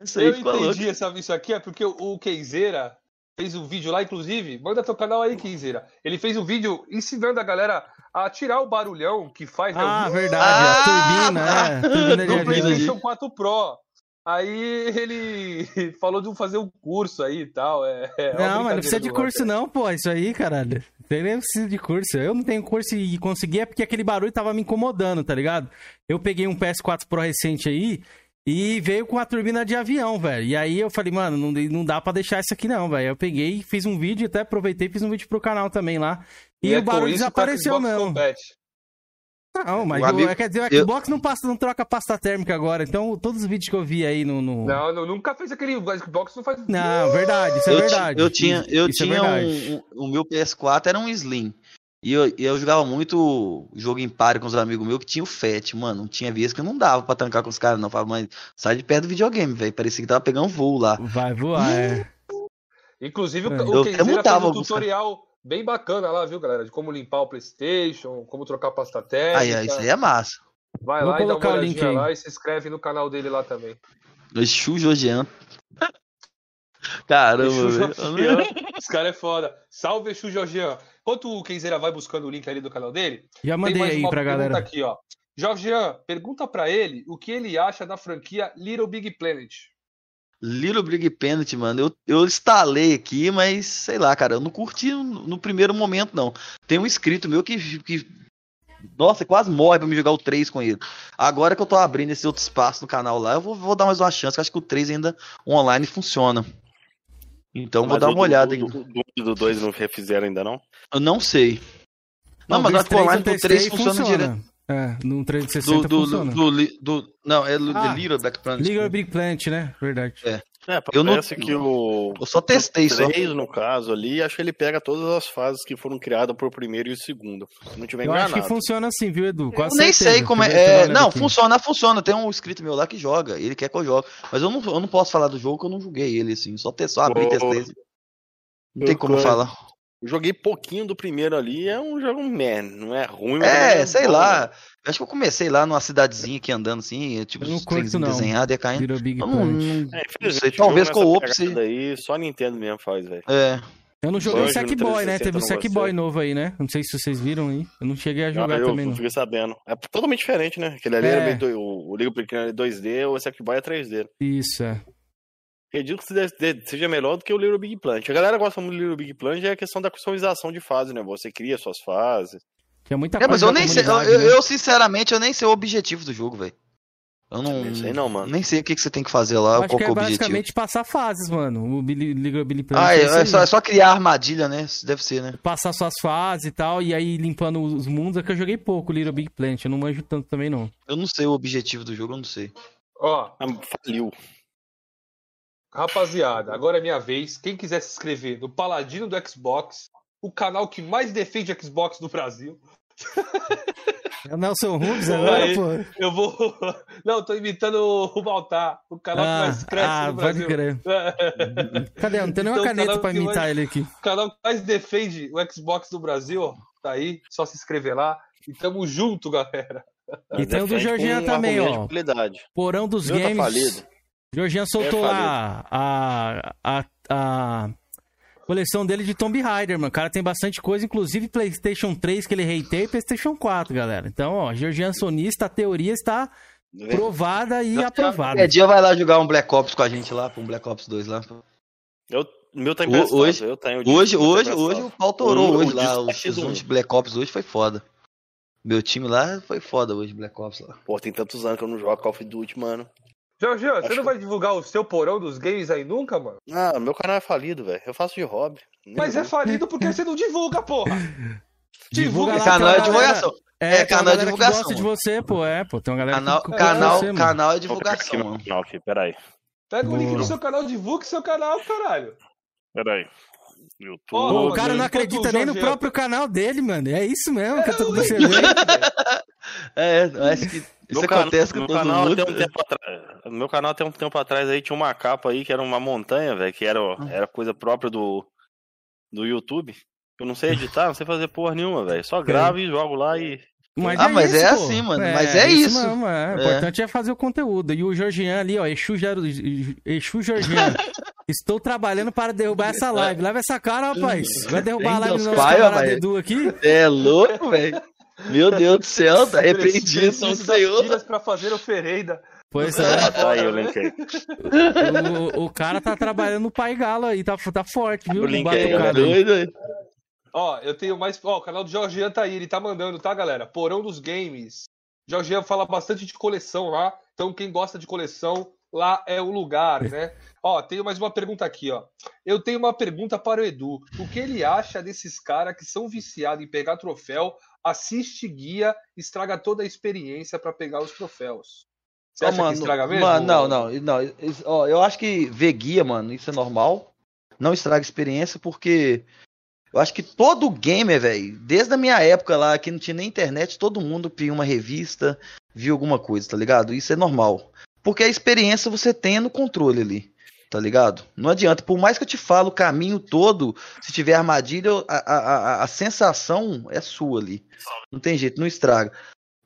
Isso aí Eu entendi essa, isso aqui, é porque o, o Keizeira fez um vídeo lá, inclusive. Manda teu canal aí, Keizeira. Ele fez um vídeo ensinando a galera a tirar o barulhão que faz. né, Ah, o- verdade, a turbina, é, turbina avião. PlayStation 4 Pro. Aí ele falou de fazer um curso aí e tal. É, é Não, mas não precisa de curso não, pô, isso aí, caralho. Tem nem precisa de curso. Eu não tenho curso e consegui é porque aquele barulho tava me incomodando, tá ligado? Eu peguei um PS4 Pro recente aí e veio com a turbina de avião, velho. E aí eu falei, mano, não, não dá pra deixar isso aqui não, velho. Eu peguei, fiz um vídeo, até aproveitei e fiz um vídeo pro canal também lá. E, é o barulho o desapareceu Xbox não. compete. Não, mas O o- amigo- quer dizer, o eu- Xbox não, passa, não troca pasta térmica agora. Então, todos os vídeos que eu vi aí no. no... Não, não, nunca fez aquele. O Xbox não faz. Não, verdade, isso é eu, ti- verdade. eu tinha, eu Isso é tinha verdade. um, um- O meu PS4 era um Slim. E eu, eu jogava muito jogo em pare com os amigos meus que tinha o FAT, mano. Não tinha vezes que não dava pra trancar com os caras, não. Falava, mãe, sai de perto do videogame, velho. Parecia que tava pegando voo lá. Vai voar, é. Inclusive, o, Eu o até Kenzeira fez um tutorial bem bacana lá, viu, galera? De como limpar o PlayStation, como trocar pasta térmica. Aí, aí, isso aí é massa. Vai Vou lá e dá uma colocar o link olhadinha aí. lá e se inscreve no canal dele lá também. Exu Georgiano. Caramba, Exu velho. Os caras é foda. Salve, Exu Georgian. Enquanto o Kenzeira vai buscando o link ali do canal dele, Já tem mandei mais aí uma pra pergunta galera. aqui, ó. Georgian, pergunta pra ele o que ele acha da franquia Little Big Planet. Little Big Planet, mano, eu, eu instalei aqui, mas sei lá, cara, eu não curti no, no primeiro momento, não. Tem um inscrito meu que, que. Nossa, quase morre pra me jogar o 3 com ele. Agora que eu tô abrindo esse outro espaço no canal lá, eu vou, vou dar mais uma chance, que acho que o 3 ainda online funciona. Então vou Mas dar o uma do- olhada do- aí. Do, do 2 não refizeram ainda, não? Eu não sei. Não, mas do acho que o 3 online do testei 3 e funciona direto. É, no 360 Do, do, funciona. do, li- do- não, é do Ah, The Little Black Planet. Little Big Planet, né? Verdade. É. É, Eu não- que o. eu só testei, só. 3, no caso ali, acho que ele pega todas as fases que foram criadas por primeiro e segundo. Se não tiver Eu acho que funciona assim, viu, Edu? Eu nem certeza. sei como é. é, não, aqui. funciona, funciona. Tem um inscrito meu lá que joga. Ele quer que eu jogue. Mas eu não, eu não posso falar do jogo que eu não joguei ele, assim. Só, ter, só abri e testei. Não tem como falar. Eu joguei pouquinho do primeiro ali, é um jogo man, não é ruim, mas É, também sei bom, lá. né? Acho que eu comecei lá numa cidadezinha aqui andando assim, tipo, Eu não os curto, trenzinhos não. desenhados ia caindo. Little Big Eu não- É, não sei, talvez com o Ops. Daí, só Nintendo mesmo faz, velho. É. Eu não joguei o Sackboy, né? 360 Teve o Sackboy novo aí, né? Não sei se vocês viram aí. Eu não cheguei a Ah, jogar eu também, não. fiquei sabendo. É totalmente diferente, né? Aquele ali É. era meio do, o, o Liga Pequeno é 2D, o Sackboy é 3D. Isso, é. Acredito que seja- seja melhor do que o Little Big Planet. A galera gosta muito do Little Big Planet é a questão da customização de fase, né? Você cria suas fases. É muita É, mas coisa eu da nem sei. Eu, eu- né? eu, sinceramente, eu nem sei o objetivo do jogo, velho. Eu não. Não sei não, mano. Nem sei o que, que você tem que fazer lá, Eu acho qual que é é o objetivo. basicamente passar fases, mano. O Liga Billy Planet. Ah, é, é aí. só, é só criar armadilha, né? Deve ser, né? Passar suas fases e tal, e aí limpando os mundos. É que eu joguei pouco Little Big Planet, eu não manjo tanto também, não. Eu não sei o objetivo do jogo, eu não sei. Ó, Ah, Faliu. Rapaziada, agora é minha vez. Quem quiser se inscrever no Paladino do Xbox, o canal que mais defende Xbox do Brasil. É o Nelson Rubens agora, Aí, pô. Eu vou. Não, tô imitando o Baltar, o canal Ah, que mais cresce ah, no pode Brasil. crer. Cadê? Não tem nenhuma Então, caneta pra que imitar mais- ele aqui. O canal que mais defende o Xbox do Brasil, ó, tá aí, só se inscrever lá. E tamo junto, galera. E tem o do Jorginho também, ó. Porão dos meu tá Games. falido. Jorginho soltou É lá a, a, a coleção dele de Tomb Raider, mano. O cara tem bastante coisa, inclusive PlayStation 3 que ele hateia e PlayStation 4, galera. Então, ó, Georgian sonista, a teoria está provada e aprovada. Qualquer dia vai lá jogar um Black Ops com a gente lá, um Black Ops 2 lá. Eu, meu tá O- emprestado, hoje, eu tenho hoje, hoje, hoje o pau torou O- hoje o lá. disco O tá X1. X1 de Black Ops hoje foi foda. Meu time lá foi foda hoje, Black Ops lá. Pô, tem tantos anos que eu não jogo Call of Duty, mano. Jorginho, você não vai divulgar o seu porão dos games aí nunca, mano? Ah, meu canal é falido, velho. Eu faço de hobby. Mas é falido porque você não divulga, porra. Divulga lá, canal é divulgação. É, É, canal é galera que divulgação, gosta de você, pô. É, pô. Tem uma galera Canal, que canal, de você, canal é Vou pegar aqui divulgação, mano. canal aqui, peraí. Pega o link do seu canal, divulgue seu canal, caralho. Peraí. YouTube. Pô, o cara não acredita nem no Jorge- próprio canal dele, mano. É isso mesmo que eu tô eu percebendo. É, acho que isso Meu cana- acontece com todo canal mundo. tem um tempo atrás. Meu canal tem um tempo atrás aí tinha uma capa aí que era uma montanha, velho, que era, Ah. era coisa própria do do YouTube. Eu não sei editar, não sei fazer porra nenhuma, velho. Só gravo e jogo lá e Mas Ah, é mas isso, é pô. assim, mano, mas é isso. mesmo, é. O É. importante é fazer o conteúdo. E o Georgian ali, ó, Exu, Jar- Exu Georgian. Estou trabalhando para derrubar essa live. Leva essa cara, rapaz. Vai derrubar a live do nosso Pai, camarada Edu aqui. É louco, velho. Meu Deus do céu, tá Preciso das Senhor. filhas pra fazer oferenda. Pois é. Ah, tá aí o link aí. O, o cara tá trabalhando no Pai Galo aí, tá, tá forte, viu? O link No aí, batucado aí. Doido, Ó, eu tenho mais. Ó, o canal do Jorgian tá aí, ele tá mandando, tá, galera? Porão dos Games. Jorgian fala bastante de coleção lá. Então, quem gosta de coleção, lá é o lugar, né? Ó, tenho mais uma pergunta aqui, ó. Eu tenho uma pergunta para o Edu. O que ele acha desses caras que são viciados em pegar troféu, assiste guia, estraga toda a experiência pra pegar os troféus? Você acha mano, que estraga mesmo? Mano, não, não, não. Isso- Ó, eu acho que ver guia, mano, isso é normal. Não estraga experiência, porque eu acho que todo gamer, velho, desde a minha época lá, que não tinha nem internet, todo mundo via uma revista, via alguma coisa, tá ligado? Isso é normal. Porque a experiência você tem no controle ali, tá ligado? Não adianta, por mais que eu te falo o caminho todo, se tiver armadilha, a, a, a, a sensação é sua ali. Não tem jeito, não estraga.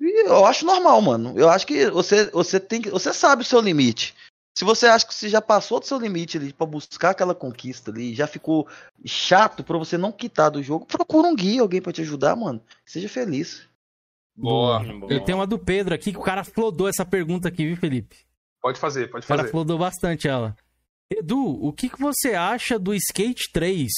E eu acho normal, mano. Eu acho que você, você tem que. Você sabe o seu limite. Se você acha que você já passou do seu limite ali pra buscar aquela conquista ali, já ficou chato pra você não quitar do jogo, procura um guia, alguém pra te ajudar, mano. Seja feliz. Boa. Eu tenho uma do Pedro aqui, que o cara flodou essa pergunta aqui, viu, Felipe? Pode fazer, pode O cara fazer. flodou bastante ela. Edu, o que, que você acha do Skate 3?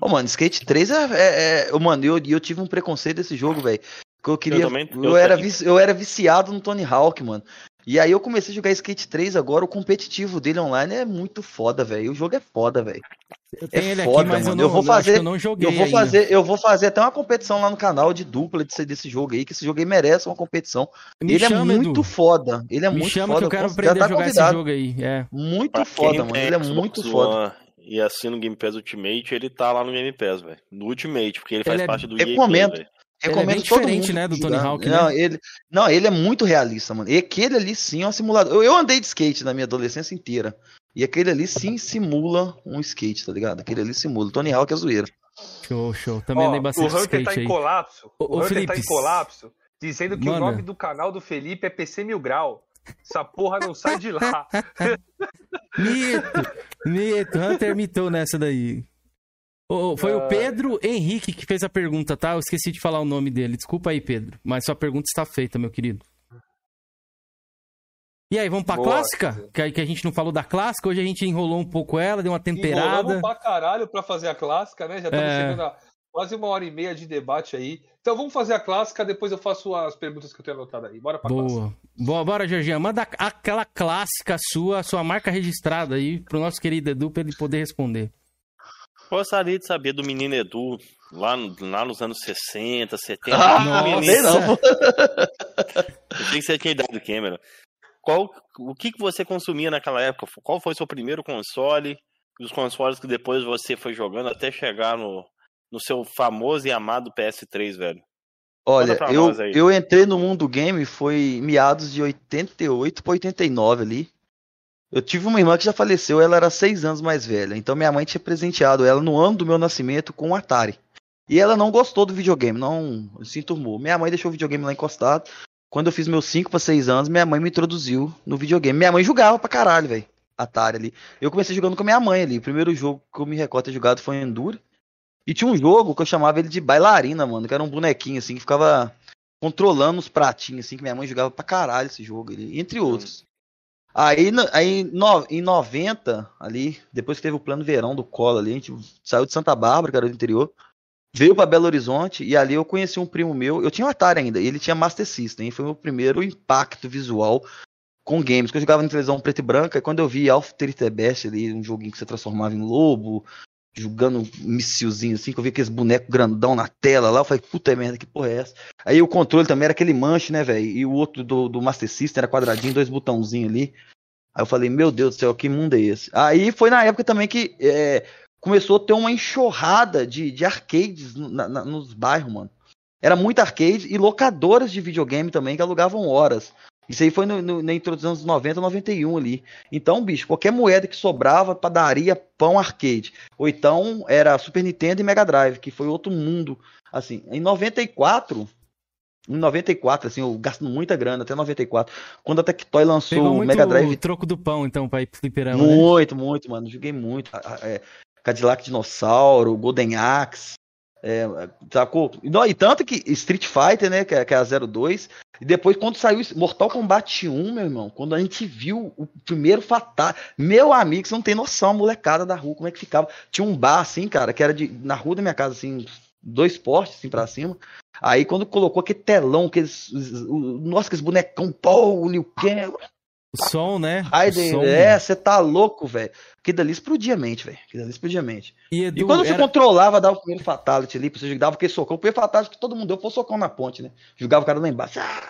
Ô, mano, Skate 3 é. é, é- mano, eu, eu tive um preconceito desse jogo, velho. Eu queria. Eu, também- eu era também. vici- eu era viciado no Tony Hawk, mano. E aí eu comecei a jogar Skate 3 agora, o competitivo dele online é muito foda, velho. O jogo é foda, velho. Eu É tenho ele aqui, foda, mas eu mano. não, Eu vou eu que fazer, eu não joguei eu vou ainda. fazer, eu vou fazer até uma competição lá no canal de dupla desse, desse jogo aí, que esse jogo aí merece uma competição. Me ele chama, é Edu. muito foda. Ele é Me muito chama foda. que eu quero aprender tá a jogar convidado. esse jogo aí. É. Muito Pra foda, mano. Ele é Xbox muito One foda. E assina o Game Pass Ultimate, ele tá lá no Game Pass, velho. No Ultimate, porque ele faz Ele é- parte do EA recomendo. Play, velho. Recomendo bem todo diferente, mundo né, do. Tony Hawk, não, né? Ele, não, ele é muito realista, mano. E aquele ali sim é um simulador. Eu, eu andei de skate na minha adolescência inteira. E aquele ali sim simula um skate, tá ligado? Aquele ali simula. Tony Hawk é zoeira. Show, show. Também andei bastante o Hunter skate tá em aí. colapso. Ô, o ô, Hunter Felipe, tá em colapso, dizendo que manda. o nome do canal do Felipe é PC Mil Grau. Essa porra não sai de lá. Mito! Mito! Hunter mitou nessa daí. Ô, foi o Ah. Pedro Henrique que fez a pergunta, tá? Eu esqueci de falar o nome dele. Desculpa aí, Pedro. Mas sua pergunta está feita, meu querido. E aí, vamos pra Boa. clássica? Que, que a gente não falou da clássica. Hoje a gente enrolou um pouco ela, deu uma temperada. Enrolamos pra caralho pra fazer a clássica, né? Já estamos É. chegando a quase uma hora e meia de debate aí. Então vamos fazer a clássica, depois eu faço as perguntas que eu tenho anotado aí. Bora pra clássica. Boa. Boa, bora, Jorginho. Manda aquela clássica sua, sua marca registrada aí pro nosso querido Edu pra ele poder responder. Gostaria de saber do menino Edu, lá, lá nos anos 60, 70. Ah, não sei não. Eu sei que você tinha idade Cameron. Qual, o que, que você consumia naquela época? Qual foi o seu primeiro console? E os consoles que depois você foi jogando até chegar no, no seu famoso e amado PS3, velho? Olha, eu, eu entrei no mundo game foi meados de 88 para 89 ali. Eu tive uma irmã que já faleceu, ela era seis anos mais velha. Então minha mãe tinha presenteado ela no ano do meu nascimento com um Atari. E ela não gostou do videogame, não se enturmou. Minha mãe deixou o videogame lá encostado. Quando eu fiz meus 5 para 6 anos, minha mãe me introduziu no videogame. Minha mãe jogava pra caralho, velho. Atari ali. Eu comecei jogando com a minha mãe ali. O primeiro jogo que eu me recordo ter jogado foi Enduro. E tinha um jogo que eu chamava ele de bailarina, mano, que era um bonequinho assim que ficava controlando os pratinhos assim, que minha mãe jogava pra caralho esse jogo ali, entre outros. Aí, aí no- em 90, ali, depois que teve o plano verão do Colo ali, a gente saiu de Santa Bárbara, que era do interior, veio pra Belo Horizonte e ali eu conheci um primo meu, eu tinha um Atari ainda, e ele tinha Master System, foi o meu primeiro impacto visual com games, que eu jogava na televisão preto e branca, e quando eu vi the Best ali, um joguinho que você transformava em lobo, jogando missilzinho assim, que eu vi aqueles bonecos grandão na tela lá, eu falei, puta merda, que porra é essa? Aí o controle também era aquele manche, né, velho? E o outro do, do Master System era quadradinho, dois botãozinhos ali. Aí eu falei, meu Deus do céu, que mundo é esse? Aí foi na época também que é, começou a ter uma enxurrada de, de arcades na- na- nos bairros, mano. Era muito arcade e locadoras de videogame também que alugavam horas. Isso aí foi no, no, na introdução dos 90, 91 ali. Então, bicho, qualquer moeda que sobrava, padaria, pão, arcade. Ou então era Super Nintendo e Mega Drive, que foi outro mundo. Assim, em 94, em 94, assim, eu gasto muita grana, até 94. Quando a Tectoy lançou Pegou o Mega Drive o troco do pão, então, pra ir pro fliperama, né? muito, muito, mano. Joguei muito. É, Cadillac Dinossauro, Golden Axe. É, sacou? E, não, e tanto que Street Fighter, né, que é, que é a 02, e depois quando saiu Mortal Kombat 1, meu irmão, quando a gente viu o primeiro fatal, meu amigo, você não tem noção, a molecada da rua, como é que ficava. Tinha um bar assim, cara, que era de, na rua da minha casa, assim, dois postes assim pra cima. Aí quando colocou aquele telão, aqueles, os- os- nossa, aqueles bonecão, pô, o Liu Kang, O som, né? Raiden, som. é, você tá louco, velho. Que dali explodia a mente, velho. Que dali explodia a mente. E, E Edu, quando você era- controlava, dava o primeiro fatality ali, você dava aquele socão, o primeiro fatality que todo mundo deu foi o socão na ponte, né? Jogava o cara lá embaixo. Ah,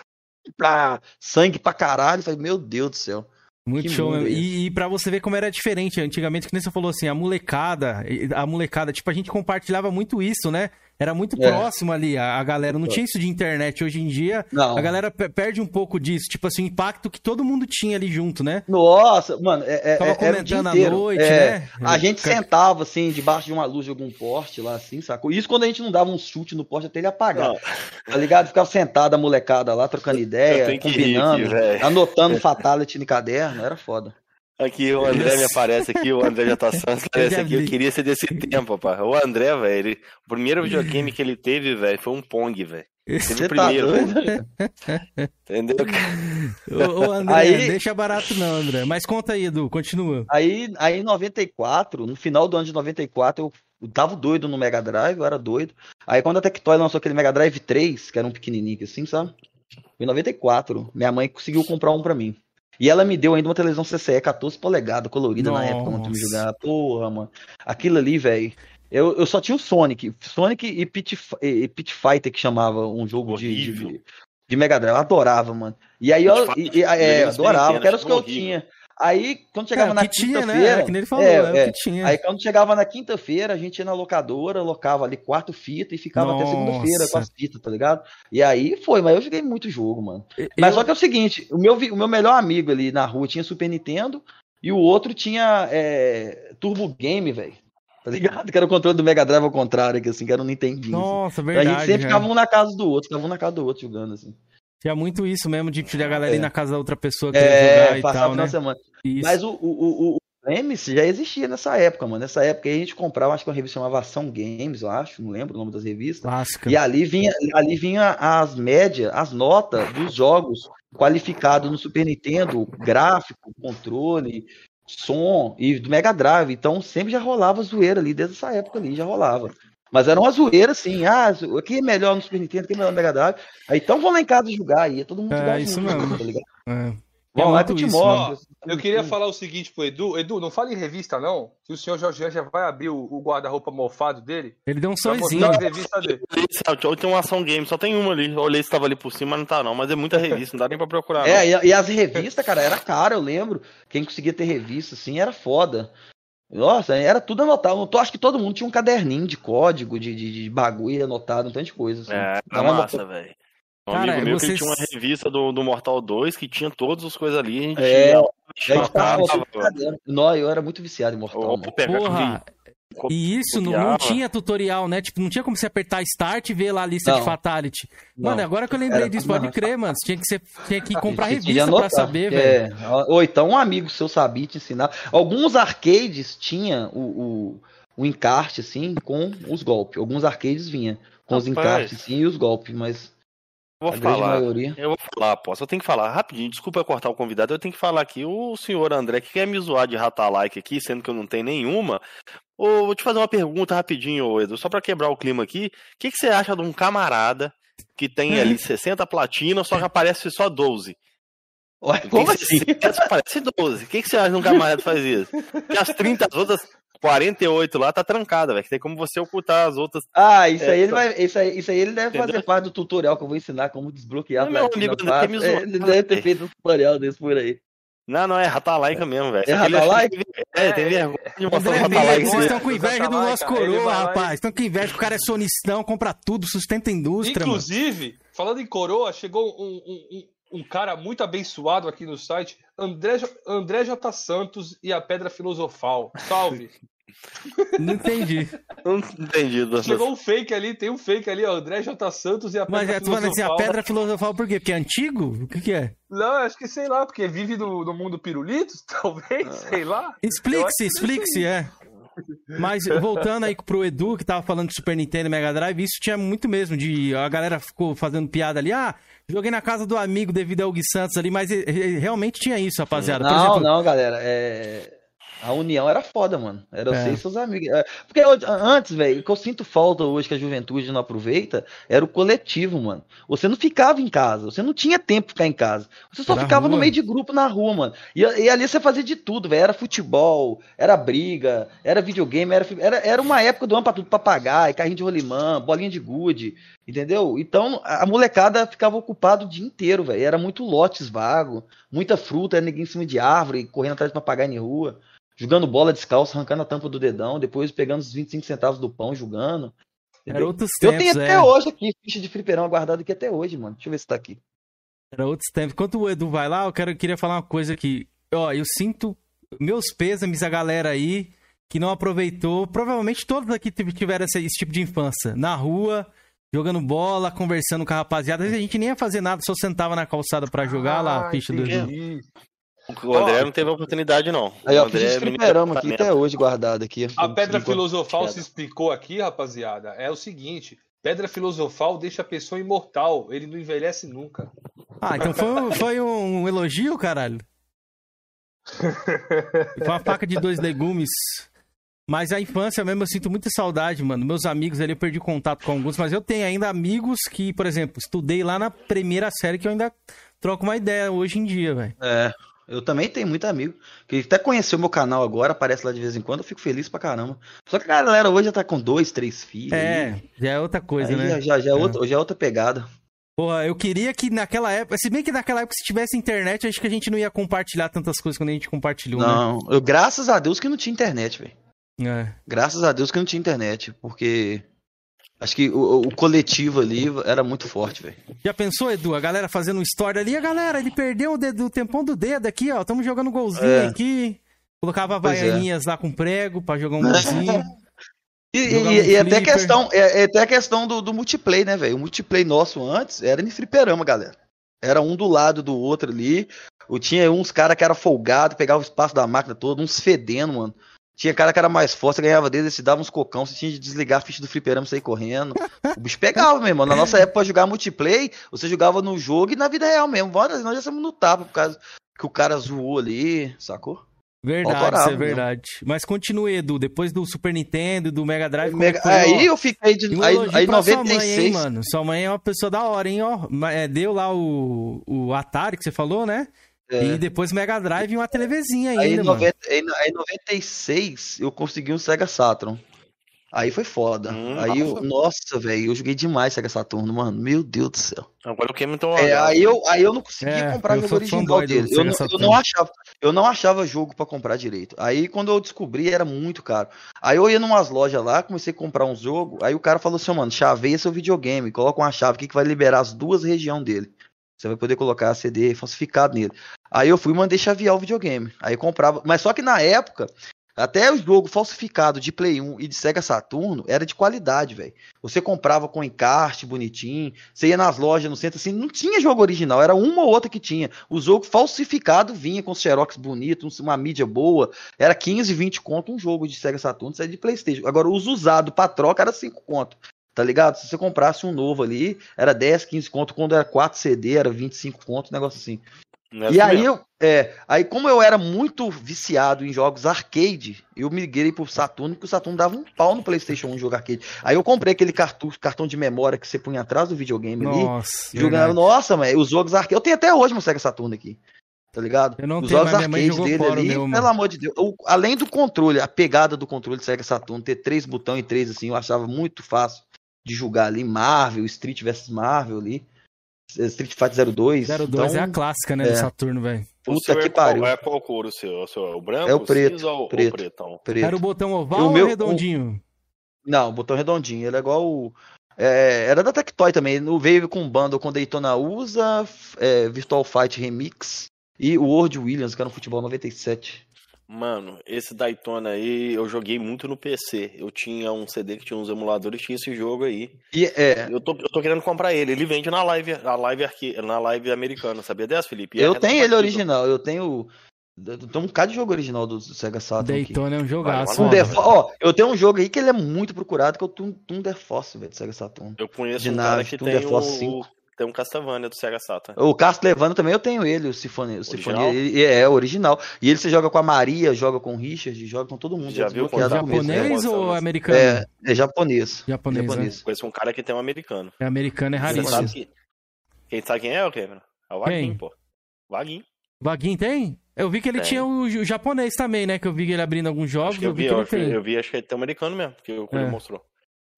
pra, sangue pra caralho. Falei, meu Deus do céu. Muito Que show mesmo. é? E, e pra você ver como era diferente, antigamente, que nem você falou assim, a molecada, a molecada, tipo, a gente compartilhava muito isso, né? Era muito É. próximo ali, a, a galera. Não tinha isso de internet. Hoje em dia, Não. a galera pe- perde um pouco disso. Tipo assim, o impacto que todo mundo tinha ali junto, né? Nossa, mano, é, é, Tava é- era o dia comentando à inteiro. noite, É, né? A gente sentava, assim, debaixo de uma luz de algum poste lá, assim, sacou? Isso quando a gente não dava um chute no poste até ele apagar. Tá ligado? Ficava sentado a molecada lá, trocando ideia, combinando, aqui, anotando fatality no caderno, era foda. Aqui, o André me aparece aqui, o André já tá já aqui, eu queria ser desse tempo, rapaz. O André, velho, ele- o primeiro videogame que ele teve, velho, foi um Pong, velho. Teve o tá primeiro, doido? velho. Entendeu? Ô, ô, André, Aí- deixa barato não, André. Mas conta aí, Edu, continua. Aí, aí em 94, no final do ano de 94, eu, eu tava doido no Mega Drive, eu era doido. Aí quando a Tectoy lançou aquele Mega Drive 3, que era um pequenininho assim, sabe? Em 94, minha mãe conseguiu comprar um pra mim. E ela me deu ainda uma televisão CCE 14 polegadas, colorida na época, quando eu me Nossa. jogar. Porra, mano. Aquilo ali, velho. Eu, eu só tinha o Sonic. Sonic e Pit, e Pit Fighter, que chamava um jogo de, de, de Mega Drive. Eu adorava, mano. E aí eu, e- e- é, adorava, que era os que eu tinha. Aí, quando chegava É, na né? quinta-feira. Falou, é, é. tinha. Aí quando chegava na quinta-feira, a gente ia na locadora, locava ali quatro fitas e ficava até segunda-feira com Nossa. as fitas, tá ligado? E aí foi, mas eu joguei muito jogo, mano. Mas só que é o seguinte, o meu, o meu melhor amigo ali na rua tinha Super Nintendo e o outro tinha é, Turbo Game, velho. Tá ligado? Que era o controle do Mega Drive ao contrário, que assim, que era um Nintendinho. Nossa, assim. verdade. A gente sempre né? ficava um na casa do outro, ficava um na casa do outro jogando, assim. Tinha muito isso mesmo, de a galera ir É. na casa da outra pessoa que É, jogar e tal, né? semana. Isso. Mas o, o, o, o Games já existia nessa época, mano. Nessa época aí a gente comprava, acho que uma revista chamava Ação Games, eu acho, não lembro o nome das revistas. Clássica. E ali vinha, ali vinha as médias, as notas dos jogos qualificados no Super Nintendo, gráfico, controle, som e do Mega Drive. Então sempre já rolava zoeira ali, desde essa época ali já rolava. Mas era uma zoeira assim, ah, aqui é melhor no Super Nintendo, aqui é melhor no Mega Drive. Aí então vamos lá em casa jogar aí, todo mundo É, jogar isso junto, mesmo. tá ligado? É. Vamos lá que eu te mostro. Ó, eu queria falar o seguinte pro Edu. Edu, não fale em revista, não. Que o senhor Jorge já vai abrir o, o guarda-roupa mofado dele. Ele deu um sorrisinho. tenho uma ação game, só tem uma ali. Eu olhei se tava ali por cima, mas não tá não. Mas é muita revista, não dá nem pra procurar. É, e, e as revistas, cara, era caro, eu lembro. Quem conseguia ter revista, assim, era foda. Nossa, era tudo anotado. Eu acho que todo mundo tinha um caderninho de código, de, de, de bagulho anotado, um tanto de coisa. Assim. É, tá uma- massa, velho. Um Cara, amigo meu que vocês- tinha uma revista do, do Mortal 2 que tinha todas as coisas ali. A gente É, lá, a gente tava matava, Não, eu era muito viciado em Mortal. Ou mano. pegar Porra, aquele- E isso não, não tinha tutorial, né? Tipo, não tinha como você apertar Start e ver lá a lista Não. de Fatality. Não. Mano, agora que eu lembrei Era disso, pode crer, mano. Você tinha que, você tinha que comprar revista pra anotar, saber, é. velho. Ou então um amigo seu sabia te ensinar. Alguns arcades tinha o, o, o encarte, assim, com os golpes. Alguns arcades vinha com os Rapaz. encartes, sim, e os golpes, mas Vou a falar. Eu vou falar, posso. Eu tenho que falar rapidinho. Desculpa cortar o convidado. Eu tenho que falar aqui. O senhor André que quer me zoar de rata like aqui, sendo que eu não tenho nenhuma. Ô, vou te fazer uma pergunta rapidinho, Edu, só pra quebrar o clima aqui. O que, que você acha de um camarada que tem ali 60 platinas, só que aparece só 12? Ué, como assim? 60, só aparece 12. O que, que você acha de um camarada que faz isso? Porque as 30, as outras 48 lá tá trancada, velho. que Tem como você ocultar as outras. Ah, isso É, aí ele vai. Isso aí, isso aí ele deve Entendeu? fazer parte do tutorial que eu vou ensinar como desbloquear Não, meu amigo, quer me zoar, É, Ele deve ter feito um tutorial desse por aí. Não, não, é ratalaica mesmo, velho. É tem- É, tem vergonha de mostrar o vocês estão com inveja do nosso coroa, vai rapaz. Estão com inveja que o cara é sonistão, compra tudo, sustenta a indústria, mano. Inclusive, falando em coroa, chegou um, um- um- cara muito abençoado aqui no site, André, J- André J. Santos e a Pedra Filosofal. Salve! Não entendi. Não entendi. Chegou um fake ali, tem um fake ali, ó, André J. Santos e a Pedra Mas é, tu falando assim, a Filosofal. pedra filosofal por quê? Porque é antigo? O que que é? Não, acho que sei lá, porque vive no, no mundo pirulitos, talvez, sei lá. Explique-se, explique-se, é. Mas voltando aí pro Edu, que tava falando de Super Nintendo e Mega Drive, isso tinha muito mesmo, de a galera ficou fazendo piada ali, ah, joguei na casa do amigo devido ao Gui Santos ali, mas realmente tinha isso, rapaziada. Por Não, exemplo, não, galera. É... A união era foda, mano. Era É. você e seus amigos. É, Porque antes, velho, o que eu sinto falta hoje que a juventude não aproveita era o coletivo, mano. Você não ficava em casa, você não tinha tempo pra ficar em casa. Você só Era ficava no rua. meio de grupo na rua, mano. E, e ali você fazia de tudo, velho. Era futebol, era briga, era videogame, era, era, era uma época do ano pra tudo, papagaio, carrinho de rolimã, bolinha de gude, entendeu? Então a molecada ficava ocupada o dia inteiro, velho. Era muito lotes vago, muita fruta, era ninguém em cima de árvore, correndo atrás de papagaio em rua, jogando bola descalço, arrancando a tampa do dedão, depois pegando os 25 centavos do pão, jogando. Era outros Eu tempos, tenho até é. hoje aqui, ficha de fliperão guardado aqui até hoje, mano. Deixa eu ver se tá aqui. Era outros tempos. Enquanto o Edu vai lá, eu quero, queria falar uma coisa que, ó, eu sinto meus pêsames a galera aí que não aproveitou. Provavelmente todos aqui tiv- tiveram esse, esse tipo de infância. Na rua, jogando bola, conversando com a rapaziada. Às vezes a gente nem ia fazer nada, só sentava na calçada pra jogar lá a ficha do Edu. O André não teve oportunidade, não. Aí, ó, o André é aqui até hoje guardado aqui. A pedra filosofal se explicou aqui, rapaziada. É o seguinte: pedra filosofal deixa a pessoa imortal. Ele não envelhece nunca. Ah, então foi, foi um elogio, caralho? Foi uma faca de dois legumes. Mas a infância mesmo, eu sinto muita saudade, mano. Meus amigos ali, eu perdi contato com alguns, mas eu tenho ainda amigos que, por exemplo, estudei lá na primeira série que eu ainda troco uma ideia hoje em dia, velho. É, eu também tenho muito amigo que até conheceu meu canal agora, aparece lá de vez em quando, eu fico feliz pra caramba. Só que a galera hoje já tá com dois, três filhos. É, aí. já é outra coisa, Aí né? já, já, já é outra, já é outra pegada. Porra, eu queria que naquela época, se bem que naquela época se tivesse internet, acho que a gente não ia compartilhar tantas coisas quando a gente compartilhou, né? Não, eu, graças a Deus que não tinha internet, velho. É. Graças a Deus que não tinha internet, porque acho que o, o coletivo ali era muito forte, velho. Já pensou, Edu? A galera fazendo um story ali, a galera, ele perdeu o, dedo, o tempão do dedo aqui, ó. Tamo jogando golzinho É. aqui. Colocava Pois é. vaianinhas lá com prego pra jogar um golzinho. E, e- e até a flipper. questão, é, é até a questão do, do multiplayer, né, velho? O multiplayer nosso antes era em fliperama, galera. Era um do lado do outro ali. Eu tinha uns cara que era folgado, pegava o espaço da máquina todo, uns fedendo, mano. Tinha cara que era mais forte, ganhava deles, você dava uns cocão, você tinha de desligar a ficha do fliperama e sair correndo. O bicho pegava, meu irmão. Na nossa época, pra jogar multiplayer, você jogava no jogo e na vida real mesmo. Bora, Nós já somos no tapa por causa que o cara zoou ali, sacou? Verdade, Autorava isso é mesmo. verdade. Mas continue, Edu. Depois do Super Nintendo, do Mega Drive. Mega- é que foi, aí eu fiquei de- um aí- aí pra Sua mãe, 96. hein, mano? Sua mãe é uma pessoa da hora, hein, ó. É, deu lá o, o Atari que você falou, né? É. E depois Mega Drive e uma televisinha Aí, ainda, em mano. 90, aí, aí em 96 eu consegui um Sega Saturn. Aí foi foda. Hum, aí eu, nossa, velho, eu joguei demais Sega Saturno, mano. Meu Deus do céu. Agora o Cam então. É, aí eu, aí eu não conseguia É, comprar jogo sou original dele. Eu não, eu Saturn. não achava, eu não achava jogo pra comprar direito. Aí quando eu descobri era muito caro. Aí eu ia numas lojas lá, comecei a comprar uns jogos. Aí o cara falou assim, "Ó, mano, chaveia seu videogame, coloca uma chave aqui que vai liberar as duas regiões dele. Você vai poder colocar CD falsificado nele. Aí eu fui e mandei chavear o videogame. Aí comprava. Mas só que na época, até o jogo falsificado de Play 1 e de Sega Saturno era de qualidade, velho. Você comprava com encarte bonitinho, você ia nas lojas no centro assim, não tinha jogo original, era uma ou outra que tinha. O jogo falsificado vinha com xerox bonito, uma mídia boa, era 15, 20 conto um jogo de Sega Saturno, isso é de PlayStation. Agora os usados pra troca era 5 conto. Tá ligado? Se você comprasse um novo ali, era 10, 15 conto. Quando era 4 CD, era 25 conto, um negócio assim. É E aí eu, é, aí como eu era muito viciado em jogos arcade, eu migrei pro Saturno, porque o Saturno dava um pau no PlayStation 1 jogo arcade. Aí eu comprei aquele cartucho, cartão de memória que você punha atrás do videogame ali. Nossa, Jogando, verdade. nossa, mas os jogos arcade, eu tenho até hoje meu Sega Saturno aqui. Tá ligado? Eu não Os tenho, jogos mas minha mãe arcade dele ali, meu, mano. pelo amor de Deus. O- além do controle, a pegada do controle de Sega Saturno, ter três botões e três assim, eu achava muito fácil de jogar ali. Marvel, Street vs Marvel ali. Street Fighter 02. 02 é a então, clássica, né, é. do Saturno, velho. O Puta que é qual, pariu. é qual cor o seu? O seu é o branco, É o preto, cinza ou, ou preto. pretão? preto. Era o botão oval o ou meu- redondinho? Não, botão redondinho. Ele é igual o. é, era da Tectoy também. No veio com bundle com Daytona USA, é, Virtual Fight Remix e o World Williams, que era no futebol 97. Mano, esse Daytona aí eu joguei muito no PC. Eu tinha um CD que tinha uns emuladores, tinha esse jogo aí. E é. Eu tô, eu tô querendo comprar ele. Ele vende na live, na live, arqui, na live americana. Sabia dessa, Felipe? E é Eu tenho ele original, eu tenho. Tem um bocado de jogo original do Sega Saturn. aqui. Daytona é um jogaço. Thunder mano. Fo- Ó, eu tenho um jogo aí que ele é muito procurado, que é o Thun- Thunder Force, velho, do Sega Saturn. Eu conheço de um cara que Thunder tem Force o, 5. Tem um Castlevania do Sega Saturn. O Castlevania também eu tenho ele, o Sinfonia. O Sinfonia Original? ele é original. E ele você joga com a Maria, joga com o Richard, joga com todo mundo. Já é viu começo, Japonês é. ou americano? É, é japonês. Japonês, né? Conheço um cara que tem um americano. É americano, é raríssimo. sabe que... Quem sabe quem é, o Cameron? É o Vaguinho, Quem? pô. Vaguinho. Vaguinho tem? Eu vi que ele Tem. tinha o, o japonês também, né? Que eu vi ele abrindo alguns jogos. Acho que eu eu vi vi, que eu, ele acho, eu vi, acho que ele tem um americano mesmo, que o É. mostrou.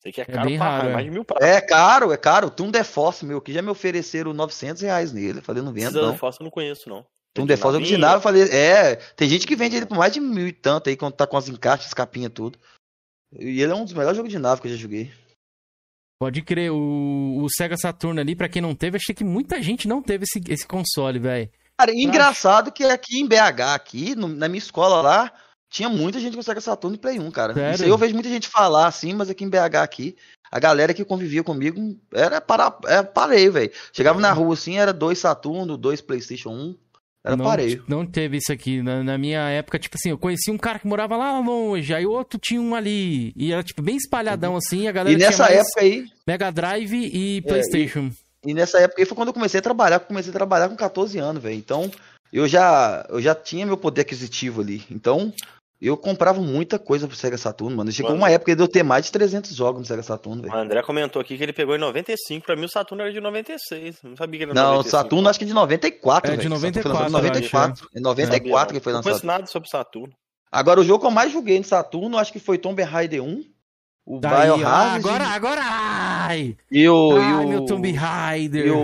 Sei que é É caro bem pra raro, é. mais de mil pratos. É caro, é caro. O Thunder Force, meu, que já me ofereceram 900 reais nele. Eu Falei, não vendo, não. Force eu não conheço, não. Thunder Force navinha? original, eu falei, é, tem gente que vende ele por mais de mil e tanto aí, quando tá com as encaixes, capinha tudo. E ele é um dos melhores jogos de nave que eu já joguei. Pode crer, o, o Sega Saturn ali, pra quem não teve, achei que muita gente não teve esse, esse console, velho. Cara, engraçado que aqui em BH, aqui, no- na minha escola lá, tinha muita gente com Sega Saturn e Play 1, cara. Sério? Isso aí eu vejo muita gente falar assim, mas aqui em BH aqui, a galera que convivia comigo era para, era pareio, velho. Chegava na rua assim, era dois Saturno, dois Playstation 1, era não, pareio. Não teve isso aqui. Na, na minha época, tipo assim, eu conheci um cara que morava lá longe, aí outro tinha um ali. E era, tipo, bem espalhadão assim, a galera E nessa época aí, Mega Drive e É, Playstation. E nessa época aí foi quando eu comecei a trabalhar, comecei a trabalhar com 14 anos, velho. Então, eu já, eu já tinha meu poder aquisitivo ali. Então, eu comprava muita coisa pro Sega Saturno, mano. Chegou Mano. uma época de eu ter mais de 300 jogos no Sega Saturno, O velho. André comentou aqui que ele pegou em 95. Pra mim, o Saturno era de 96. Não sabia que ele era Não, o 95. Saturno acho que de 94, É, de velho. Saturno foi 94, lançado em eu acho, 94. É 94 que foi Não conheço lançado. nada sobre o Saturno. Agora, o jogo que eu mais joguei no Saturno, acho que foi Tomb Raider 1, o Daí, Biohazard ah, agora, agora, ai! e o... Ai, e o meu Tomb Raider. E o...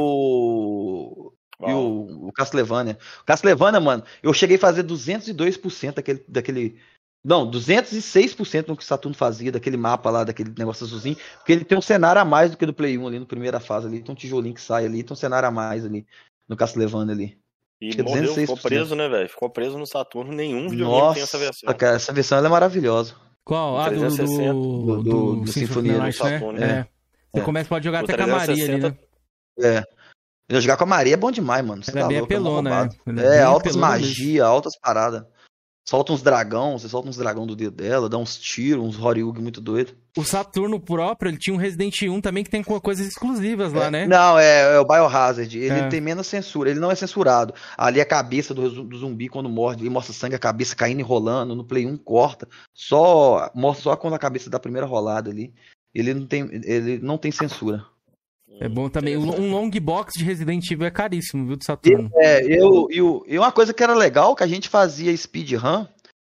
E o, o Castlevania. O Castlevania, mano, eu cheguei a fazer 202% daquele, daquele. Não, 206% no que o Saturno fazia, daquele mapa lá, daquele negócio azulzinho. Porque ele tem um cenário a mais do que do Play 1 ali, no primeira fase ali. Tem um tijolinho que sai ali, tem um cenário a mais ali, no Castlevania ali. E Acho é morreu, ficou 206%. preso, né, velho? Ficou preso no Saturno. Nenhum videogame tem essa Nossa, versão. cara, essa versão ela é maravilhosa. Qual? Ah, do, do, 360. do, Do- do- do Sinfonia do Night, né? Saturno, É. é. Você É. começa, pode jogar O até com a Maria ali, 360. né? É. Eu jogar com a Maria é bom demais, mano. Você é tá bem louco, é mó apelona, roubado. é. Ela é É, bem altas apelona mesmo. magia, altas paradas. Solta uns dragão, você solta uns dragão do dedo dela, dá uns tiros, uns Horyugi muito doido. O Saturno próprio, ele tinha um Resident 1 também que tem co- coisas exclusivas lá, né? Não, é, é o Biohazard. Ele É. tem menos censura, ele não é censurado. Ali a cabeça do, do zumbi quando morde, ele mostra sangue, a cabeça caindo e rolando. No Play 1 corta. Só mostra só quando a cabeça dá a primeira rolada ali. Ele não tem, ele não tem censura. É bom também. Um long box de Resident Evil é caríssimo, viu, do Saturno. É, eu, eu, e uma coisa que era legal, que a gente fazia speedrun,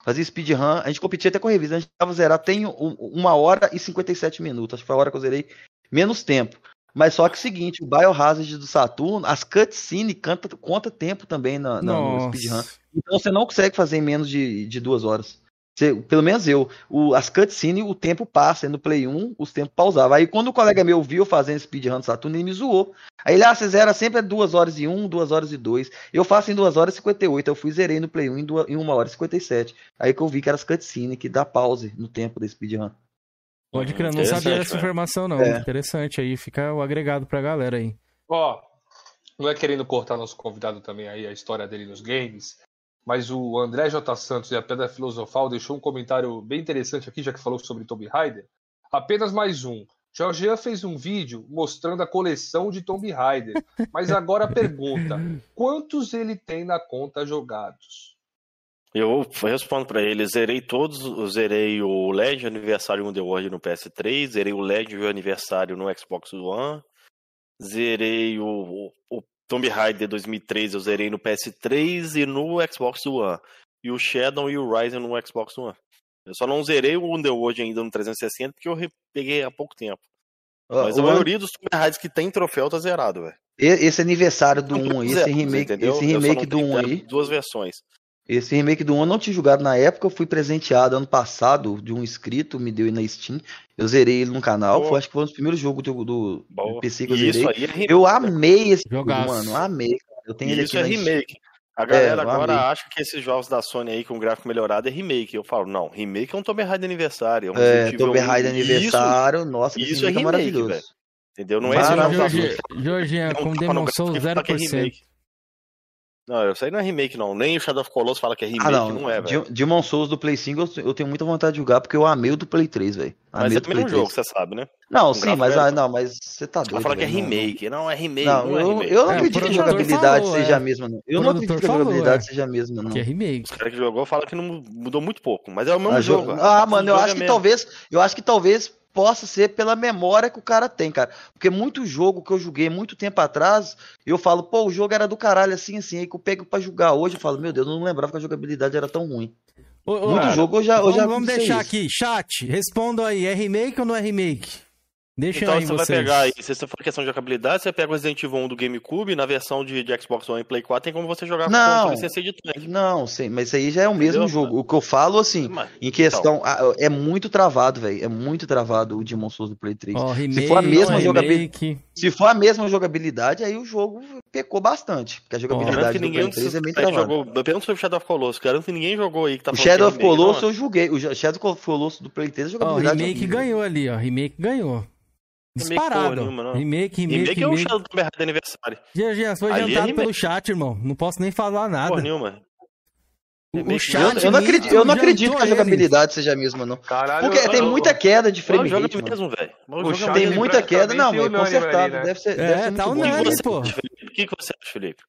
fazia speedrun, a gente competia até com revista, a gente tava zerar tem um- uma hora e 57 minutos, acho que foi a hora que eu zerei menos tempo. Mas só que é o seguinte, o Biohazard do Saturno, as cutscenes canta, conta tempo também na, na- no speedrun. Então você não consegue fazer em menos de, de duas horas. Você- pelo menos eu. O, as cutscenes, o tempo passa. E no Play 1, os tempos pausavam. Aí quando o colega meu viu fazendo speedrun do Saturno, ele me zoou. Aí ele, ah, você zera sempre 2 horas e 1, 2 horas e 2. Eu faço em 2 horas e 58. Eu fui e zerei no Play 1 em, 2, em 1 hora e 57. Aí que eu vi que era as cutscenes, que dá pause no tempo da speedrun. Pode crer, eu não sabia dessa velho. informação, não. É. Interessante, aí fica o agregado pra galera aí. Ó, não é querendo cortar nosso convidado também aí, a história dele nos games, mas o André J. Santos e a Pedra Filosofal deixou um comentário bem interessante aqui, já que falou sobre Tomb Raider. Apenas mais um. Georgian fez um vídeo mostrando a coleção de Tomb Raider, mas agora a pergunta: quantos ele tem na conta jogados? Eu respondo pra ele, zerei todos, zerei o LED Aniversário Underworld no PS3, zerei o LED Aniversário no Xbox One, zerei o, o, o Tomb Raider 2003, eu zerei no PS3 e no Xbox One, e o Shadow e o Ryzen no Xbox One. Eu só não zerei o Underworld ainda no 360 porque eu peguei há pouco tempo. Ó, Mas a maioria dos Tomb Raiders que tem troféu tá zerado, velho. Esse aniversário do 1 aí, esse Zero, remake, entendeu? esse remake do tenho 1 aí. Duas versões. Esse remake do ano não tinha jogado na época, eu fui presenteado ano passado de um inscrito, me deu na Steam. Eu zerei ele no canal, foi, acho que foi um dos primeiros jogos do, do, PC que eu Isso zerei. É eu né? amei esse jogo, mano, amei. Eu tenho ele Isso aqui é remake. Steam. A galera é, agora amei. acha que esses jogos da Sony aí com gráfico melhorado é remake. Eu falo, não, remake é um Tomb Raider aniversário. É, um é Tomb Raider aniversário, isso, nossa, isso é remake, tá maravilhoso. Véio. Entendeu? Não é esse Jorge, Jorge, é um como demonstrou 0%. Não, isso aí não é remake, não. Nem o Shadow of Colossus fala que é remake, ah, não. não é, velho. Demon Souls do Play 5 eu tenho muita vontade de jogar, porque eu amei o do Play 3, velho. Mas é também um jogo, você sabe, né? Não, um sim, mas, ah, não, mas você tá doido. Ela fala véio, que é remake. Não, não é remake, não, não é eu, remake. Eu não é, acredito que a jogabilidade falou, seja é. a mesma, não. Eu não acredito que a jogabilidade é. seja a mesma, não. Que é remake. Os caras que jogou falam que não mudou muito pouco, mas é o mesmo jogo. Ah, mano, eu é acho que talvez... Eu acho que talvez possa ser pela memória que o cara tem, cara. Porque muito jogo que eu joguei muito tempo atrás, eu falo, pô, o jogo era do caralho assim, assim, aí que eu pego pra jogar hoje, eu falo, meu Deus, eu não lembrava que a jogabilidade era tão ruim. Ô, muito cara, jogo eu já, eu vamos, já Vamos deixar isso. aqui, chat, responda aí, é remake ou não é remake? Deixa então você vocês. vai pegar aí, se você for questão de jogabilidade, você pega o Resident Evil 1 do GameCube, na versão de, de Xbox One e Play 4 tem como você jogar não, com licença de tank. Não, sim, mas isso aí já é o mesmo jogo. O que eu falo, assim, mas, em questão, então. Ah, é muito travado, velho. É muito travado o Demon Souls do Play 3. Oh, remake, se, for a mesma jogabilidade, se for a mesma jogabilidade, aí o jogo pecou bastante, porque a jogabilidade oh, do Play 3 é meio travada. Jogou, eu sobre o Shadow of Colossus, garanto que ninguém jogou aí que tá O Shadow of então, Colossus eu né? joguei, o Shadow of Colossus do Play 3 a jogabilidade... Ó, oh, o remake ganhou ali, ó, remake ganhou. Disparado. Remake, nenhuma, remake, remake. Remake é o Shadow do Tomb de aniversário. GG, foi é adiantado é pelo chat, irmão. Não posso nem falar nada. Porra nenhuma. O, chat, eu, eu, não acredito, eu não acredito que a jogabilidade seja a mesma, não. Caralho, Porque eu, tem muita queda de frame rate. Joga mesmo, velho. Tem muita queda, não, mas é consertado. Né? Deve ser, é, deve ser tá muito pô. O que, que você acha, Felipe?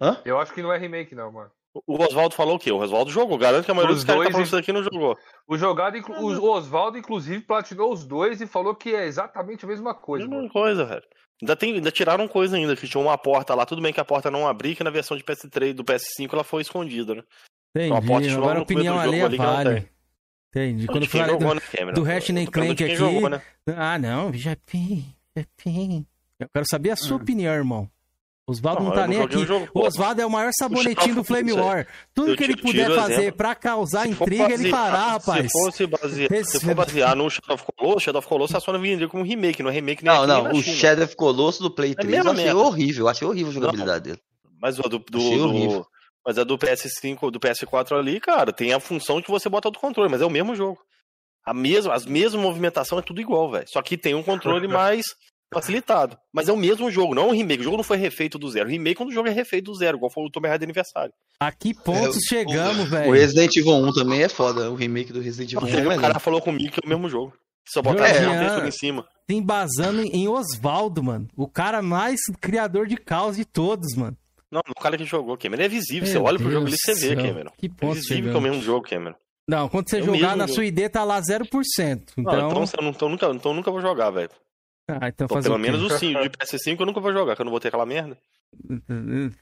Hã? Eu acho que não é remake, não, mano. O Oswaldo falou o quê? O Oswaldo jogou. Garanto que a maioria os dos caras que tá falando aqui não jogou. O, jogado, o Oswaldo, inclusive, platinou os dois e falou que é exatamente a mesma coisa. Mesma mano. coisa, velho. Ainda, tem, ainda tiraram coisa ainda, que tinha uma porta lá. Tudo bem que a porta não abriu, que na versão de PS3 do PS5 ela foi escondida, né? Entendi. Então, a porta Agora a opinião alheia ali vale. Tá Entendi. Quando eu falei do, né, Cameron, é do Ratchet né? tá Clank aqui... Jogou, né? Ah, não. Já é pim, já é pim. Eu quero saber a sua hum. opinião, irmão. Oswaldo não, não tá nem aqui. Jogo, o Oswaldo é o maior sabonetinho do Flame War. Tudo eu que ele puder fazer para causar se intriga, basear, ele fará, rapaz. Se, fosse basear, se for basear no Shadow of Colossus, Shadow of Colossus a Sony vendeu como remake, não é remake nem Não, não, nem o Shadow of Colossus do Play 3 é eu achei horrível, eu achei horrível a jogabilidade dele. Mas o do, do, mas a do PS5, do PS4 ali, cara, tem a função que você bota do controle, mas é o mesmo jogo. A mesma, as mesmas movimentações é tudo igual, velho. Só que tem um controle mais facilitado. Mas é o mesmo jogo, não é um remake. O jogo não foi refeito do zero. O Remake quando o jogo é refeito do zero, igual foi o Tomb Raider Aniversário. A que ponto é, chegamos, velho? O Resident Evil 1 também é foda. O remake do Resident Evil 1 é O cara falou comigo que é o mesmo jogo. Só botar é, pessoa em cima. Tem basando em Osvaldo, mano. O cara mais criador de caos de todos, mano. Não, o cara que jogou, Cameron. É visível. Meu você olha Deus pro jogo ali e você vê, Cameron. Que ponto é visível chegamos. que é o mesmo jogo, Cameron. Não, quando você é jogar na jogo. sua ID tá lá 0%. Então, não, então, então, então, nunca, então nunca vou jogar, velho. Ah, então pelo menos o 5 de PS5 eu nunca vou jogar, que eu não vou ter aquela merda.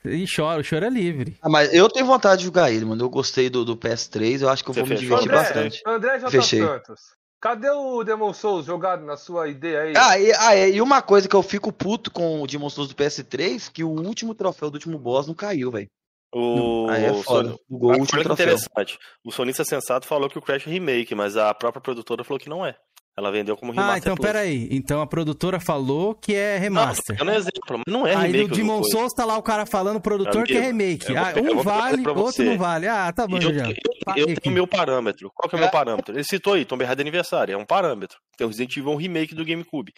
E chora, o choro é livre. Ah, mas eu tenho vontade de jogar ele, mano. Eu gostei do, do PS3, eu acho que eu Você vou fez? me divertir André, bastante. André J. Fechei. Santos, cadê o Demon Souls jogado na sua ideia aí? Ah, e, ah, e uma coisa que eu fico puto com o Demon Souls do PS3, que o último troféu do último boss não caiu, velho. O... Ah, é foda. O, o último troféu. interessante. O sonista sensato falou que o Crash é remake, mas a própria produtora falou que não é. Ela vendeu como ah, remaster. Ah, então pera peraí. Então a produtora falou que é remaster. Não, não é exemplo, não é remake. Aí no Demon Souls tá lá o cara falando, produtor, Amigo, que é remake. Ah, um vale, outro não vale. Ah, tá bom, eu, já. Eu, eu, tenho meu parâmetro. Qual que é o meu é. parâmetro? Ele citou aí, Tomb Raider Aniversário. É um parâmetro. Tem o Resident Evil um remake do GameCube.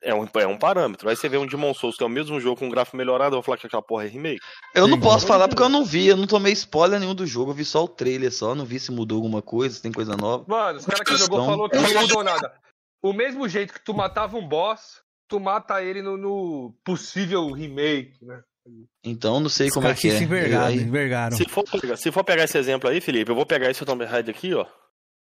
É um, é um parâmetro. Aí você vê um Demon Souls que é o mesmo jogo com um gráfico melhorado, eu vou falar que aquela porra é remake. Eu não posso falar porque eu não vi, eu não tomei spoiler nenhum do jogo, eu vi só o trailer só, não vi se mudou alguma coisa, se tem coisa nova. Mano, os caras que jogou falou que não mudou nada. O mesmo jeito que tu matava um boss, tu mata ele no, no possível remake, né? Então não sei os como é que é. se é. Envergaram, aí... envergaram. Se, for, se for pegar esse exemplo aí, Felipe, eu vou pegar esse Tomb Raider aqui, ó.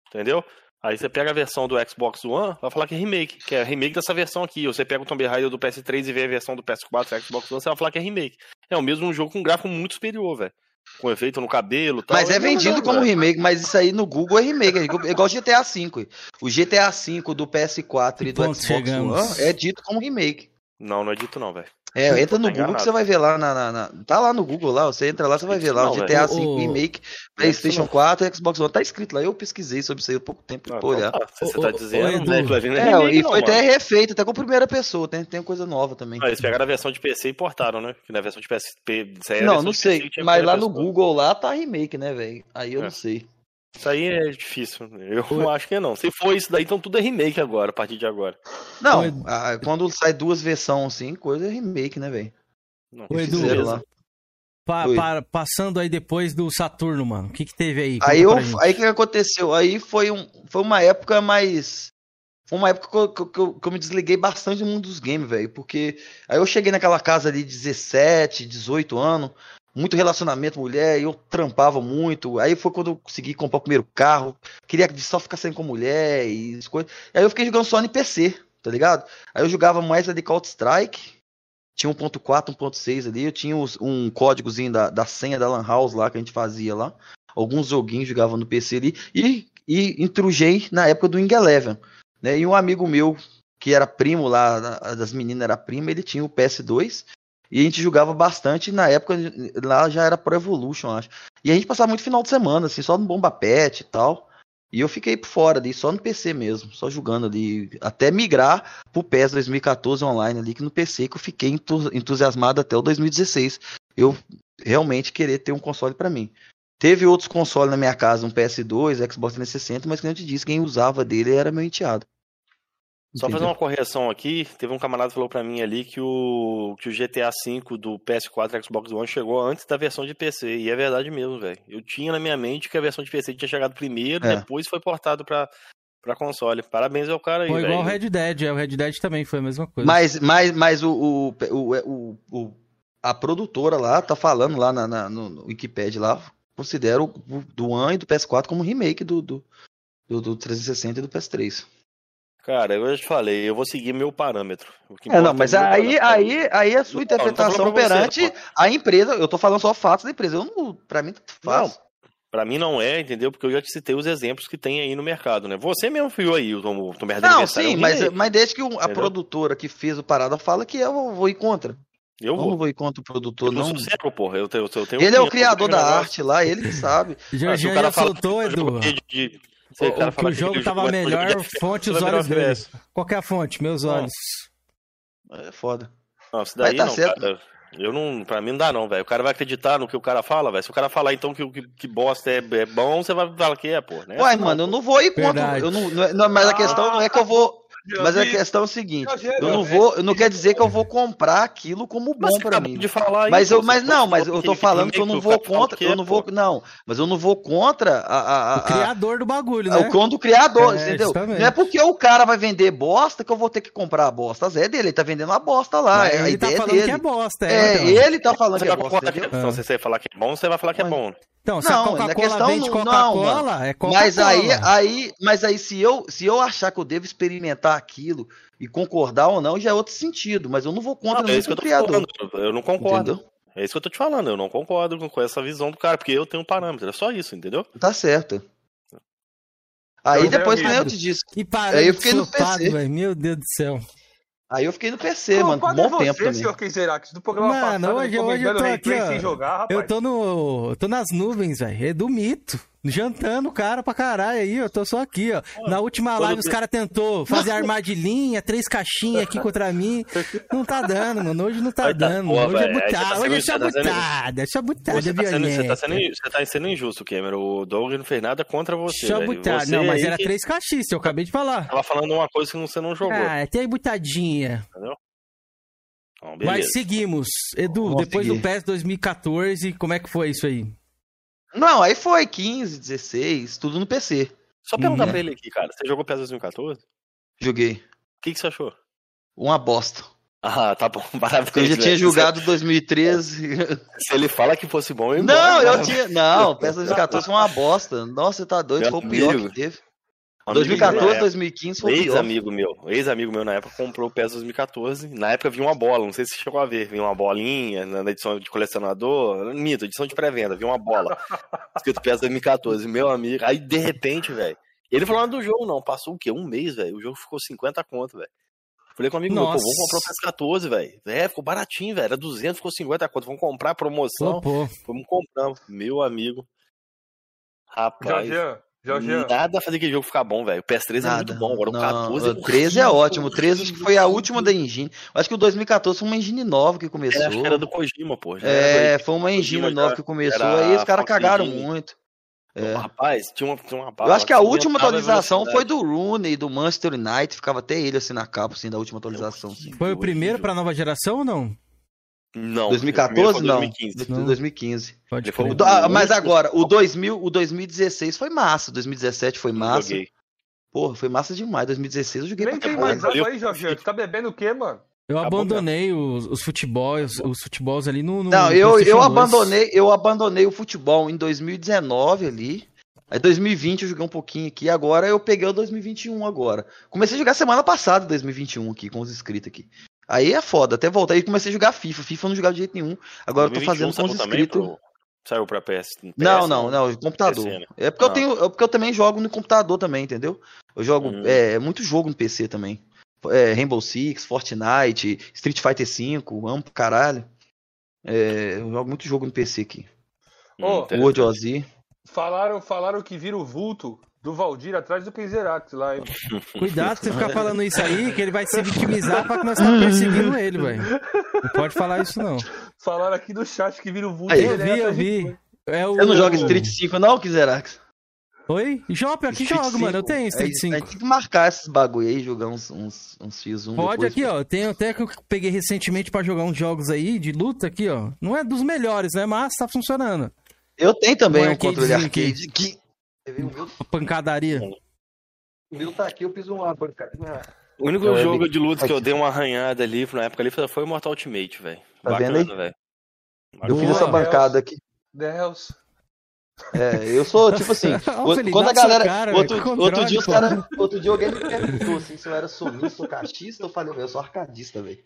Entendeu? Aí você pega a versão do Xbox One, vai falar que é remake, que é remake dessa versão aqui. Ou você pega o Tomb Raider do PS3 e vê a versão do PS4 Xbox One, você vai falar que é remake. É o mesmo jogo com um gráfico muito superior, velho. Com efeito no cabelo tal. Mas é, é vendido como véio. remake, mas isso aí no Google é remake. É igual é GTA V. O GTA V do PS4 e do Xbox chegamos. One é dito como remake. Não, não é dito não, velho. É, entra no Google que você vai ver lá na, na, na, Tá lá no Google lá, você entra lá, você vai ver lá. Não, GTA V. Remake, é Playstation 4, Xbox One. Tá escrito lá. Eu pesquisei sobre isso aí há pouco tempo ah, pra então olhar. Tá, você tá dizendo, né? É, e foi até refeito, até com primeira pessoa, tem, tem coisa nova também. Ah, eles pegaram a versão de PC e portaram, né? Que na é versão de PSP. É não, não sei. Mas lá no Google lá tá remake, né, velho? Aí eu não sei. Isso aí é difícil. Eu não acho que não. Se for isso daí, então tudo é remake agora, a partir de agora. Não, ah, quando sai duas versões assim, coisa é remake, né, velho? Não, Ô, Edu. Pa- Oi. pa- passando aí depois do Saturno, mano. O que que teve aí? Aí, gente. aí o que aconteceu? Aí foi, um, foi uma época mais. Foi uma época que eu, que eu- que eu- que eu me desliguei bastante do mundo dos games, velho. Porque aí eu cheguei naquela casa ali, 17, 18 anos, muito relacionamento mulher, eu trampava muito. Aí foi quando eu consegui comprar o primeiro carro. Queria só ficar saindo com mulher e as coisas. Aí eu fiquei jogando só no PC, tá ligado? Aí eu jogava mais ali Counter-Strike. Tinha 1.4, 1.6 ali. Eu tinha um códigozinho da, da senha da Lan House lá que a gente fazia lá. Alguns joguinhos jogava no PC ali. E, e intrujei na época do Wing Eleven. Né? E um amigo meu, que era primo lá, da- das meninas era prima, ele tinha o PS2. E a gente jogava bastante. Na época lá já era Pro Evolution, acho. E a gente passava muito final de semana, assim, só no Bomba Pet e tal. E eu fiquei por fora ali, só no PC mesmo, só jogando ali, até migrar pro PES 2014 online ali, que no PC que eu fiquei entu- entusiasmado até o 2016. Eu realmente querer ter um console pra mim. Teve outros consoles na minha casa, um PS2, Xbox 360, mas como eu te disse, quem usava dele era meu enteado. Só fazer uma correção aqui, teve um camarada que falou pra mim ali que o, que o GTA V do PS4 e Xbox One chegou antes da versão de PC, e é verdade mesmo, velho. Eu tinha na minha mente que a versão de PC tinha chegado primeiro, É. depois foi portado pra, pra console. Parabéns ao cara aí, Foi igual o. Red Dead, é, o Red Dead também foi a mesma coisa. Mas, mas, mas o, o, o, o- o- a produtora lá tá falando lá na, na- no, no Wikipedia lá, considera o, o do One e do PS4 como remake do, do, do, do 360 e do PS3. Cara, eu já te falei, eu vou seguir meu parâmetro. O que É, não, importa mas é aí, parâmetro. aí, aí a sua Não, não interpretação você, perante pô. a empresa, eu tô falando só fatos da empresa, eu não, pra mim tanto faz. Não, pra mim não é, entendeu? Porque eu já te citei os exemplos que tem aí no mercado, né? Você mesmo viu aí o Tom, Tom Não, sim, mas, aí, mas desde que a entendeu? produtora que fez o parada fala que eu vou ir contra. Eu não vou. vou ir contra o produtor, Eu não. sou cego, porra. Eu tenho, eu tenho Ele é o criador da arte lá, ele que sabe. Já, já, o cara já fala soltou, Edu. de- de- se O, que o jogo aquele tava jogo é jogo de melhor, FPS, fonte os olhos dele. Qual que é a fonte? Meus olhos. É foda. Não, isso Mas daí tá não, certo. cara. Eu não, pra mim não dá não, velho. O cara vai acreditar no que o cara fala, velho. Se o cara falar então que, que, que bosta é, é bom, você vai falar que é, pô. Né? Uai, mano, eu não vou ir contra. Eu não, não é- não, mas a questão não é que eu vou. Mas a questão é o seguinte, eu não vou, eu não quer dizer que eu vou comprar aquilo como bom pra mim. de falar mas eu, mas não, mas eu tô falando que eu não vou Capitão contra, eu é, não vou, não, mas eu não vou contra a, a, a- O criador do bagulho, a- né? o cão do criador, É, entendeu? justamente. Não é porque o cara vai vender bosta que eu vou ter que comprar a bosta. Zé dele, ele tá vendendo a bosta lá, Mas é a ele tá falando dele. que é bosta, é, É, então. ele tá falando Você que é vai bosta, falar que- entendeu? se você falar que é bom, você vai falar que é bom. Então, se a Não, Coca-Cola na questão vende não- não, Coca-Cola, é Coca-Cola. Mas aí, aí, mas aí se eu, se eu achar que eu devo experimentar aquilo e concordar ou não, já é outro sentido. Mas eu não vou contra Não, é isso que eu tô criador. falando. Eu não concordo. Entendeu? É isso que eu tô te falando. Eu não concordo com, essa visão do cara, porque eu tenho um parâmetro. É só isso, entendeu? Tá certo. Aí Então, depois eu te disse. Que Aí parâmetro eu fiquei no PC. Meu Deus do céu. Aí eu fiquei no PC, mano, por Culpado é bom você, tempo também. senhor Keizerax, do programa Mano, passado, hoje, hoje eu tô aqui, ó. sem jogar, rapaz. Eu tô no. eu tô nas nuvens, velho. É do mito. Jantando o cara pra caralho aí, eu tô só aqui, ó. Na última live os caras tentou fazer armadilhinha, três caixinhas aqui contra mim. Não tá dando, mano. Hoje não tá tá, dando. pô, hoje é você tá butada. Hoje é você tá sendo- butada. É só butada, Você tá, sendo, você, tá violenta. sendo, você tá sendo injusto, Cameron. O Doug não fez nada contra você. Butada. Você Não, mas era que três caixinhas, eu acabei de falar. Tava falando uma coisa que você não jogou. Ah, tem butadinha. Entendeu? Então, Mas seguimos. Edu, Vamos depois seguir. do PES 2014, como é que foi isso aí? Não, aí foi 15, 16, tudo no PC. Só perguntar Uhum. pra ele aqui, cara. Você jogou PES 2014? O Joguei. que, que você achou? Uma bosta. Ah, tá bom. Parabéns. Porque eu já tinha jogado 2013. Se ele fala que fosse bom, eu Não, embora, eu tinha. Não, PES 2014 foi uma bosta. Nossa, você tá doido, Meu foi o pior amigo. que teve. Amigo 2014, meu, na época- 2015 foi. Ex-amigo meu, ex-amigo meu na época comprou o PES 2014. Na época vinha uma bola, não sei se você chegou a ver. Vinha uma bolinha na edição de colecionador. Mito, edição de pré-venda, vinha uma bola. escrito PES 2014. Meu amigo, aí de repente, velho. Ele falou nada do jogo, não. Passou o quê? Um mês, velho. O jogo ficou 50 conto, velho. Falei com um amigo meu, pô, Nossa. vamos comprar o PES 14, velho. É, ficou baratinho, velho. Era 200, ficou 50 conto. Vamos comprar promoção. Flopou. Vamos comprando. Meu amigo. Rapaz. Jorgean, Jorgean. Nada a fazer aquele jogo ficar bom, velho. O PS3 é muito bom. Agora o Não, 14 o 13 é ótimo. O 13 acho que foi a última da engine. Acho que o 2014 foi uma engine nova que começou. É, acho que era do Kojima, pô. já É, era foi uma engine Kojima nova que começou. era Aí os caras cagaram engine. muito. É. Rapaz, tinha uma, tinha uma Eu acho que a última atualização foi do Rooney, do Manchester United. Ficava até ele assim na capa, assim, da última atualização. assim. Foi o primeiro pra nova geração ou não? Não. 2014 foi não. 2015. Do- 2015. Pode foi O do- ah, mas agora, o 2000, o 2016 foi massa, 2017 foi massa. joguei. Porra, foi massa demais. 2016 eu joguei Nem pra tem caralho. mais água aí, Jorge. Tu tá bebendo o quê, mano? Eu Tá bom abandonei os, os futebols, os futebols ali no. no Não, eu, eu PlayStation 2. abandonei, eu abandonei o futebol em 2019 ali. Aí 2020 eu joguei um pouquinho aqui, agora eu peguei o 2021 agora. Comecei a jogar semana passada 2021 aqui com os inscritos aqui. Aí é foda, até voltar. Aí comecei a jogar FIFA. FIFA eu não jogava de jeito nenhum. Agora eu tô 2021 fazendo com os inscritos. pro- Saiu pra PS. Não, PS, não, não, computador. PC, né? É porque eu Ah. tenho, é porque eu também jogo no computador também, entendeu? Eu jogo Hum. é, muito jogo no PC também. É, Rainbow Six, Fortnite, Street Fighter V, amo pra caralho. É, eu jogo muito jogo no PC aqui. Ô, World of Z. Falaram, falaram que vira o vulto do Valdir atrás do Keizerax lá, hein? Cuidado se você ficar falando isso aí, que ele vai se vitimizar pra que nós estamos perseguindo ele, velho. Não pode falar isso, não. Falaram aqui no chat que vira o vulto Aí. Eu vi, eu vi. É o... Você não joga Street 5 não, Kizerax? Oi? Joga, Street jogo, mano. Eu 5. tenho Street É, 5. A gente tem que marcar esses bagulho aí, jogar uns, uns, uns fios um Pode depois. aqui, ó. Tem até que eu peguei recentemente pra jogar uns jogos aí de luta aqui, ó. Não é dos melhores, né? Mas tá funcionando. Eu tenho também Um um controle arcade que... Pancadaria. O meu tá aqui, eu fiz uma bancada. O único Não, é jogo de luta que eu dei uma arranhada ali na época ali foi o Mortal Ultimate, velho. Tá vendo aí? Bacana, velho. Eu fiz essa bancada aqui. Deus. É, eu sou tipo assim. O- quando a galera. cara, outro, outro controle, dia os cara, Outro dia alguém me perguntou assim, se eu era sonista ou cachista. Eu falei, eu sou arcadista, velho.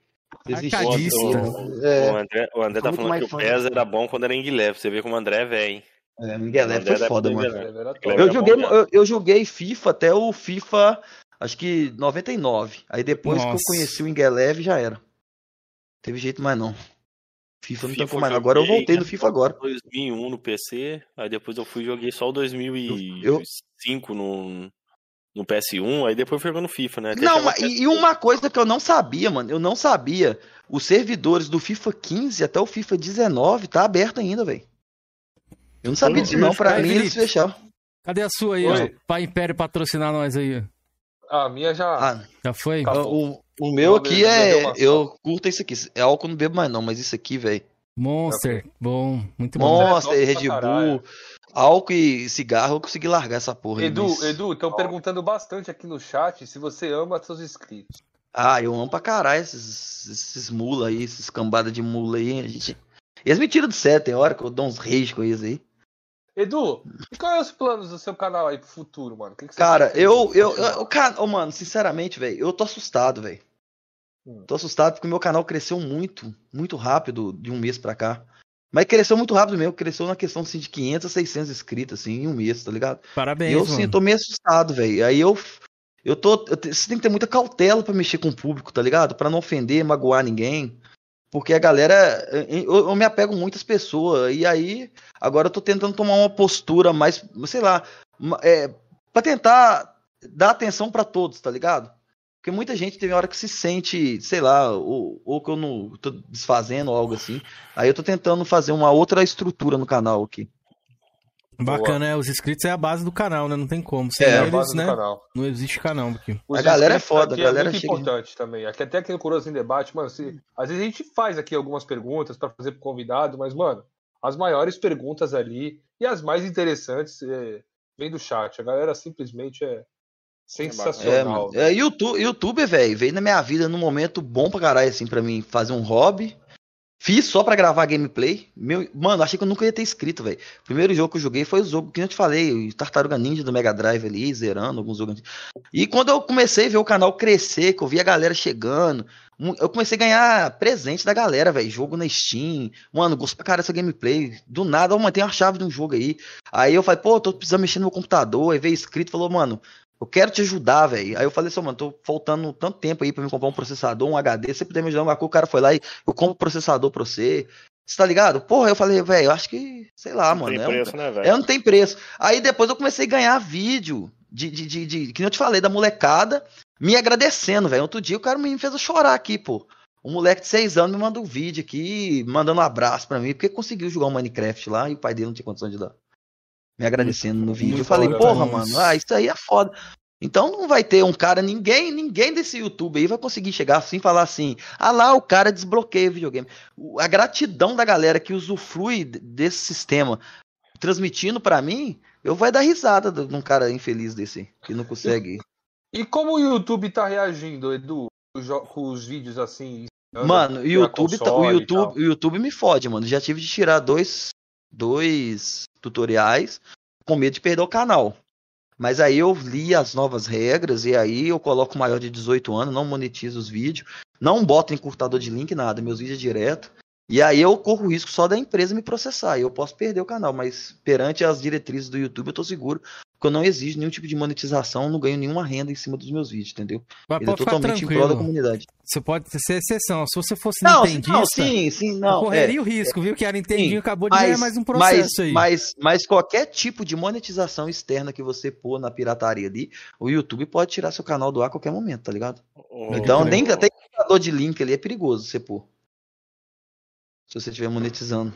Existe Arcadista. isso. É, O André, o André tá falando que o PES era bom quando era em Guilherme. Você vê como o André é velho, hein? É, Miguel O F André foi era foda, mano. Eu joguei, eu, eu joguei FIFA até o FIFA, acho que 99. Aí depois que eu Nossa. conheci o Ingeleve já era. Teve jeito mais não. FIFA não FIFA tampou mais. Agora eu voltei no FIFA agora. 2001 no PC, aí depois eu fui e joguei só o 2005 no, no PS1, aí depois fui jogando FIFA, né? Até Não, e, e uma coisa que eu não sabia, mano, eu não sabia. Os servidores do FIFA 15 até o FIFA 19 tá aberto ainda, velho. Eu não sabia disso não, pra Aí, mim eles Felipe. fecharam. Cadê a sua aí, Oi. ó? Pra Império patrocinar nós aí. A minha já. Ah, Já foi? Acabou. o, o meu aqui é. Eu curto isso aqui. É álcool eu não bebo mais não, mas isso aqui, velho. Monster. Bom, muito bom. Monster, Nossa, Red Bull, álcool e cigarro, eu consegui largar essa porra. aí, Edu, mas- Edu, estão perguntando bastante aqui no chat se você ama seus inscritos. Ah, eu amo pra caralho esses, esses mula aí, esses cambada de mula aí. A gente... Eles me tiram do sério, tem hora que eu dou uns reis com eles aí. Edu, e quais é os planos do seu canal aí pro futuro, mano? O que que você Cara, eu, eu, eu, cara, ô, mano, sinceramente, velho, eu tô assustado, velho. Hum. Tô assustado porque o meu canal cresceu muito, muito rápido de um mês pra cá. Mas cresceu muito rápido mesmo, cresceu na questão assim, de 500 a 600 inscritos, assim, em um mês, tá ligado? Parabéns, E eu, mano. sim, tô meio assustado, velho. Aí eu, eu tô, eu você tem que ter muita cautela pra mexer com o público, tá ligado? Pra não ofender, magoar ninguém. Porque a galera, eu, eu me apego muito às pessoas. E aí, agora eu tô tentando tomar uma postura mais, sei lá, é, pra tentar dar atenção pra todos, tá ligado? Porque muita gente tem hora que se sente, sei lá, ou, ou que eu não tô desfazendo ou algo assim. Aí eu tô tentando fazer uma outra estrutura no canal aqui. Bacana, é. Os inscritos é a base do canal, né? Não tem como. Sem É, a eles, base do né? canal. Não existe canal aqui. Os A galera é foda, a galera é muito chega- importante também. Aqui até aqui no Coroas em Debate, mano, se, às vezes a gente faz aqui algumas perguntas pra fazer pro convidado, mas, mano, as maiores perguntas ali e as mais interessantes é, vem do chat. A galera simplesmente é É, sensacional. mano. É, YouTube, YouTube, velho, veio na minha vida num momento bom pra caralho, assim, pra mim fazer um hobby. Fiz só pra gravar gameplay. Meu, mano, achei que eu nunca ia ter inscrito, velho. Primeiro jogo que eu joguei foi o jogo que eu te falei, o Tartaruga Ninja do Mega Drive ali, zerando alguns jogos. E quando eu comecei a ver o canal crescer, que eu vi a galera chegando, eu comecei a ganhar presente da galera, velho. Jogo na Steam. Mano, gostei pra caralho dessa gameplay. Do nada, mano, tem uma chave de um jogo aí. Aí eu falei, pô, tô precisando mexer no meu computador. Aí veio escrito, falou, mano, eu quero te ajudar, velho. Aí eu falei assim, mano, tô faltando tanto tempo aí pra me comprar um processador, um HD. Se você puder me ajudar, uma coisa, o cara foi lá e eu compro o processador pra você. Você tá ligado? Porra, eu falei, velho, eu acho que, sei lá, Não mano. tem é um- preço, né, velho? é, não tem preço. Aí depois eu comecei a ganhar vídeo de, de, de, de- que nem eu te falei, da molecada me agradecendo, velho. Outro dia o cara me fez eu chorar aqui, pô. Um moleque de seis anos me mandou um vídeo aqui, mandando um abraço pra mim, porque conseguiu jogar um Minecraft lá e o pai dele não tinha condição de dar. Me agradecendo no vídeo. Eu falei, porra, mano. ah, isso aí é foda. Então não vai ter um cara, ninguém, ninguém desse YouTube aí vai conseguir chegar assim e falar assim: ah lá, o cara desbloqueia o videogame. A gratidão da galera que usufrui desse sistema transmitindo pra mim, eu vai dar risada de um cara infeliz desse, que não consegue. E como o YouTube tá reagindo, Edu, com os vídeos assim? Mano, YouTube, tá- o e YouTube, o YouTube me fode, mano. Já tive de tirar dois, dois tutoriais com medo de perder o canal. Mas aí eu li as novas regras e aí eu coloco maior de 18 anos, não monetizo os vídeos, não boto encurtador de link, nada, meus vídeos é direto. E aí eu corro o risco só da empresa me processar, e eu posso perder o canal, mas perante as diretrizes do YouTube eu tô seguro, porque eu não exijo nenhum tipo de monetização, não ganho nenhuma renda em cima dos meus vídeos, entendeu? Mas Ele é totalmente em prol da tranquilo. comunidade. Você pode ser exceção. Se você fosse Não, sim, nintendista, não, sim, sim, não, correria é, o risco, viu? Que a Nintendinho Sim, acabou de ganhar mais um mas, processo aí. Mas, mas qualquer tipo de monetização externa que você pôr na pirataria ali, o YouTube pode tirar seu canal do ar a qualquer momento, tá ligado? Então, nem até criador de link ali é perigoso você pôr. Se você estiver monetizando.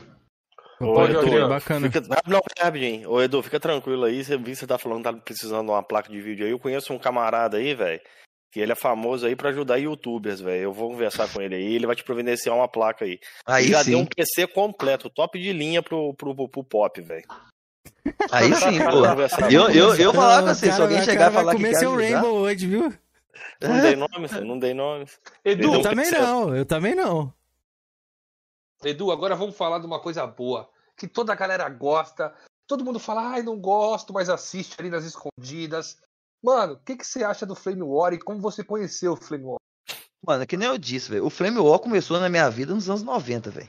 Ô, Edu, Jorginho. bacana. Fica, não, rapidinho. Ô, Edu, fica tranquilo aí. Você viu que você tá falando que tá precisando de uma placa de vídeo aí. Eu conheço um camarada aí, velho, que ele é famoso aí pra ajudar youtubers, velho. Eu vou conversar com ele aí. Ele vai te providenciar uma placa aí. Aí ele já sim. deu um PC completo, top de linha pro, pro, pro, pro pop, velho. Aí sim, pô. Eu, eu, eu falar com você, se cara- alguém o chegar e falar que comer quer seu ajudar, Rainbow hoje, viu? Não dei nome, não dei nome. Edu, Eu também não, eu também não. Edu, agora vamos falar de uma coisa boa, que toda a galera gosta. Todo mundo fala, ai, não gosto, mas assiste ali nas escondidas. Mano, o que, que você acha do Flame War e como você conheceu o Flame War? Mano, que nem eu disse, velho. O Flame War começou na minha vida nos anos 90, velho.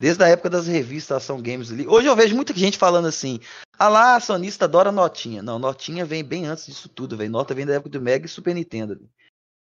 Desde a época das revistas Ação Games ali. Hoje eu vejo muita gente falando assim: ah lá, a sonista adora notinha. Não, notinha vem bem antes disso tudo, velho. Nota vem da época do Mega e Super Nintendo. ali.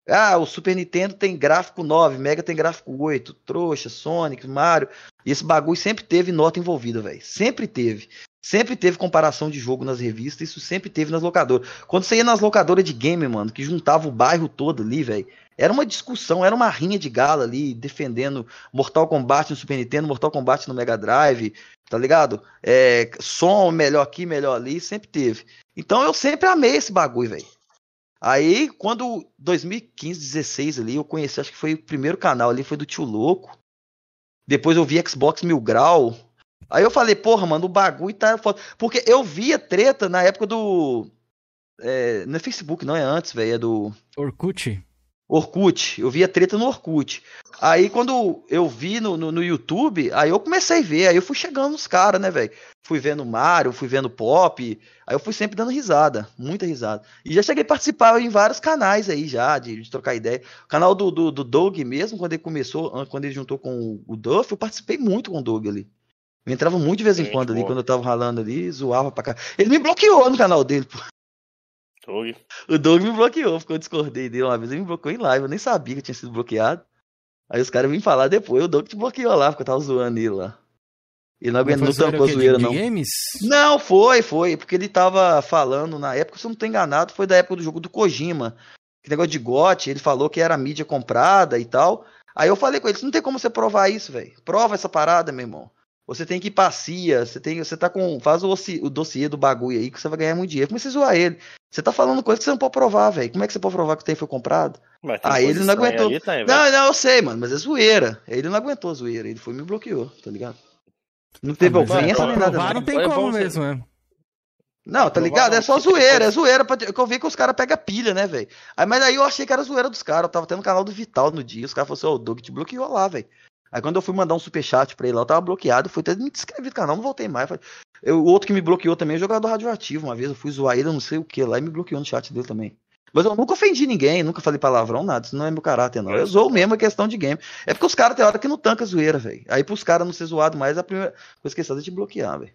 Ah, o Super Nintendo tem gráfico 9, Mega tem gráfico 8, trouxa, Sonic, Mario. E esse bagulho sempre teve nota envolvida, velho. Sempre teve. Sempre teve comparação de jogo nas revistas, isso sempre teve nas locadoras. Quando você ia nas locadoras de game, mano, que juntava o bairro todo ali, velho, era uma discussão, era uma rinha de gala ali, defendendo Mortal Kombat no Super Nintendo, Mortal Kombat no Mega Drive, tá ligado? É, som melhor aqui, melhor ali, sempre teve. Então eu sempre amei esse bagulho, velho. Aí, quando 2015, 16 ali, eu conheci, acho que foi o primeiro canal ali, foi do Tio Louco. Depois eu vi Xbox Mil Grau. Aí eu falei, porra, mano, o bagulho tá foda. Porque eu via treta na época do. É, não é Facebook, não é antes, velho, é do. Orkut. Orkut. Eu via treta no Orkut. Aí quando eu vi no, no, no YouTube, aí eu comecei a ver, aí eu fui chegando nos caras, né, velho? Fui vendo Mario, fui vendo Pop, aí eu fui sempre dando risada, muita risada. E já cheguei a participar em vários canais aí já, de, de trocar ideia. O canal do, do, do Doug mesmo, quando ele começou, an- quando ele juntou com o Duff, eu participei muito com o Doug ali. Eu entrava muito de vez em Gente quando ali, boa. quando eu tava ralando ali, zoava pra cá. Ele me bloqueou no canal dele, pô. Doug. O Doug me bloqueou, porque eu discordei dele uma vez. Ele me bloqueou em live, eu nem sabia que eu tinha sido bloqueado. Aí os caras vinham falar depois, o Doug te bloqueou lá, porque eu tava zoando ele lá. Ele não aguentou, não tampou a zoeira não. games? Não, foi, foi, porque ele tava falando na época, se eu não tô enganado, foi da época do jogo do Kojima. Que negócio de GOT, ele falou que era mídia comprada e tal. Aí eu falei com ele, não tem como você provar isso, velho. Prova essa parada, meu irmão. Você tem que ir pra CIA, você tem, você tá com, faz o, o dossiê do bagulho aí que você vai ganhar muito dinheiro. Comecei a zoar ele. Você tá falando coisa que você não pode provar, velho. Como é que você pode provar que o tem foi comprado? Mas Aí coisa ele não aguentou. tem, não, não, eu sei, mano, mas é zoeira. Ele não aguentou a zoeira, ele foi e me bloqueou, tá ligado? Não teve Ah, mas ofensa pra nem nada. provar não. não tem como mesmo, né? Não, tá ligado? É só zoeira, é zoeira. pra- Que eu vi que os caras pegam pilha, né, velho? Aí, mas aí eu achei que era zoeira dos caras. Eu tava tendo no canal do Vital no dia. Os caras falaram assim: Ô, o Doug te bloqueou lá, velho. Aí quando eu fui mandar um superchat pra ele lá, eu tava bloqueado. Fui até me descrever do canal, não voltei mais. Eu, o outro que me bloqueou também é jogador radioativo. Uma vez eu fui zoar ele, não sei o que lá, e me bloqueou no chat dele também. Mas eu nunca ofendi ninguém, nunca falei palavrão, nada. Isso não é meu caráter, não. Eu zoo mesmo, é questão de game. É porque os caras tem hora que não tanca zoeira, velho. Aí pros caras não ser zoado mais, a primeira coisa que eles é te bloquear, velho.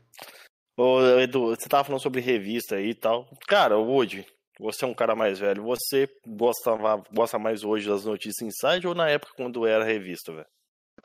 Ô, Edu, você tava falando sobre revista aí e tal. Cara, Woody, você é um cara mais velho. Você gosta, gosta mais hoje das notícias inside ou na época quando era revista, velho?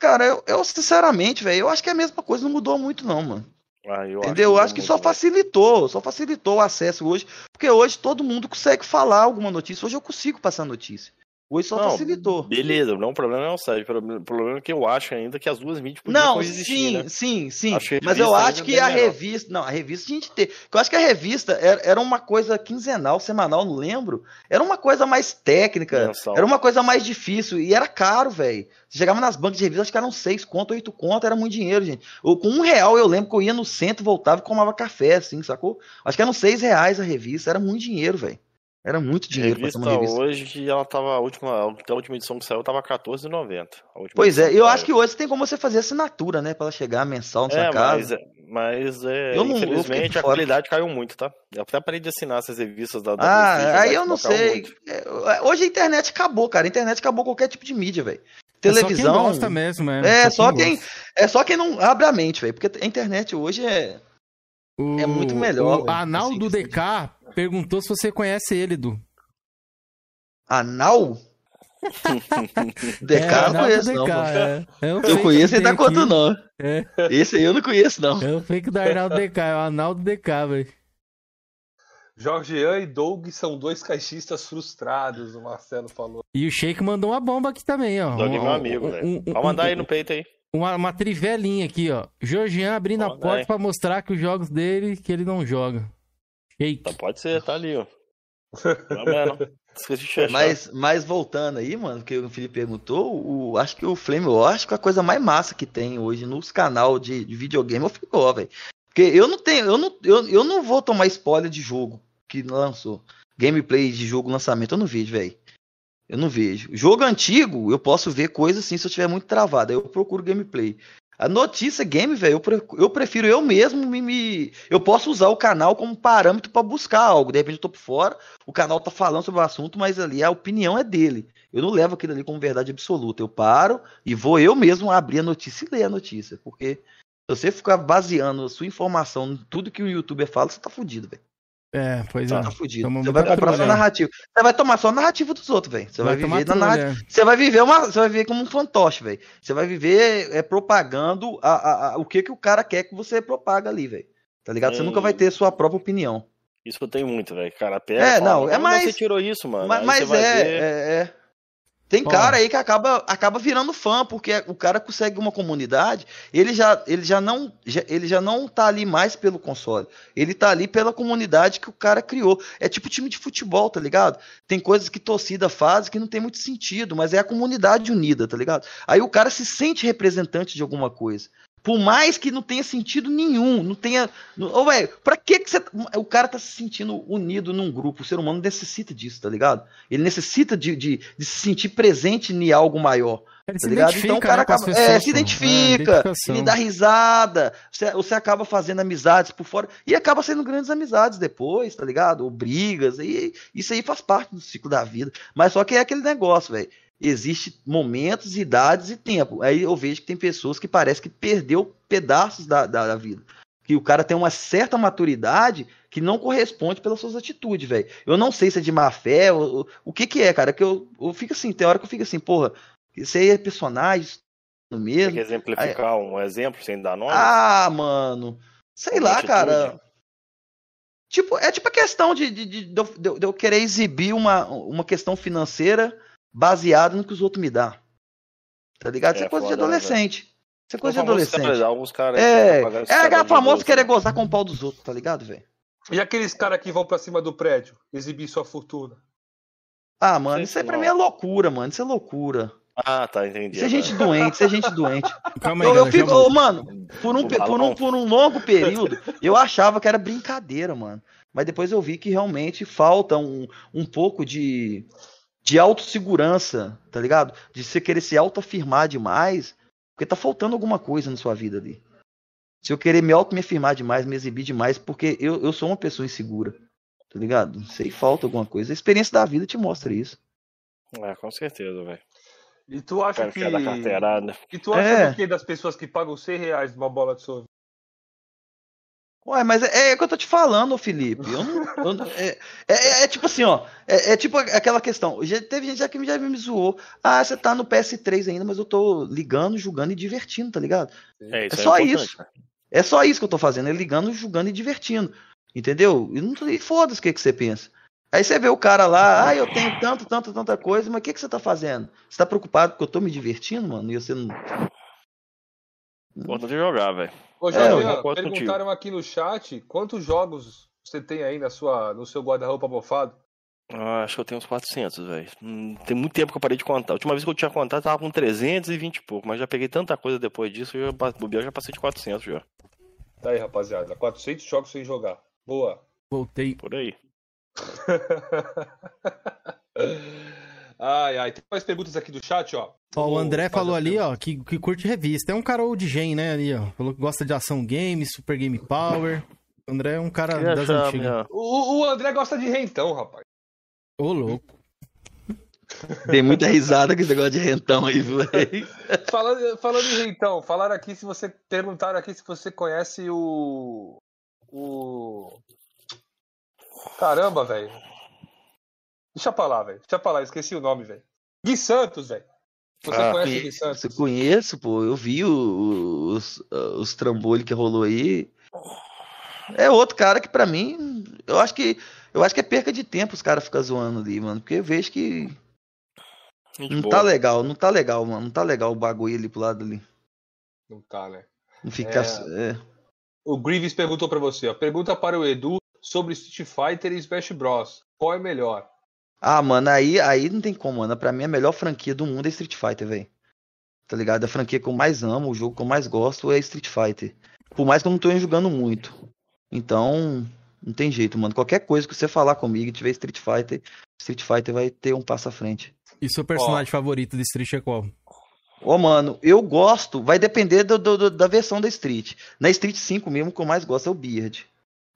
Cara, eu, eu, sinceramente, velho, eu acho que é a mesma coisa, não mudou muito, não, mano. Ah, eu Entendeu? Eu acho que só facilitou, só facilitou o acesso hoje, porque hoje todo mundo consegue falar alguma notícia. Hoje eu consigo passar notícia. Hoje só Não, facilitou. Beleza, não, o problema não é o site. O problema- é que eu acho ainda que as duas mídias podiam Não, coexistir, sim, né? sim, sim. Mas eu acho que a melhor. revista. Não, a revista a gente ter. Eu acho que a revista era, era uma coisa quinzenal, semanal, não lembro. Era uma coisa mais técnica. Mensal. Era uma coisa mais difícil. E era caro, velho. Você chegava nas bancas de revista, acho que eram seis conto, oito conto, era muito dinheiro, gente. Ou com um real eu lembro que eu ia no centro, voltava e tomava café, assim, sacou? Acho que eram seis reais a revista. Era muito dinheiro, velho. Era muito dinheiro pra Revista, uma revista. hoje que ela tava a última, a última edição que saiu tava R$14,90. A última Pois é, eu acho que hoje tem como você fazer assinatura, né? Pra ela chegar mensal na É, sua casa. mas, é- mas é, Eu não- infelizmente a fora. qualidade caiu muito, tá? Eu até parei de assinar essas revistas da da Ah, Prestige, aí eu não sei. muito. É, Hoje a internet acabou, cara. A internet acabou qualquer tipo de mídia, velho. É só quem Televisão. gosta mesmo, é. É, Só só quem quem, é só quem não abre a mente, velho. Porque a internet hoje é. É muito melhor. O velho. Arnaldo DK perguntou se você conhece ele, Du. Anal? DK eu não Arnaldo conheço, não. DK, pô. é. É um Eu conheço ele conta, aqui. não. É. Esse aí eu não conheço, não. É o fake do Arnaldo DK, é o Arnaldo DK, velho. Jorgean e Doug são dois caixistas frustrados, o Marcelo falou. E o Sheik mandou uma bomba aqui também, ó. Doug é Um- meu amigo, um- velho. um- Pode mandar aí no peito aí. Uma, uma trivelinha aqui, ó. Georgian abrindo a porta aí. pra mostrar que os jogos dele que ele não joga. Sheik. Tá, pode ser, tá ali, ó. Fechar. Mas, mas voltando aí, mano, que o Felipe perguntou, o, acho que o Flame War, acho que a coisa mais massa que tem hoje nos canal de, de videogame é o Flame War, velho. Porque eu não tenho, eu não, eu, eu não vou tomar spoiler de jogo que lançou. Gameplay de jogo lançamento, eu não vejo, velho. Eu não vejo. Jogo antigo, eu posso ver coisa assim se eu tiver muito travado. Aí eu procuro gameplay. A notícia game, velho, eu, pre- eu prefiro eu mesmo me, me- Eu posso usar o canal como parâmetro pra buscar algo. De repente eu tô por fora, o canal tá falando sobre o assunto, mas ali a opinião é dele. Eu não levo aquilo ali como verdade absoluta. Eu paro e vou eu mesmo abrir a notícia e ler a notícia. Porque se você ficar baseando a sua informação em tudo que o youtuber fala, você tá fudido, velho. É, pois é. Tá fudido. Você vai comprar só trolha. narrativa. Você vai tomar só a narrativa dos outros, velho. Você vai, Vai viver na narrativa. Você vai viver uma. Você vai viver como um fantoche, velho. Você vai viver é, propagando a, a- a- o que, que o cara quer que você propaga ali, velho. Tá ligado? Você Hum. nunca vai ter sua própria opinião. Isso eu tenho muito, velho. Cara, pega. É, fala, não, é "Onde mais- Você tirou isso, mano. Mas, mas você vai é, ver- é, é. Tem Ó. cara aí que acaba, acaba virando fã, porque o cara consegue uma comunidade, ele já, ele já não já- ele já não tá ali mais pelo console. Ele tá ali pela comunidade que o cara criou. É tipo time de futebol, tá ligado? Tem coisas que torcida faz que não tem muito sentido, mas é a comunidade unida, tá ligado? Aí o cara se sente representante de alguma coisa. Por mais que não tenha sentido nenhum, não tenha. Ô, velho, pra que, que você. O cara tá se sentindo unido num grupo. O ser humano necessita disso, tá ligado? Ele necessita de, de, de se sentir presente em algo maior. Ele tá se ligado? Então o cara né, acaba. É, se É, identifica, identificação. ele dá risada, você, você acaba fazendo amizades por fora e acaba sendo grandes amizades depois, tá ligado? Ou brigas, e isso aí faz parte do ciclo da vida. Mas só que é aquele negócio, velho. Existe momentos, idades e tempo. Aí eu vejo que tem pessoas que parece que perdeu pedaços da, da, da vida. Que o cara tem uma certa maturidade que não corresponde pelas suas atitudes, velho. Eu não sei se é de má fé, ou, ou- o que que é, cara. Que eu, eu fico assim, tem hora que eu fico assim, porra, isso aí é personagem, Tem mesmo. que exemplificar um exemplo sem dar nome? Ah, mano. Sei Uma lá, atitude. cara. Tipo, é tipo a questão de, de, de, de eu- de eu querer exibir uma, uma questão financeira baseada no que os outros me dão. Tá ligado? Isso é, É coisa de foda, né, adolescente. Isso é coisa de famoso adolescente. cara- alguns caras é, é aquela de famosa querer gozar com o pau dos outros, tá ligado, velho? E aqueles caras que vão pra cima do prédio exibir sua fortuna? Ah, mano, isso aí pra mim é loucura, mano. Isso é loucura. Ah, tá, entendi. Isso é gente doente, isso é gente doente. Calma aí, eu, eu fico, ô, mano, por um, por, um, por um longo período, eu achava que era brincadeira, mano. Mas depois eu vi que realmente falta um, um pouco de, de autossegurança, tá ligado? De você querer se autoafirmar demais, porque tá faltando alguma coisa na sua vida ali. Se eu querer me auto me afirmar demais, me exibir demais, porque eu, eu sou uma pessoa insegura, tá ligado? Sei, falta alguma coisa. A experiência da vida te mostra isso. É, com certeza, velho. E tu acha que. que é da carteirada. E tu acha É. do que das pessoas que pagam 100 reais numa bola de sorvete? Ué, mas é, é o que eu tô te falando, Felipe. Eu não- eu não- é, é- é tipo assim, ó. É, é tipo aquela questão. Já, teve gente já que já me zoou. Ah, você tá no PS3 ainda, mas eu tô ligando, julgando e divertindo, tá ligado? É, isso é é só isso. É só isso que eu tô fazendo, é ligando, julgando e divertindo. Entendeu? E, não, e foda-se o que, que você pensa. Aí você vê o cara lá, ah, eu tenho tanto, tanto, tanta coisa, mas o que, que você tá fazendo? Você tá preocupado porque eu tô me divertindo, mano? E você não. Importante é jogar, velho. Ô, É, Jorge, eu concordo perguntaram aqui no chat quantos jogos você tem aí na sua, no seu guarda-roupa mofado? Ah, acho que eu tenho uns 400, velho. Hum, Tem muito tempo que eu parei de contar. A última vez que eu tinha contado, eu tava com 320 e pouco. Mas já peguei tanta coisa depois disso, eu já, já passei de 400 já. Tá aí, rapaziada. 400 jogos sem jogar. Boa. Voltei. Por aí. ai, ai. Tem mais perguntas aqui do chat, ó. Ó, o André falou ali, ó, que, que curte revista. É um cara old gen, né, ali, ó. Falou que gosta de ação games, Super Game Power. O André é um cara Queria das achar antigas. O, o André gosta de rentão, rapaz. Ô, louco. Dei muita risada com esse negócio de rentão aí, velho. falando, falando em rentão, falaram aqui se você. Perguntaram aqui se você conhece o. O. Caramba, velho. Deixa pra lá, velho. Deixa pra lá, esqueci o nome, velho. Gui Santos, velho. Você Ah, conhece o Gui Santos? Eu conheço, pô. Eu vi o- o- os, os trambolhos que rolou aí. É outro cara que pra mim, eu acho que eu acho que é perca de tempo os caras ficam zoando ali, mano, porque eu vejo que Gente não boa. tá legal, não tá legal, mano, não tá legal o bagulho ali pro lado ali. Não tá, né? Não fica É. é. O Grievous perguntou pra você, ó. Pergunta para o Edu sobre Street Fighter e Smash Bros. Qual é melhor? Ah, mano, aí aí não tem como, mano. Pra mim a melhor franquia do mundo é Street Fighter, velho. Tá ligado? A franquia que eu mais amo, o jogo que eu mais gosto é Street Fighter. Por mais que eu não tô jogando muito. Então, não tem jeito, mano. Qualquer coisa que você falar comigo e tiver Street Fighter, Street Fighter vai ter um passo à frente. E seu personagem favorito de Street é qual? Ô, mano, eu gosto, vai depender do, do- do- da versão da Street. Na Street 5 mesmo, o que eu mais gosto é o Beard.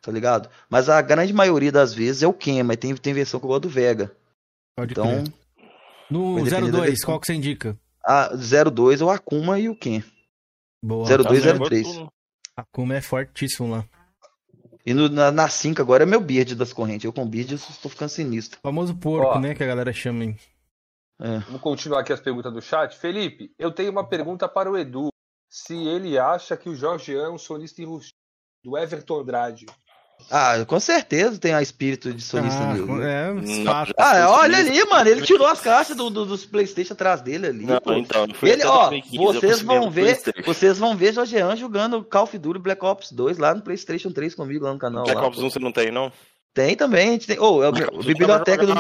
Tá ligado? Mas a grande maioria das vezes é o Ken, mas tem, tem versão que eu gosto do Vega. Pode então, crer. No vai depender da 02, versão. qual que você indica? a 02 é o Akuma e o Ken. Boa. 02 Tá 03. Akuma é fortíssimo lá. E no, na, na 5 agora é meu Beard das correntes. Eu com Beard eu tô ficando sinistro. famoso porco, Ó. né, que a galera chama. hein? É. Vamos continuar aqui as perguntas do chat. Felipe, eu tenho uma pergunta para o Edu. Se ele acha que o Jorge é um sonista enrustido, do Everton Andrade. Ah, com certeza tem a espírito de sonista Ah, nele. é, Não, fato. Ah, olha ali, mano. Ele tirou as caixas do, do- dos Playstation atrás dele ali. Não, pô. então, Ele, ó, 2015, eu vocês vão ver, vocês vão ver Jorgean jogando Call of Duty Black Ops 2 lá no PlayStation 3 comigo lá no canal. Black lá, Ops pô. 1 você não tem, não? Tem também, a gente tem. Oh, é o Black Ops 1 biblioteca do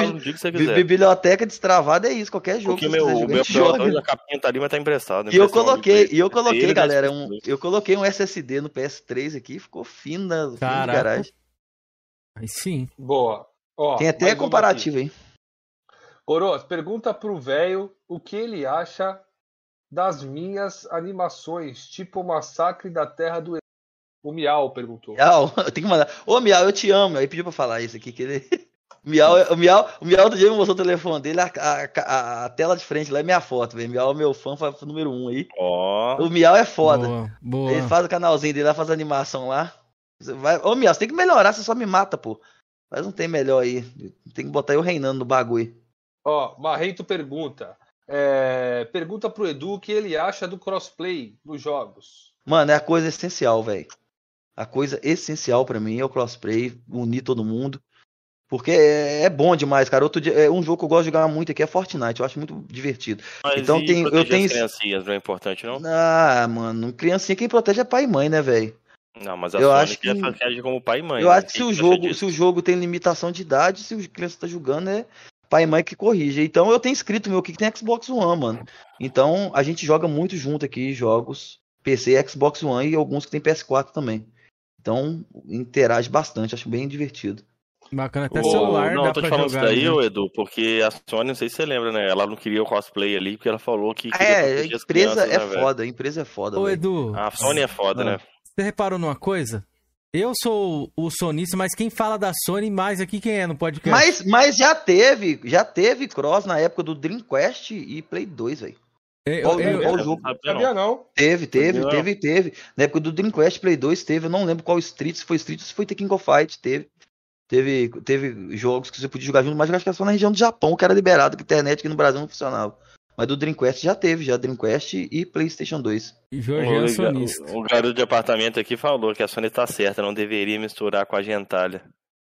biblioteca destravada é isso, qualquer jogo Porque que você meu, quiser o meu joga. PO2, a capinha tá ali, mas tá emprestado. E eu coloquei, e eu coloquei, galera, né, um, eu coloquei um SSD no PS3 aqui, ficou fino na fino de Caraca. garagem. Aí sim. Boa. Ó, Tem até comparativo aí. Oroz, pergunta pro velho o que ele acha das minhas animações, tipo o Massacre da Terra do Edu. O Miau perguntou. Miau, eu tenho que mandar. Ô, Miau, eu te amo. Aí pediu pra falar isso aqui, que ele. Miau, o Miau, o Miau do dia me mostrou o telefone dele, a, a- a- a tela de frente lá é minha foto, velho. Miau é meu fã fa- número um aí. Ó. O Miau é foda. Boa, boa. Ele faz o canalzinho dele lá, faz animação lá. Você vai... Ô, Miau, você tem que melhorar, você só me mata, pô. Mas não tem melhor aí. Tem que botar eu reinando no bagulho. Ó, Marrento pergunta. é, pergunta pro Edu o que ele acha do crossplay nos jogos. Mano, é a coisa essencial, velho. A coisa essencial pra mim é o crossplay, unir todo mundo. Porque é, é bom demais, cara. Outro dia, é um jogo que eu gosto de jogar muito aqui é Fortnite. Eu acho muito divertido. Mas então tem, eu tenho. as criancinhas não é importante, não? Ah, mano, criancinha quem protege é pai e mãe, né, velho? Não, mas a Eu Sony acho que- agir como pai e mãe. Eu né? acho que se o jogo, se o jogo tem limitação de idade, se o criança tá jogando, é pai e mãe que corrige. Então eu tenho escrito meu aqui que tem Xbox One, mano. Então a gente joga muito junto aqui jogos PC, Xbox One e alguns que tem PS4 também. Então interage bastante, acho bem divertido. Bacana, até Ô, celular não, dá eu tô te falando isso daí, né? ô Edu, porque a Sony, não sei se você lembra, né? Ela não queria o cosplay ali, porque ela falou que. É, empresa crianças, é né, foda, a empresa é foda. Ô, velho. Edu, A Sony é foda, Ah. né? você reparou numa coisa? Eu sou o sonista, mas quem fala da Sony mais aqui quem é no podcast? Mas, mas já teve, já teve cross na época do Dreamcast e Play 2, velho. Eu- Qual, eu- eu- jogo? Sabia não. Teve, teve, Sabia teve, teve. Na época do Dreamcast Play 2 teve, eu não lembro qual Street, se foi Street ou se foi The King of Fight, teve. Teve, teve jogos que você podia jogar junto, mas eu acho que era só na região do Japão que era liberado, que a internet aqui no Brasil não funcionava. Mas do Dreamcast já teve, já Dreamcast e PlayStation 2. Jorge O, é sonista. o garoto de apartamento aqui falou que a Sony tá certa, não deveria misturar com a gentalha.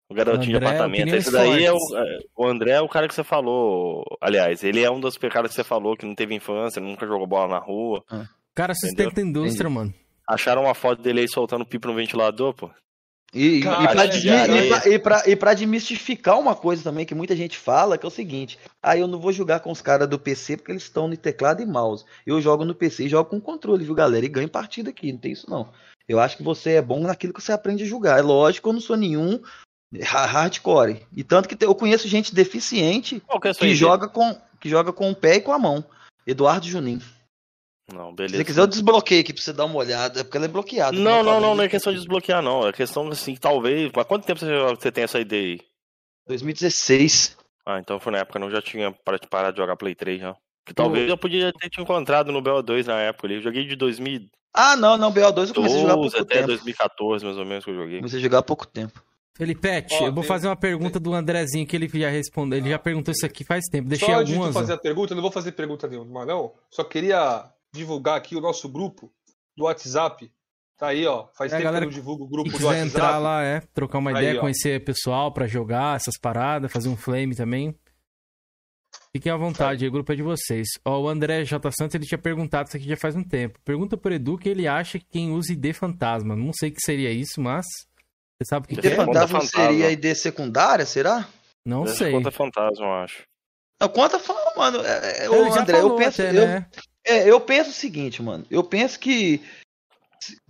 O garotinho André, de apartamento. Esse daí é o, fortes. é, o André é o cara que você falou. Aliás, ele é um dos caras que você falou que não teve infância, nunca jogou bola na rua. Cara sustenta a indústria, mano. Acharam uma foto dele aí soltando pipa no ventilador, pô. E, e, Cara, e, pra, é, e, é. pra, e, pra, e pra desmistificar uma coisa também que muita gente fala, que é o seguinte: ah, eu não vou jogar com os caras do PC porque eles estão no teclado e mouse. Eu jogo no PC e jogo com controle, viu, galera? E ganho partida aqui, não tem isso não. Eu acho que você é bom naquilo que você aprende a jogar. É lógico, eu não sou nenhum hardcore. E tanto que eu conheço gente deficiente que é que joga, com, que joga com o pé e com a mão. Eduardo Juninho. Não, Se beleza. você quiser, eu desbloqueio aqui pra você dar uma olhada, é porque ela é bloqueada. Não, não, não, não é questão de desbloquear, não. É questão assim, talvez. Há quanto tempo você, tem essa ideia aí? 2016. Ah, então foi na época, não já tinha para- parado de jogar Play 3 já. Que talvez eu podia ter te encontrado no BO2 na época ali. Eu joguei de 2012 Ah, não, não, BO2 eu comecei a jogar há pouco até tempo. 2014, mais ou menos, que eu joguei. Comecei a jogar há pouco tempo. Felipete, Ó, eu vou tem- fazer uma pergunta do Andrezinho que ele já respondeu. Ele já perguntou isso aqui faz tempo. Deixei Só antes de algumas. fazer a pergunta, eu não vou fazer pergunta nenhuma, não. Só queria divulgar aqui o nosso grupo do WhatsApp. Tá aí, ó. Faz É, a tempo galera que eu divulgo o grupo do WhatsApp. entrar lá, é, trocar uma Aí, ideia, conhecer pessoal pra jogar essas paradas, fazer um flame também. Fiquem à vontade, aí, o grupo é de vocês. Ó, o André J. Santos, ele tinha perguntado isso aqui já faz um tempo. Pergunta pro Edu que ele acha que quem usa ID fantasma. Não sei o que seria isso, mas... Você sabe o que, que é? fantasma seria ID secundária, será? Não sei. Conta fantasma, eu acho. Não, conta fala, mano. É, é, ô, André, eu penso. até, eu, né? é, eu penso o seguinte, mano. Eu penso que,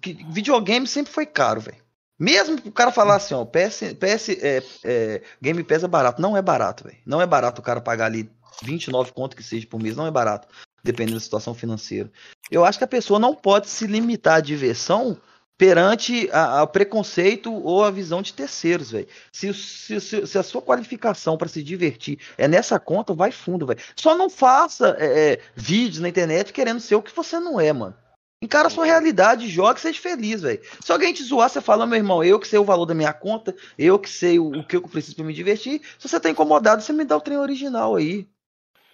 que videogame sempre foi caro, velho. Mesmo que o cara falar assim, ó, PS, PS é, é, Game Pass é barato. Não é barato, velho. Não é barato o cara pagar ali 29 conto que seja por mês. Não é barato. Dependendo da situação financeira. Eu acho que a pessoa não pode se limitar à diversão perante ao preconceito ou a visão de terceiros, velho. Se, o- se, se- a sua qualificação para se divertir é nessa conta, vai fundo, velho. Só não faça é, é, vídeos na internet querendo ser o que você não é, mano. Encara a sua realidade, joga e seja feliz, velho. Se alguém te zoar, você fala, meu irmão, eu que sei o valor da minha conta, eu que sei o, o que eu preciso pra me divertir. Se você tá incomodado, você me dá o trem original aí.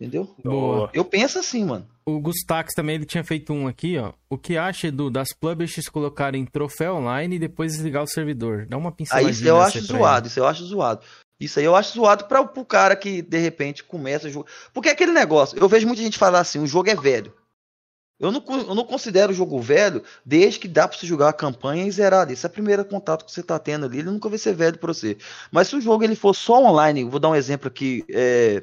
Entendeu? Boa. Eu penso assim, mano. O Gustax também ele tinha feito um aqui, ó. O que acha, Edu, das publishers colocarem troféu online e depois desligar o servidor? Dá uma Aí pinceladinha. isso eu acho aí zoado, isso eu acho zoado. Isso aí eu acho zoado para o cara que de repente começa a jogar. Porque é aquele negócio, eu vejo muita gente falar assim, o jogo é velho. Eu não, eu não considero o jogo velho desde que dá pra você jogar a campanha e zerar. Esse é o primeiro contato que você tá tendo ali, ele nunca vai ser velho pra você. Mas se o jogo ele for só online, vou dar um exemplo aqui, é,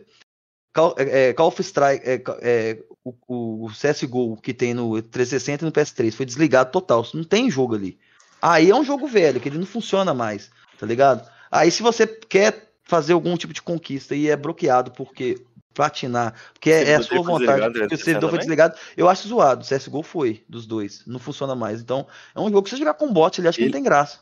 Call, é, é, Call of Strike, é, é, o, o CSGO que tem no 360 e no PS3 foi desligado total, não tem jogo ali. Aí é um jogo velho, que ele não funciona mais, tá ligado? Aí se você quer fazer algum tipo de conquista e é bloqueado porque platinar, porque é, é a sua vontade, porque o 360 servidor foi desligado, eu acho zoado. O CSGO foi, dos dois, não funciona mais. Então, é um jogo que você jogar com bot, ele acha que não tem graça.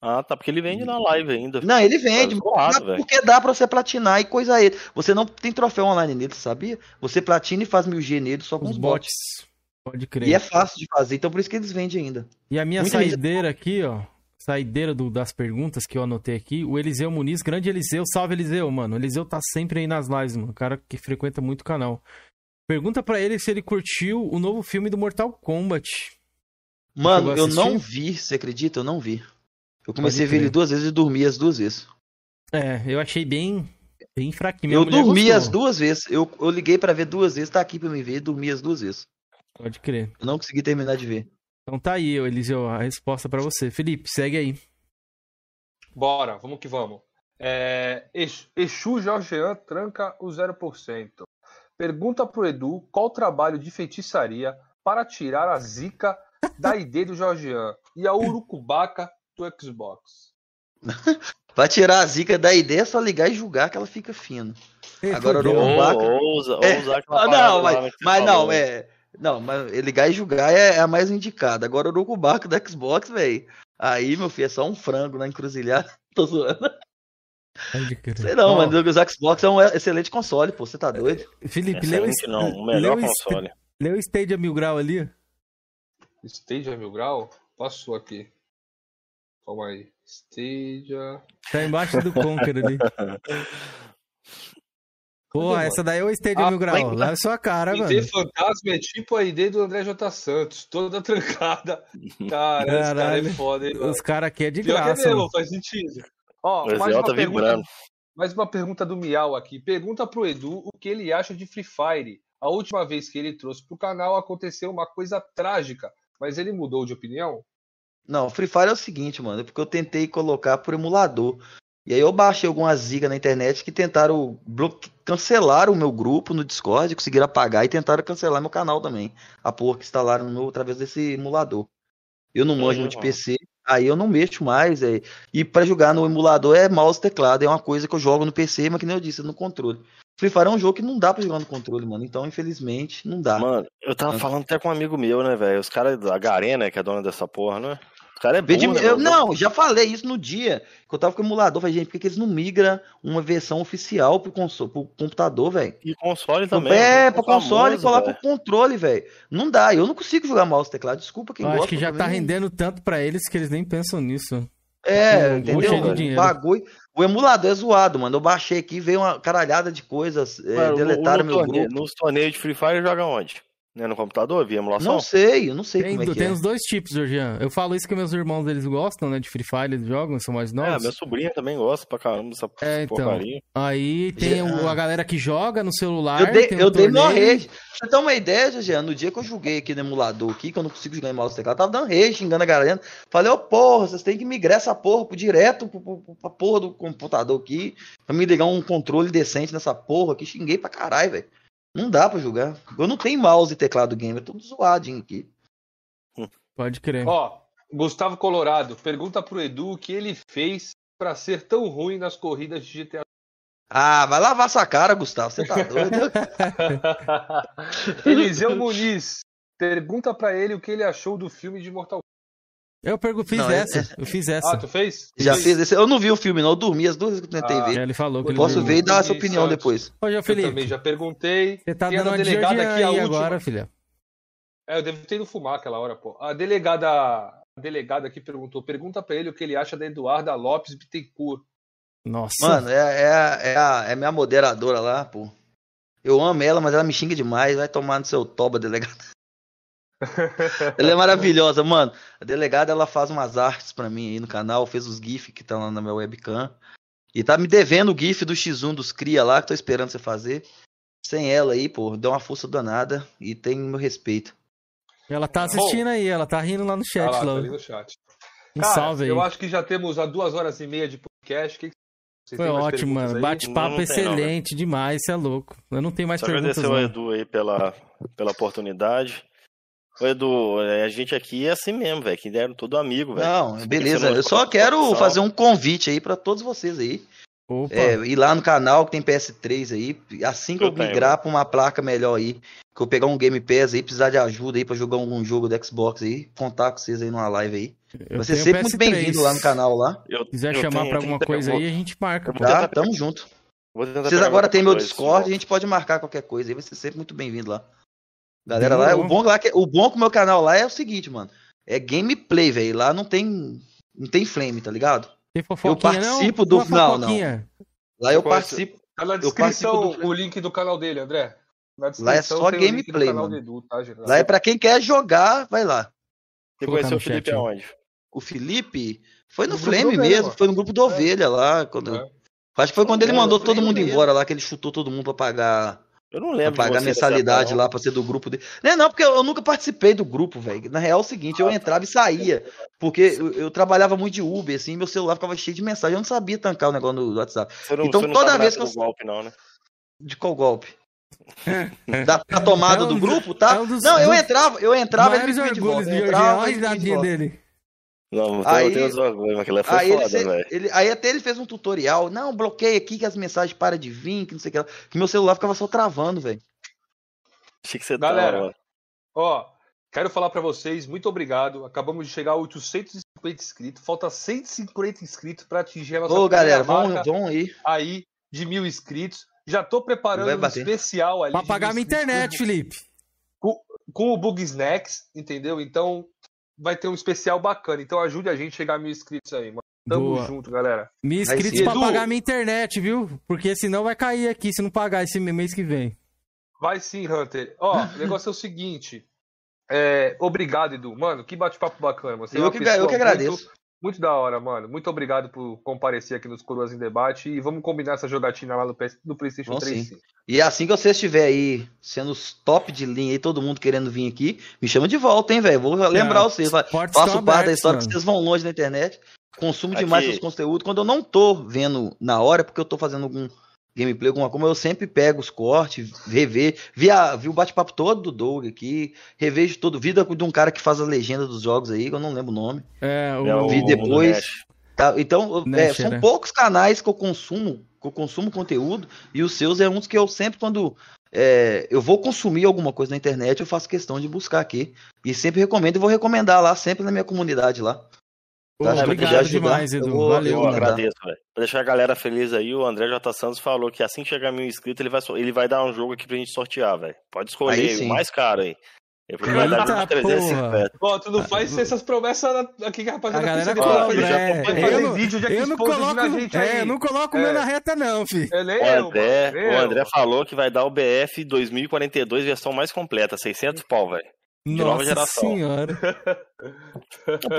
Ah, tá, porque ele vende na live ainda. Não, ele vende, zoado, porque dá pra você platinar e coisa ele. Você não tem troféu online nele, sabia? Você platina e faz 1000G nele só com os, Os bots. bots. Pode crer. E é fácil de fazer, então por isso que eles vendem ainda. E a minha Muita gente- saideira aqui, ó. Saideira do- das perguntas que eu anotei aqui. O Eliseu Muniz, grande Eliseu. Salve, Eliseu, mano. O Eliseu tá sempre aí nas lives, mano. Cara que frequenta muito o canal. Pergunta pra ele se ele curtiu o novo filme do Mortal Kombat. Mano, eu não vi, você acredita? Eu não vi. Eu comecei a ver ele duas vezes e dormi as duas vezes. É, eu achei bem, bem fraquinho. eu dormi gostou. as duas vezes. Eu, eu liguei pra ver duas vezes, tá aqui pra me ver e dormi as duas vezes. Pode crer. Eu não consegui terminar de ver. Então tá aí, Eliseu, a resposta pra você. Felipe, segue aí. Bora, vamos que vamos. É, Ex- Exu Jorgean tranca o 0%. Pergunta pro Edu qual trabalho de feitiçaria para tirar a zica da ID do Jorgean e a urucubaca do Xbox. Pra tirar a zica da ideia é só ligar e julgar que ela fica fina. Agora o Ou- Urucubaca. ou usa- ou É, usar aquela ah, não, mas, você mas falou. não, é. Não, mas ligar e julgar é, é a mais indicada. Agora o Urucubaca do Xbox, velho. Aí, meu filho, é só um frango na encruzilhada. Tô zoando. Sei não, mano. O Xbox é um excelente console, pô. Você tá doido? Felipe, leu esse- não, o melhor leu console. Leu o Stadia Mil Grau ali? Stadia Mil Grau? Passou aqui. Calma aí. Stadia. Tá embaixo do Conquer ali. Pô, Cadê, essa daí é o Stadia Ah, Mil Grau. vai- Leva sua cara, ID mano. fantasma é tipo a ID do André J. Santos, toda trancada. Cara, esse cara é Caralho. foda, hein. Os caras aqui é de Pior que é graça. mesmo, mano. faz sentido. Ó, O mais Ezequiel uma, tá pergunta, vibrando. mais uma pergunta do Miau aqui. Pergunta pro Edu o que ele acha de Free Fire. A última vez que ele trouxe pro canal aconteceu uma coisa trágica, mas ele mudou de opinião? Não, Free Fire é o seguinte, mano, é porque eu tentei colocar por emulador. E aí eu baixei algumas zigas na internet que tentaram bloque... cancelar o meu grupo no Discord, conseguiram apagar e tentaram cancelar meu canal também. A porra que instalaram no meu através desse emulador. Eu não manjo muito de PC, aí eu não mexo mais. É... E pra jogar no emulador é mouse teclado, é uma coisa que eu jogo no PC, mas que nem eu disse, é no controle. Free Fire é um jogo que não dá pra jogar no controle, mano. Então, infelizmente, não dá. Mano, eu tava falando até com um amigo meu, né, velho? Os caras da Garena, que é dona dessa porra, né? Os caras é burro, né, eu, não, já falei isso no dia que eu tava com o emulador. Falei, gente, por que, que eles não migram uma versão oficial pro, console, pro computador, velho? E console também. É, né? Famoso, console e colar velho. pro controle, velho. Não dá, eu não consigo jogar mouse e teclado. Desculpa quem Eu gosta. acho que já tá rendendo tanto pra eles que eles nem pensam nisso. É, Um entendeu? O bagulho. O emulador é zoado, mano. Eu baixei aqui, veio uma caralhada de coisas. é, Mano, no- deletaram no meu torneio- grupo. Nos torneios de Free Fire joga onde? Né, no computador, via emulação? Não sei, eu não sei Tem, como é que tem é. os dois tipos, Georgian. Eu falo isso que meus irmãos eles gostam, né? De Free Fire, eles jogam, são mais É, novos. minha sobrinha também gosta pra caramba dessa É, então. porcaria. Aí tem o- a galera que joga no celular. Eu dei, tem eu um dei torneio. rage. Pra você ter uma ideia, Jean, no dia que eu joguei aqui no emulador aqui, que eu não consigo jogar em mouse teclado, tava dando rage, xingando a galera. Falei, ô porra, vocês têm que migrar essa porra pro direto pro, pro, pra porra do computador aqui, pra me ligar um controle decente nessa porra aqui. Xinguei pra caralho, velho. Não dá pra jogar. Eu não tenho mouse e teclado gamer, tudo zoadinho aqui. Pode crer. Ó, Gustavo Colorado, pergunta pro Edu o que ele fez pra ser tão ruim nas corridas de GTA. Ah, vai lavar sua cara, Gustavo, você tá doido? Eliseu Muniz, pergunta pra ele o que ele achou do filme de Mortal Eu pergu- fiz Não, é- essa. Eu fiz essa. Ah, tu fez? Já Fez? fiz esse. Eu não vi o filme, não. Eu dormi as duas vezes que eu tentei Ah, ver. É, ele falou que ele Posso ver e dar essa Dormi, opinião depois. Ô, João Eu Felipe, também já perguntei. você tá Tem a dando uma de delegada aqui, a aí última. agora, filha. É, eu devo ter ido fumar aquela hora, pô. A delegada, a delegada aqui perguntou, pergunta pra ele o que ele acha da Eduarda Lopes Bittencourt. Nossa. Mano, é, é, a- é, a, é minha moderadora lá, pô. Eu amo ela, mas ela me xinga demais. Vai tomar no seu toba, delegada. Ela é maravilhosa, mano. A delegada, ela faz umas artes pra mim aí no canal. Fez os GIF que tá lá na minha webcam. E tá me devendo o GIF do X1 dos Cria lá, que tô esperando você fazer. Sem ela aí, pô, deu uma força danada e tem meu respeito. Ela tá assistindo aí, ela tá rindo lá no chat. Ah lá, lá. tá no chat. Um Cara, salve aí. eu acho que já temos a duas horas e meia de podcast. O que que Foi ótimo, mano. Bate-papo não tem, não, excelente demais, você é louco. Eu não tenho mais Só perguntas. agradecer ao. Edu aí pela, pela oportunidade. Edu, é, a gente aqui é assim mesmo, velho. Que deram todo amigo, velho. Não, Você beleza. Eu só quero fazer um convite aí pra todos vocês aí. Opa. É, ir lá no canal que tem PS3 aí. Assim que eu, Eu migrar pra uma placa melhor aí, que eu pegar um Game Pass aí, precisar de ajuda aí pra jogar algum jogo do Xbox aí, contar com vocês aí numa live aí. Eu tenho sempre muito PS3. bem-vindo lá no canal lá. Eu, Se quiser eu chamar tenho- pra alguma coisa aí, a gente marca. Tá? Tamo junto. Vocês agora têm meu Discord, a gente pode marcar qualquer coisa aí, vai ser sempre muito bem-vindo lá. Galera lá, o bom, lá que, o bom com o meu canal lá é o seguinte, mano. É gameplay, velho. Lá não tem. Não tem flame, tá ligado? Tem fofoquinha, eu não? participo do. Uma Não, não. Lá eu é participo. Tá na Eu descrição participo do- o link do canal dele, André. Na Lá é só do gameplay, mano. do Edu, tá? Lá é pra quem quer jogar, vai lá. Você conheceu o Felipe chat, aonde? O Felipe foi no, No Flame do mesmo, foi no grupo do Ovelha lá. Quando... É. Acho que foi quando ele É, mandou todo mundo embora lá, que ele chutou todo mundo pra pagar, Eu não pra lembro de pagar você mensalidade lá pra ser do grupo dele. Não, é não, porque eu, eu nunca participei do grupo, velho. Na real é o seguinte, eu entrava e saía. Porque eu, eu trabalhava muito de Uber, assim, meu celular ficava cheio de mensagem. Eu não sabia tancar o negócio no WhatsApp. Você não, Então você não toda vez que eu. golpe, não, né? De qual golpe? da, da tomada É um do grupo, tá? é um dos- não, eu entrava, eu entrava e ele Maiores me pedia de orgulhos volta. Eu entrava e dele. Não, Aí- eu tenho os orgulhos, mas aquilo lá foi Aí, ele, foda, fe- velho. ele- aí até ele fez um tutorial. Não, bloqueia aqui que as mensagens param de vir, que não sei o que lá. Que meu celular ficava só travando, velho. Achei que você Galera, tava. Ó, quero falar pra vocês, muito obrigado. Acabamos de chegar a 850 inscritos. Falta 150 inscritos pra atingir a nossa Ô, galera, vamos, vamos aí. aí de mil inscritos. Já tô preparando um especial ali. Pra pagar minha internet, Felipe. Com, com o Bug Snacks, entendeu? Então vai ter um especial bacana. Então ajude a gente a chegar a mil inscritos aí, mano. Tamo Boa. junto, galera. Mil inscritos pra Edu. pagar minha internet, viu? Porque senão vai cair aqui se não pagar esse mês que vem. Vai sim, Hunter. Ó, o negócio é o seguinte. É, obrigado, Edu. Mano, que bate-papo bacana. Você é Eu uma que, pessoa eu que agradeço. Muito da hora, mano. Muito obrigado por comparecer aqui nos Coroas em Debate e vamos combinar essa jogatina lá no, PS no PlayStation Vamos 3. sim. E assim que você estiver aí, sendo os top de linha aí, todo mundo querendo vir aqui, me chama de volta, hein, velho? Vou lembrar vocês. fa- portas Faço parte da história que mano. vocês vão longe na internet. Consumo demais Aqui. seus conteúdos. Quando eu não tô vendo na hora, é porque eu tô fazendo algum gameplay, alguma coisa, eu sempre pego os cortes, rever. Vi, a- vi o bate-papo todo do Doug aqui, revejo todo. Vida de um cara que faz a legenda dos jogos aí, que eu não lembro o nome. É, É o Vi Mundo depois. Tá, então, é, são né? poucos canais que eu consumo, que eu consumo conteúdo, e os seus é uns que eu sempre, quando é, eu vou consumir alguma coisa na internet, eu faço questão de buscar aqui. E sempre recomendo e vou recomendar lá, sempre na minha comunidade lá. Tá? Se obrigado demais, eu Edu. vou- Valeu, eu agradeço, velho. Pra deixar a galera feliz aí, o André J. Santos falou que assim que chegar mil inscritos, ele vai, ele vai dar um jogo aqui pra gente sortear, velho. Pode escolher o mais caro aí. Ele vai dar Eita, de 350. Ó, tu não faz essas promessas aqui que a A rapaziada galera fica cobra, é. Fazer Eu não- vídeo de Eu não coloco, na gente aí. é, eu não coloco o É. meu na reta não, fi. É, O André, mano, o. André falou que vai dar o BF 2042 versão mais completa, 600 pau, velho. De nova Nossa geração. senhora.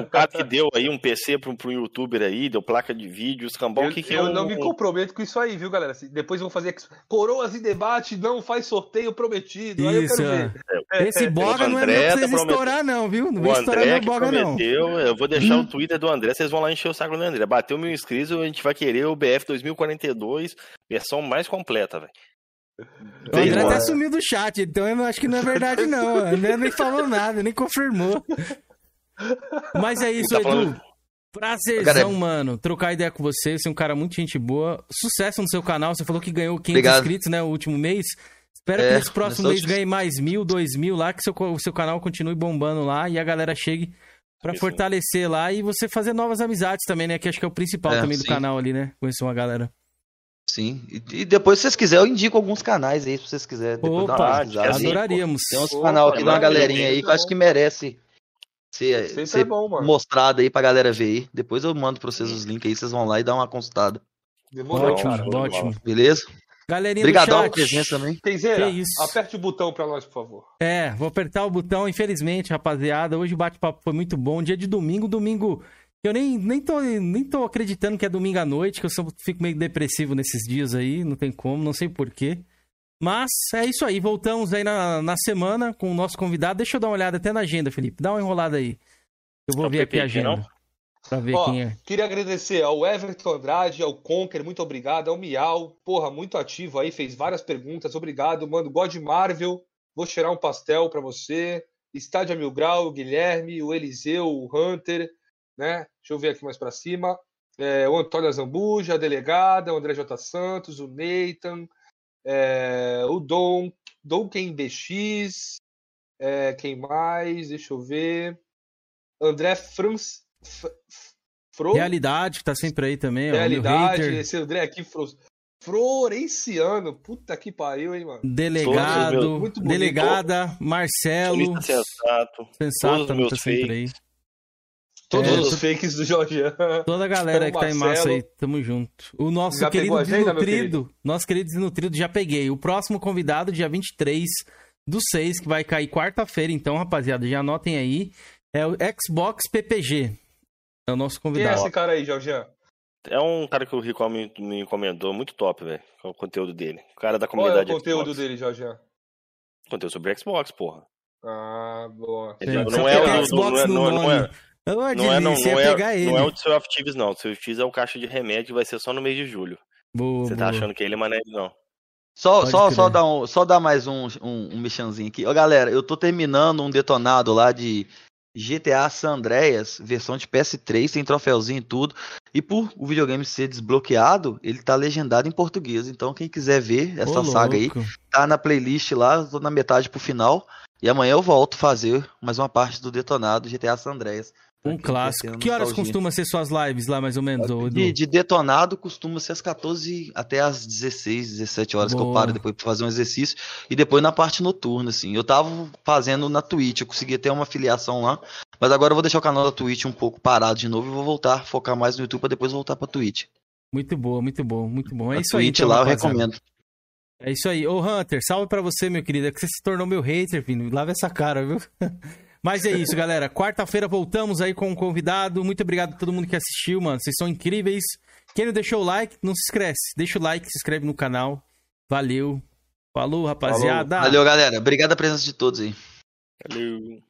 O cara que deu aí um PC pro, pro youtuber aí, deu placa de vídeo, os cambão, Eu, o que que eu é um- não me comprometo com isso aí, viu, galera? Depois vão fazer coroas em debate, não faz sorteio prometido. aí eu Isso, quero é. ver. Esse boga não é André meu pra tá vocês estourar não, viu? Não O vem estourar André meu boga não. prometeu, eu vou deixar o Twitter do André, vocês vão lá encher o saco do André. Bateu mil inscritos, a gente vai querer o BF 2042, versão mais completa, velho. O André Tem, até mano. sumiu do chat, então eu não acho que não é verdade não. O André nem falou nada, nem confirmou. Mas é isso, Tá Edu. falando- Prazerzão, Cara, é- mano. Trocar ideia com você. Você é um cara muito gente boa. Sucesso no seu canal. Você falou que ganhou 500 Obrigado. inscritos, né? O último mês. Espero É, que nesse próximo mês ganhe mais mil, dois mil lá, que seu, o seu canal continue bombando lá e a galera chegue sim. fortalecer lá e você fazer novas amizades também, né? Que acho que é o principal É, também do sim. canal ali, né? Conhecer uma galera. Sim. E, e depois, se vocês quiserem, eu indico alguns canais aí, se vocês quiserem. Depois dar uma Opa, pesquisada aí. adoraríamos. Tem uns canal aqui de uma galerinha aí que eu é acho que merece ser, aí ser é bom, mano. mostrado aí pra galera ver aí. Depois eu mando pra vocês os links aí, vocês vão lá e dão uma consultada. Demorou, Ótimo, cara. ótimo. Beleza? Galerinha Obrigadão chat. presença também. Kenzeira, Que isso. aperte o botão pra nós, por favor. É, vou apertar o botão, infelizmente, rapaziada. Hoje o bate-papo foi muito bom. Dia de domingo, domingo. Eu nem, nem, tô, nem tô acreditando que é domingo à noite, que eu só fico meio depressivo nesses dias aí, não tem como, não sei porquê. Mas é isso aí, voltamos aí na, na semana com o nosso convidado. Deixa eu dar uma olhada até na agenda, Felipe. Dá uma enrolada aí. Eu vou É o ver aqui a PPP, agenda. não? Pra ver Ó, quem é. Queria agradecer ao Everton Andrade, ao Conker, muito obrigado, ao Miau, porra, muito ativo aí, fez várias perguntas, obrigado, mano. God Marvel, vou cheirar um pastel pra você. Estádio a Mil Grau, o Guilherme, o Eliseu, o Hunter, né? Deixa eu ver aqui mais pra cima. É, o Antônio Zambuja, a delegada, o André J. Santos, o Nathan, é, o Dom, Dom Ken BX, é, quem mais? Deixa eu ver. André Franz. F- F- Fro? Realidade, que tá sempre aí também, ó. Realidade, hater, esse André aqui, Fro... Florenciano. Puta que pariu, hein, mano. delegado, Todos Muito delegada, Marcelo. Solista sensato, Sensato, tá meus sempre aí. Todos É, os tu- fakes do Jorgian. Toda a galera que tá em massa aí, tamo junto. O nosso Já querido desnutrido, nosso querido desnutrido, já peguei. O próximo convidado, dia 23 do 6, que vai cair quarta-feira, então, rapaziada, já anotem aí. É o Xbox PPG. É o nosso Quem é convidado. esse cara aí, Jorgian? É um cara que o Rico me, me encomendou, muito top, velho. O conteúdo dele. O cara da Qual é o comunidade conteúdo Xbox. dele, Jorgian? Conteúdo sobre Xbox, porra. Ah, boa. Ele Sim, não, é Xbox não é- no não é- não é- nome. Ô, Não é, não, não é, não é o do seu Actives, não. O seu Actives é o caixa de remédio que vai ser só no mês de julho. Boa, Você tá boa. achando que ele, é ele, não. Só, Pode só, só, dar um, só dar mais um, um, um mexãozinho aqui. Ó, galera, eu tô terminando um detonado lá de GTA San Andreas, versão de PS3, tem troféuzinho e tudo. E por o videogame ser desbloqueado, ele tá legendado em português. Então, quem quiser ver essa Ô, saga aí, tá na playlist lá, eu tô na metade pro final. E amanhã eu volto fazer mais uma parte do detonado GTA San Andreas. Um clássico. Que horas costuma ser suas lives lá, mais ou menos, Edu? De, de detonado costuma ser às 14 até às 16, 17 horas que eu Boa. paro depois pra fazer um exercício. E depois na parte noturna, assim. Eu tava fazendo na Twitch, eu consegui ter uma filiação lá. Mas agora eu vou deixar o canal da Twitch um pouco parado de novo e vou voltar, focar mais no YouTube pra depois voltar pra Twitch. Muito boa, muito bom, muito bom. É A isso aí, Twitch então, lá eu rapaziada. recomendo. É isso aí. Ô, Hunter, salve pra você, meu querido. É que você se tornou meu hater, filho. Lava essa cara, viu? Mas é isso, galera. Quarta-feira voltamos aí com um convidado. Muito obrigado a todo mundo que assistiu, mano. Vocês são incríveis. Quem não deixou o like, não se esquece. Deixa o like, se inscreve no canal. Valeu. Falou, rapaziada. Valeu, galera. Obrigado a presença de todos aí. Valeu.